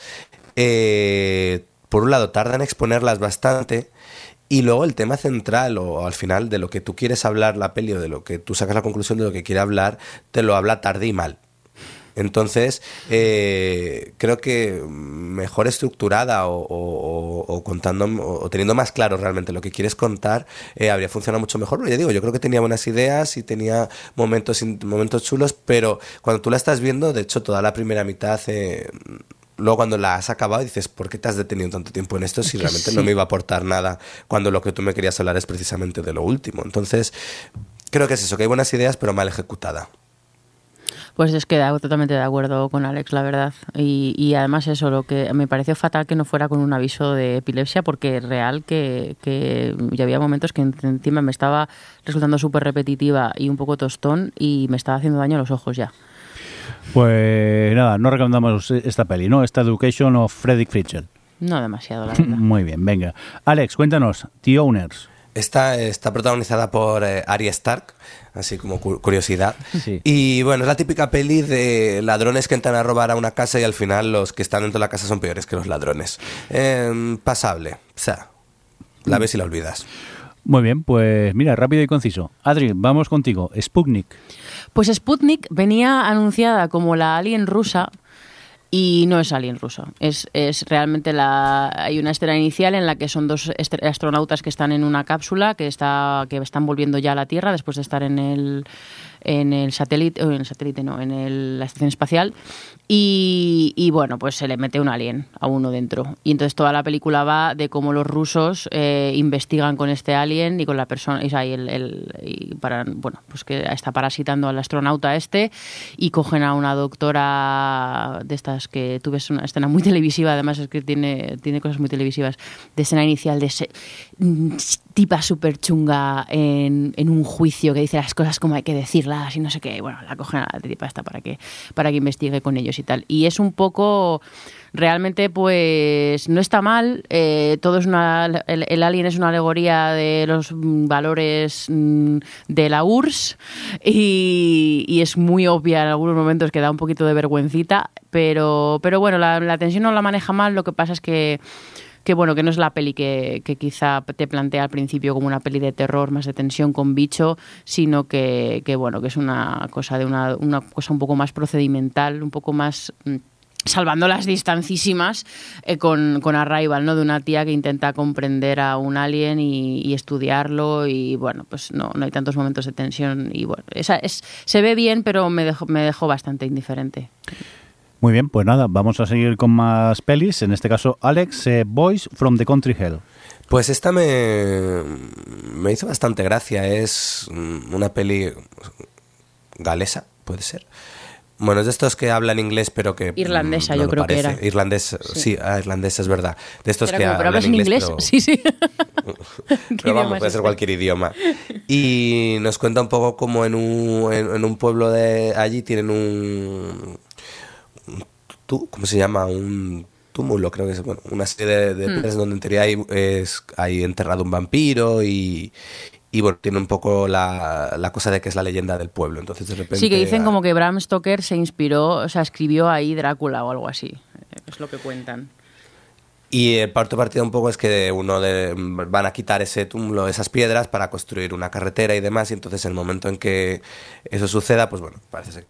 Speaker 3: eh, por un lado tardan en exponerlas bastante y luego el tema central o al final de lo que tú quieres hablar la peli o de lo que tú sacas la conclusión de lo que quiere hablar, te lo habla tarde y mal. Entonces, eh, creo que mejor estructurada o, o- o- o contando o, o teniendo más claro realmente lo que quieres contar, eh, habría funcionado mucho mejor. Pero ya digo, yo creo que tenía buenas ideas y tenía momentos, momentos chulos, pero cuando tú la estás viendo, de hecho, toda la primera mitad, eh, luego cuando la has acabado dices, ¿por qué te has detenido tanto tiempo en esto si realmente
Speaker 2: sí.
Speaker 3: no me iba a aportar nada cuando lo que tú me querías hablar es precisamente de lo último? Entonces, creo que es eso, que hay buenas ideas, pero mal ejecutada.
Speaker 2: Pues es que hago totalmente de acuerdo con Alex, la verdad. Y, y además eso, lo que me pareció fatal que no fuera con un aviso de epilepsia, porque es real que, que ya había momentos que en- encima me estaba resultando súper repetitiva y un poco tostón y me estaba haciendo daño a los ojos ya.
Speaker 1: Pues nada, no recomendamos esta peli, ¿no? Esta Education of Frederick Fritchel.
Speaker 2: No demasiado, la verdad.
Speaker 1: Muy bien, venga. Alex, cuéntanos, The Owners.
Speaker 3: Esta está protagonizada por eh, Arya Stark, así como cu- curiosidad.
Speaker 1: Sí.
Speaker 3: Y bueno, es la típica peli de ladrones que entran a robar a una casa y al final los que están dentro de la casa son peores que los ladrones. Em, pasable. O sea, la ves y la olvidas.
Speaker 1: Muy bien, pues mira, rápido y conciso. Adri, vamos contigo. Sputnik.
Speaker 2: Pues Sputnik venía anunciada como la alien rusa y no es alien rusa. Es, es realmente la. Hay una escena inicial en la que son dos astronautas que están en una cápsula que está que están volviendo ya a la Tierra después de estar en el en el satélite, en el satélite no, en el- la estación espacial y, y, bueno, pues se le mete un alien a uno dentro. Y entonces toda la película va de cómo los rusos eh, investigan con este alien y con la persona, y el, el- y para, bueno, pues que está parasitando al astronauta este y cogen a una doctora de estas que tú ves una escena muy televisiva, además es que tiene, tiene cosas muy televisivas, de escena inicial de ese, mm, tipa súper chunga en, en un juicio que dice las cosas como hay que decirlas y no sé qué. Bueno, la cogen a la tipa esta para que, para que investigue con ellos y tal. Y es un poco realmente pues no está mal eh, todo es una el, alien es una alegoría de los mm, valores mm, de la URSS y, y es muy obvia en algunos momentos que da un poquito de vergüencita pero pero bueno la, la tensión no la maneja mal lo que pasa es que que bueno, que no es la peli que, que quizá te plantea al principio como una peli de terror, más de tensión con bicho, sino que, que bueno, que es una cosa de una, una cosa un poco más procedimental, un poco más mm, salvando las distancísimas eh, con, con Arrival, ¿no? De una tía que intenta comprender a un alien y, y estudiarlo y bueno, pues no, no hay tantos momentos de tensión y bueno, esa es, se ve bien, pero me dejó, me dejó bastante indiferente.
Speaker 1: Muy bien, pues nada, vamos a seguir con más pelis. En este caso, Alex, eh, Boys from the Country Hell.
Speaker 3: Pues esta me, me hizo bastante gracia. Es mm, una peli galesa, puede ser. Bueno, es de estos que hablan inglés, pero que.
Speaker 2: Irlandesa,
Speaker 3: mm,
Speaker 2: yo
Speaker 3: lo
Speaker 2: creo que era.
Speaker 3: Irlandés, sí, ah, irlandesa es verdad. De estos
Speaker 2: Era
Speaker 3: que
Speaker 2: como, ¿pero
Speaker 3: hablan
Speaker 2: hablas en inglés?
Speaker 3: pero-
Speaker 2: Sí, sí. ¿Qué
Speaker 3: Pero vamos, puede ser cualquier idioma. Y nos cuenta un poco como en un, en, en un pueblo de allí tienen un tú- ¿cómo se llama? Un túmulo, creo que es bueno, una serie de, de piedras donde en teoría hay, es, hay enterrado un vampiro y, y bueno, tiene un poco la, la cosa de que es la leyenda del pueblo. Entonces de repente...
Speaker 2: Sí, que dicen
Speaker 3: ah,
Speaker 2: como que Bram Stoker se inspiró, o sea, escribió ahí Drácula o algo así. Es lo que cuentan.
Speaker 3: Y el parte partida un poco es que uno de, van a quitar ese túmulo, esas piedras para construir una carretera y demás. Y entonces en el momento en que eso suceda, pues bueno, parece ser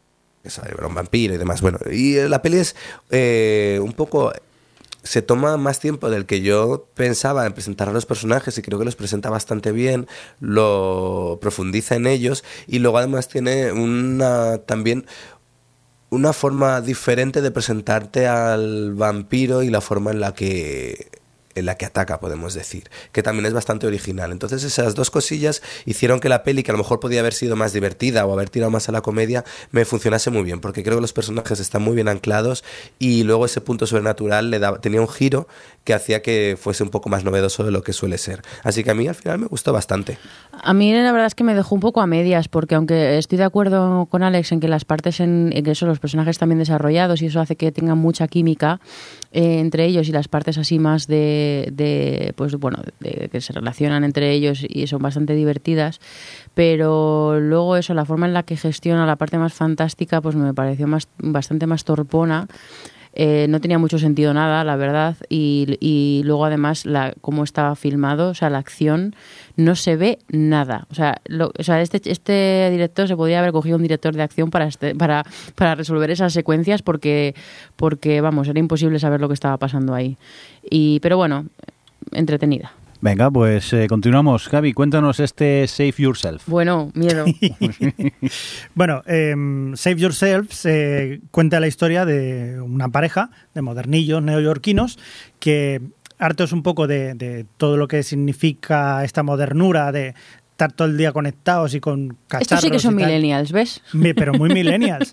Speaker 3: sale un vampiro y demás. Bueno, y la peli es eh, un poco se toma más tiempo del que yo pensaba en presentar a los personajes y creo que los presenta bastante bien, lo profundiza en ellos y luego además tiene una también una forma diferente de presentarte al vampiro y la forma en la que la que ataca, podemos decir, que también es bastante original. Entonces esas dos cosillas hicieron que la peli, que a lo mejor podía haber sido más divertida o haber tirado más a la comedia, me funcionase muy bien, porque creo que los personajes están muy bien anclados y luego ese punto sobrenatural le daba, tenía un giro que hacía que fuese un poco más novedoso de lo que suele ser. Así que a mí al final me gustó bastante.
Speaker 2: A mí la verdad es que me dejó un poco a medias, porque aunque estoy de acuerdo con Alex en que las partes, en, que eso, los personajes están bien desarrollados y eso hace que tengan mucha química eh, entre ellos y las partes así más de, pues bueno, que se relacionan entre ellos y son bastante divertidas, pero luego eso, la forma en la que gestiona la parte más fantástica, pues me pareció más, bastante más torpona. Eh, no tenía mucho sentido nada, la verdad, y, y luego además la, cómo estaba filmado, o sea, la acción no se ve nada. O sea, lo- o sea este, este director se podría haber cogido un director de acción para, este- para, para resolver esas secuencias porque, porque, vamos, era imposible saber lo que estaba pasando ahí. Y, pero bueno, entretenida.
Speaker 1: Venga, pues eh, continuamos. Gaby, cuéntanos este Save Yourself.
Speaker 2: Bueno, miedo.
Speaker 4: Bueno, eh, Save Yourself se cuenta la historia de una pareja de modernillos neoyorquinos que hartos un poco de, de todo lo que significa esta modernura de estar todo el día conectados y con cacharros
Speaker 2: Estos sí que son millennials, ¿ves?
Speaker 4: Pero muy millennials.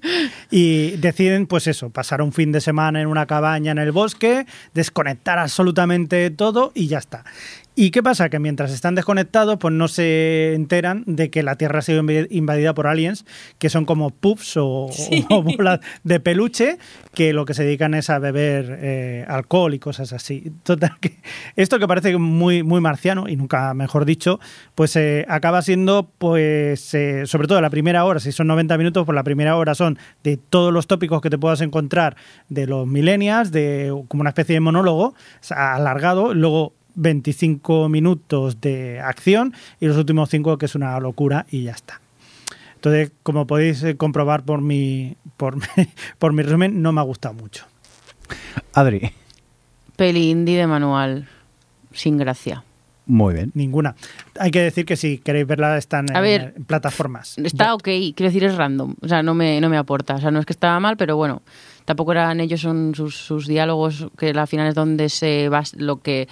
Speaker 4: Y deciden, pues eso, pasar un fin de semana en una cabaña en el bosque, desconectar absolutamente todo y ya está. ¿Y qué pasa? Que mientras están desconectados, pues no se enteran de que la Tierra ha sido inv- invadida por aliens, que son como pups o, o bolas de peluche, que lo que se dedican es a beber eh, alcohol y cosas así. Total, que esto que parece muy, muy marciano, y nunca mejor dicho, pues eh, acaba siendo, pues, eh, sobre todo la primera hora, si son 90 minutos, pues la primera hora son de todos los tópicos que te puedas encontrar de los millennials, de como una especie de monólogo o sea, alargado, luego 25 minutos de acción y los últimos 5 que es una locura y ya está. Entonces, como podéis eh, comprobar por mi, por, mi, por mi resumen, no me ha gustado mucho.
Speaker 1: Adri,
Speaker 2: Peli indie de manual, sin gracia.
Speaker 1: muy bien.
Speaker 4: Ninguna. Hay que decir que si queréis verla están en,
Speaker 2: A ver,
Speaker 4: en plataformas.
Speaker 2: Está ok, quiero decir, es random. O sea, no me, no me aporta. O sea, no es que estaba mal, pero bueno, tampoco eran ellos son sus, sus diálogos, que al final es donde se va lo que.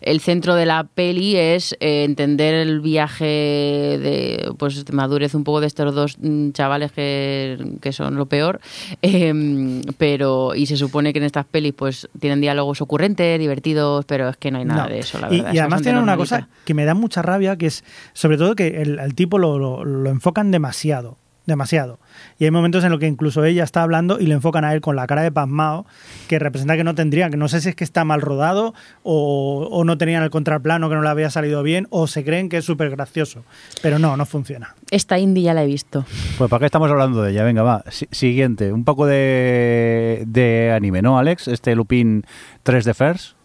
Speaker 2: El centro de la peli es eh, entender el viaje de, pues, de madurez un poco de estos dos mm, chavales que, que son lo peor. Em, pero, y se supone que en estas pelis pues tienen diálogos ocurrentes, divertidos, pero es que no hay nada
Speaker 4: No.
Speaker 2: de eso, la
Speaker 4: Y-
Speaker 2: verdad.
Speaker 4: Y,
Speaker 2: es
Speaker 4: además tienen una cosa que me da mucha rabia, que es sobre todo que el, al tipo lo, lo- lo enfocan demasiado, demasiado. Y hay momentos en los que incluso ella está hablando y le enfocan a él con la cara de pasmado, que representa que no tendría, que no sé si es que está mal rodado o, o no tenían el contraplano que no le había salido bien o se creen que es súper gracioso. Pero no, no funciona.
Speaker 2: Esta indie ya la he visto.
Speaker 1: Pues ¿para qué estamos hablando de ella? Venga, va. Si- siguiente, un poco de, de anime, ¿no, Alex? Este Lupin 3D First.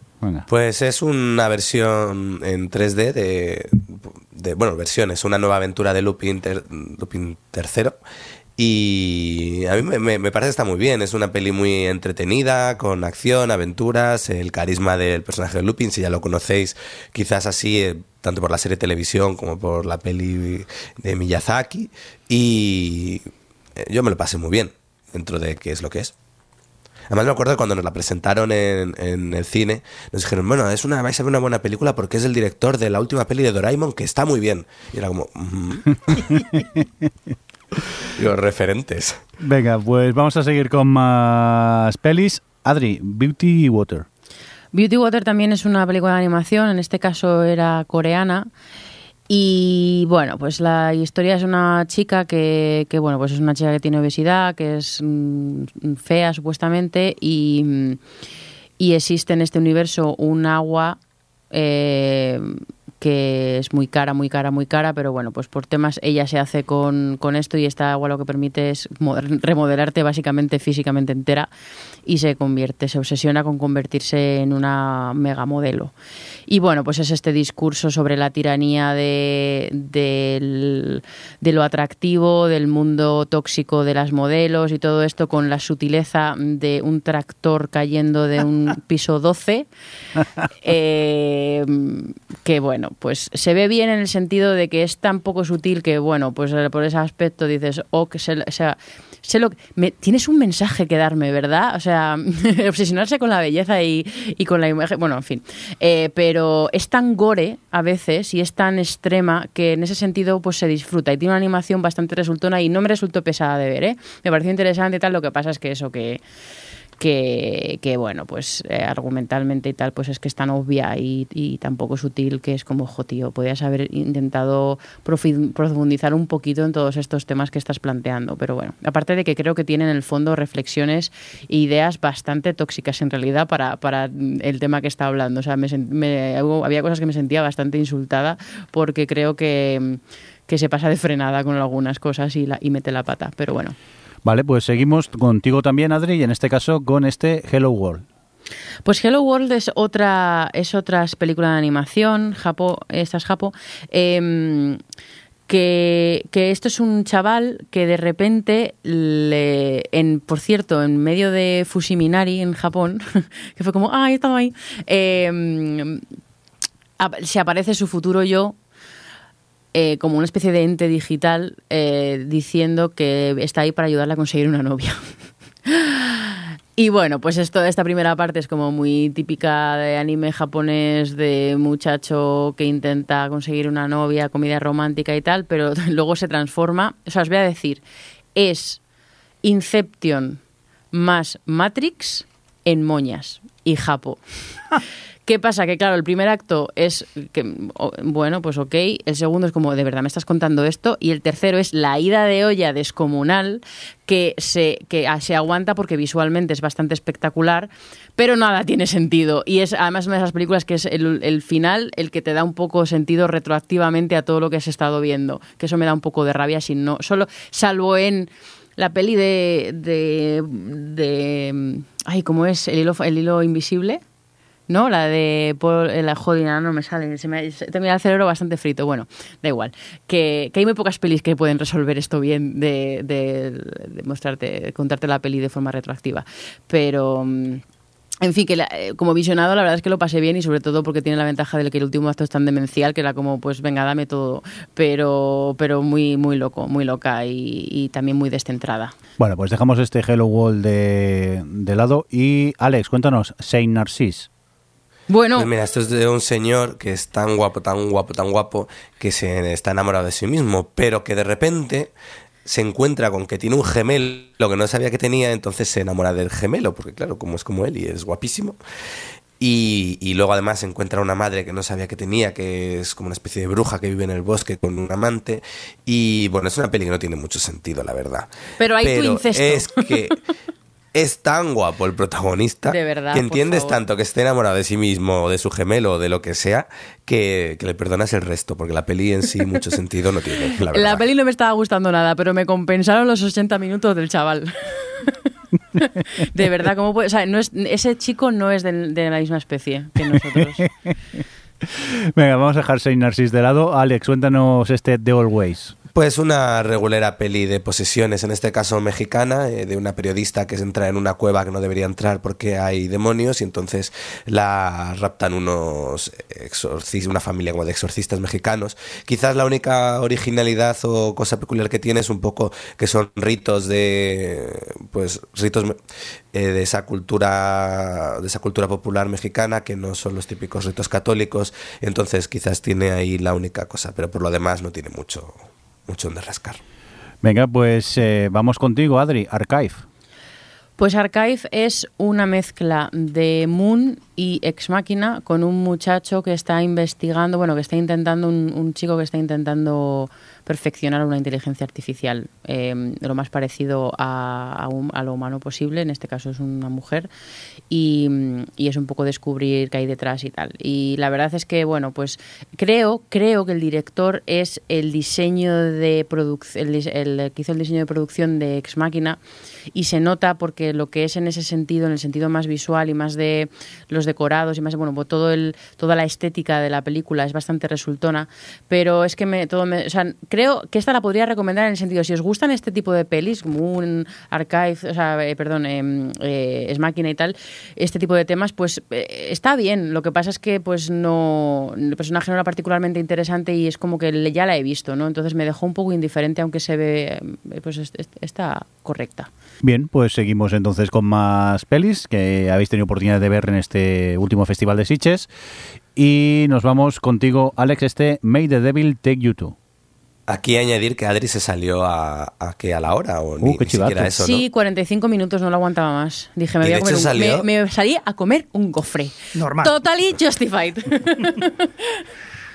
Speaker 3: Pues es una versión en 3D de, bueno, versiones, una nueva aventura de Lupin, ter- Lupin tercero. Y a mí me parece que está muy bien, es una peli muy entretenida, con acción, aventuras, el carisma del personaje de Lupin, si ya lo conocéis, quizás así, eh, tanto por la serie de televisión como por la peli de Miyazaki. Y eh, yo me lo pasé muy bien, dentro de qué es lo que es. Además me acuerdo que cuando nos la presentaron en, en el cine, nos dijeron, bueno, es una, vais a ver una buena película porque es el director de la última peli de Doraemon que está muy bien. Y era como, "Ujú". Digo, referentes.
Speaker 1: Venga, pues vamos a seguir con más pelis. Adri, Beauty Water.
Speaker 2: Beauty Water también es una película de animación, en este caso era coreana. Y bueno, pues la historia es una chica que, que, bueno, pues es una chica que tiene obesidad, que es mm, fea supuestamente, y, mm, y existe en este universo un agua eh, que es muy cara, muy cara, muy cara, pero bueno, pues por temas ella se hace con, con esto y esta agua lo que permite es mo- remodelarte básicamente físicamente entera y se convierte, se obsesiona con convertirse en una megamodelo. Y bueno, pues es este discurso sobre la tiranía de, de lo atractivo, del mundo tóxico de las modelos y todo esto con la sutileza de un tractor cayendo de un piso 12. Eh, que bueno, pues se ve bien en el sentido de que es tan poco sutil que bueno, pues por ese aspecto dices, oh, que se, o sea, sé lo que- me- tienes un mensaje que darme, ¿verdad? O sea, obsesionarse con la belleza y, y con la imagen, bueno, en fin. Eh, pero es tan gore a veces y es tan extrema que en ese sentido pues se disfruta y tiene una animación bastante resultona y no me resultó pesada de ver, ¿eh? Me pareció interesante y tal, lo que pasa es que eso que que, bueno, pues eh, argumentalmente y tal, pues es que es tan obvia y, y tan poco sutil que es como, jo, tío, podías haber intentado profundizar un poquito en todos estos temas que estás planteando. Pero bueno, aparte de que creo que tienen en el fondo reflexiones e ideas bastante tóxicas en realidad para, el tema que está hablando. O sea, me, me- había cosas que me sentía bastante insultada porque creo que, que se pasa de frenada con algunas cosas y, la, y mete la pata. Pero bueno.
Speaker 1: Vale, pues seguimos contigo también, Adri, y en este caso con este Hello World.
Speaker 2: Pues Hello World es otra, es otra película de animación, Japo, esta es Japo, em, que, que esto es un chaval que de repente, le, en, por cierto, en medio de Fushiminari, en Japón, que fue como, ah, he estado ahí, em, se aparece su futuro yo eh, como una especie de ente digital eh, diciendo que está ahí para ayudarle a conseguir una novia. Y bueno, pues esto, esta primera parte es como muy típica de anime japonés de muchacho que intenta conseguir una novia, comedia romántica y tal, pero luego se transforma. O sea, os voy a decir, es Inception más Matrix en moñas y Japo. ¿Qué pasa? Que claro, el primer acto es que, bueno, pues ok, el segundo es como, de verdad me estás contando esto, y el tercero es la ida de olla descomunal que se, que ah, se aguanta porque visualmente es bastante espectacular, pero nada tiene sentido. Y es además una de esas películas que es el, final el que te da un poco sentido retroactivamente a todo lo que has estado viendo, que eso me da un poco de rabia, si no, solo, salvo en la peli de, de, de ay, ¿cómo es? El hilo, el hilo invisible. ¿No? La de Paul, eh, la jodina, no me sale, se me, se- tengo el cerebro bastante frito, bueno, da igual. Que, hay muy pocas pelis que pueden resolver esto bien de, mostrarte, contarte la peli de forma retroactiva. Pero... mm, En fin, que la- eh, como visionado la verdad es que lo pasé bien y sobre todo porque tiene la ventaja de que el último acto es tan demencial que era como, pues venga, dame todo, pero, pero muy, muy loco, muy loca y, y también muy descentrada.
Speaker 1: Bueno, pues dejamos este Hello World de, de lado. Y Alex, cuéntanos, Saint Narcisse.
Speaker 2: Bueno,
Speaker 3: Pues mira, esto es de un señor que es tan guapo, tan guapo, tan guapo, que se está enamorado de sí mismo, pero que de repente se encuentra con que tiene un gemelo que no sabía que tenía, entonces se enamora del gemelo, porque claro, como es como él y es guapísimo. Y, y luego además encuentra una madre que no sabía que tenía, que es como una especie de bruja que vive en el bosque con un amante. Y bueno, es una peli que no tiene mucho sentido, la verdad.
Speaker 2: Pero hay tu incesto.
Speaker 3: Es que es tan guapo el protagonista
Speaker 2: De verdad,
Speaker 3: que entiendes tanto que esté enamorado de sí mismo o de su gemelo o de lo que sea que, que le perdonas el resto, porque la peli en sí mucho sentido no tiene. La.
Speaker 2: La peli no me estaba gustando nada, pero me compensaron los 80 minutos del chaval. de verdad, ¿cómo puede? O sea, no es, ese chico no es de, la misma especie que nosotros.
Speaker 1: Venga, vamos a dejar Saint Narcisse de lado. Alex, cuéntanos este The Always.
Speaker 3: Pues una regulera peli de posesiones, en este caso mexicana, eh, de una periodista que se entra en una cueva que no debería entrar porque hay demonios y entonces la raptan unos exorcistas, una familia de exorcistas mexicanos. Quizás la única originalidad o cosa peculiar que tiene es un poco que son ritos de, pues ritos eh, de esa cultura, de esa cultura popular mexicana que no son los típicos ritos católicos. Entonces quizás tiene ahí la única cosa, pero por lo demás no tiene mucho mucho donde rascar.
Speaker 1: Venga, pues eh, vamos contigo, Adri. Archive.
Speaker 2: Pues Archive es una mezcla de Moon y Ex Máquina con un muchacho que está investigando, bueno, que está intentando, un, un chico que está intentando perfeccionar una inteligencia artificial eh, lo más parecido a, a, un- a lo humano posible, en este caso es una mujer, y, es un poco descubrir qué hay detrás y tal. Y la verdad es que, bueno, pues creo, creo que el director es el diseño de producción, el, que hizo el diseño de producción de Ex Máquina, y se nota porque lo que es en ese sentido, en el sentido más visual y más de los decorados y más, bueno, pues todo el, toda la estética de la película es bastante resultona, pero es que me, todo me, creo que esta la podría recomendar en el sentido, si os gustan este tipo de pelis, Moon, Archive, o sea, eh, perdón, eh, eh, Es Máquina y tal, este tipo de temas, pues eh, está bien. Lo que pasa es que pues no, el personaje no era particularmente interesante y es como que ya la he visto, ¿no? Entonces me dejó un poco indiferente, aunque se ve, eh, pues est- est- está correcta.
Speaker 1: Bien, pues seguimos entonces con más pelis que habéis tenido oportunidad de ver en este último festival de Sitges. Y nos vamos contigo, Alex, este May the Devil Take You To.
Speaker 3: Aquí añadir que Adri se salió a, a que a la hora o ni,
Speaker 1: Uh, qué
Speaker 3: ni siquiera eso,
Speaker 2: Sí,
Speaker 3: ¿no?
Speaker 2: 45 minutos, no lo aguantaba más. Dije, me voy a comer un, me, me salí a comer un gofre.
Speaker 4: Normal.
Speaker 2: Totally justified.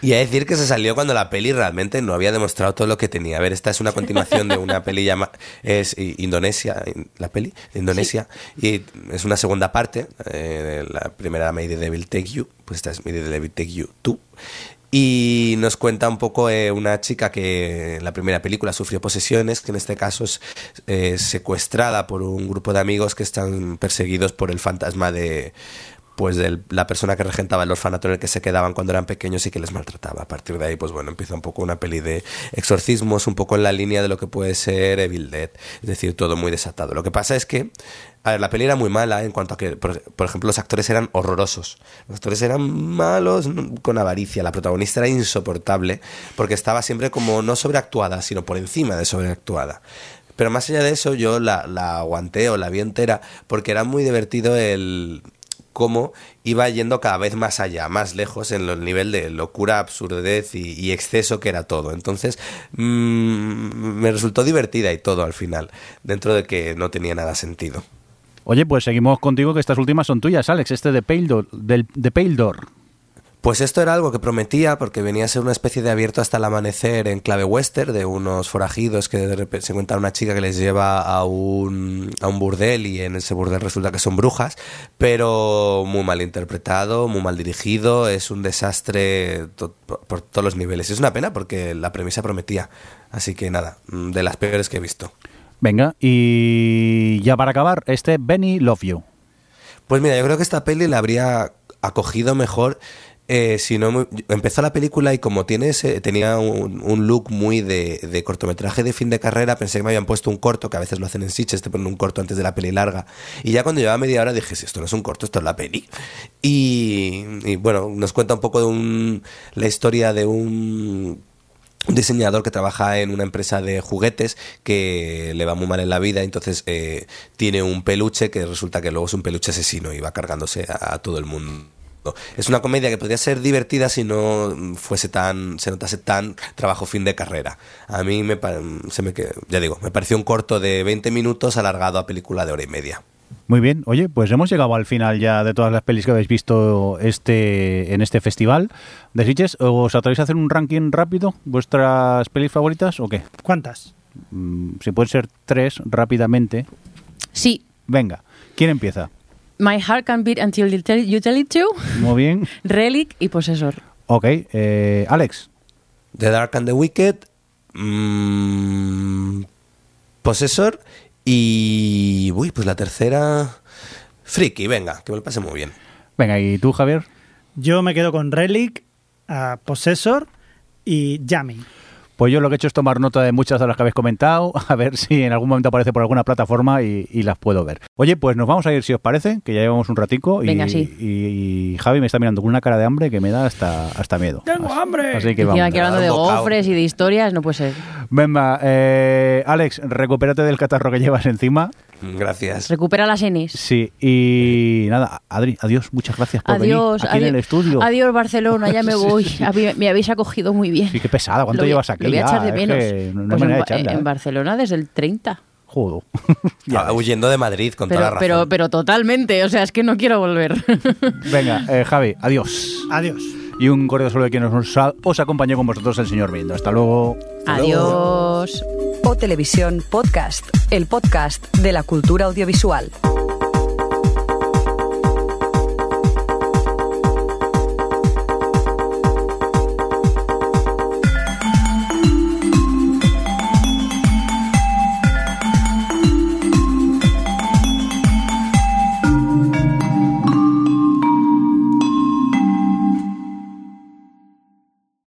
Speaker 3: Y a decir que se salió cuando la peli realmente no había demostrado todo lo que tenía. A ver, esta es una continuación de una peli llamada... Es Indonesia, in- la peli de Indonesia. Y es una segunda parte. eh, la primera era May the Devil Take You. Pues esta es May the Devil Take You 2. Y nos cuenta un poco eh, una chica que en la primera película sufrió posesiones, que en este caso es eh, secuestrada por un grupo de amigos que están perseguidos por el fantasma de pues de la persona que regentaba el orfanato en el que se quedaban cuando eran pequeños y que les maltrataba. A partir de ahí, pues bueno, empieza un poco una peli de exorcismos, un poco en la línea de lo que puede ser Evil Dead, es decir, todo muy desatado. Lo que pasa es que, a ver, la peli era muy mala en cuanto a que, por, ejemplo, los actores eran horrorosos. Los actores eran malos mm, con avaricia. La protagonista era insoportable porque estaba siempre como no sobreactuada, sino por encima de sobreactuada. Pero más allá de eso, yo la, la aguanté o la vi entera porque era muy divertido el cómo iba yendo cada vez más allá, más lejos en el nivel de locura, absurdez y, exceso que era todo. Entonces, mm, me resultó divertida y todo al final, dentro de que no tenía nada sentido.
Speaker 1: Oye, pues seguimos contigo, que estas últimas son tuyas, Alex. Este de Pale del, de Pale Door.
Speaker 3: Pues esto era algo que prometía porque venía a ser una especie de abierto hasta el amanecer en clave western de unos forajidos que de repente se encuentra una chica que les lleva a un, a un burdel y en ese burdel resulta que son brujas, pero muy mal interpretado, muy mal dirigido, es un desastre to- por, por todos los niveles. Es una pena porque la premisa prometía, así que nada, mm, de las peores que he visto.
Speaker 1: Venga, y ya para acabar, este Benny Love You.
Speaker 3: Pues mira, yo creo que esta peli la habría acogido mejor eh, si no... Empezó la película y como tiene ese- tenía un, look muy de, de cortometraje de fin de carrera, pensé que me habían puesto un corto, que a veces lo hacen en Sitges, te ponen un corto antes de la peli larga. Y ya cuando llevaba media hora dije, si esto no es un corto, esto es la peli. Y, bueno, nos cuenta un poco de un, la historia de un diseñador que trabaja en una empresa de juguetes que le va muy mal en la vida, entonces eh, tiene un peluche que resulta que luego es un peluche asesino y va cargándose a todo el mundo. Es una comedia que podría ser divertida si no fuese tan, se notase tan trabajo fin de carrera. A mí me, se me, que- ya digo, me pareció un corto de 20 minutos alargado a película de hora y media.
Speaker 1: Muy bien, oye, pues hemos llegado al final ya de todas las pelis que habéis visto este en este festival de Sitges. ¿Os atrevéis a hacer un ranking rápido? ¿Vuestras pelis favoritas o qué?
Speaker 4: ¿Cuántas?
Speaker 1: Mm, si pueden ser tres, rápidamente.
Speaker 2: Sí,
Speaker 1: Venga, ¿quién empieza?
Speaker 2: My Heart Can Beat Until You Tell, you tell It To,
Speaker 1: Muy bien.
Speaker 2: Relic y Possessor.
Speaker 1: Ok, eh, Alex.
Speaker 3: The Dark and the Wicked, mm, Possessor y... Uy, pues la tercera... Friki, venga, que me lo pase muy bien.
Speaker 1: Venga, ¿y tú, Javier?
Speaker 4: Yo me quedo con Relic, a Possessor y Jamming.
Speaker 1: Pues yo lo que he hecho es tomar nota de muchas de las que habéis comentado, a ver si en algún momento aparece por alguna plataforma y, y las puedo ver. Oye, pues nos vamos a ir si os parece, que ya llevamos un ratico. Y,
Speaker 2: Venga, sí.
Speaker 1: y- y Javi me está mirando con una cara de hambre que me da hasta, hasta miedo.
Speaker 4: ¡Tengo
Speaker 1: Así-
Speaker 4: hambre!
Speaker 1: Así que vamos.
Speaker 2: aquí hablando de gofres y de historias, no puede ser.
Speaker 1: Venga, eh, Alex, recupérate del catarro que llevas encima.
Speaker 3: Gracias.
Speaker 2: Recupera las enis.
Speaker 1: Sí, y nada, Adri, adiós, muchas gracias por
Speaker 2: Adiós,
Speaker 1: venir aquí en el estudio.
Speaker 2: adiós Barcelona, ya me voy. Me habéis acogido muy bien.
Speaker 1: Sí, qué pesada, ¿cuánto
Speaker 2: Lo
Speaker 1: llevas aquí?
Speaker 2: Lo voy a
Speaker 1: ya?
Speaker 2: echar de
Speaker 1: Es
Speaker 2: menos.
Speaker 1: que no hay
Speaker 2: Pues
Speaker 1: de
Speaker 2: en, Ba-
Speaker 1: echarla,
Speaker 2: en. Barcelona desde el 30.
Speaker 1: Joder.
Speaker 3: Ah, huyendo de Madrid, con toda la
Speaker 2: Pero,
Speaker 3: razón.
Speaker 2: pero, pero totalmente, o sea, es que no quiero volver.
Speaker 1: Venga, eh, Javi, adiós.
Speaker 4: Adiós.
Speaker 1: Y un cordial saludo de quien os, os acompañó con vosotros el señor Mindo. Hasta luego.
Speaker 2: Adiós.
Speaker 5: O Televisión Podcast, el podcast de la cultura audiovisual.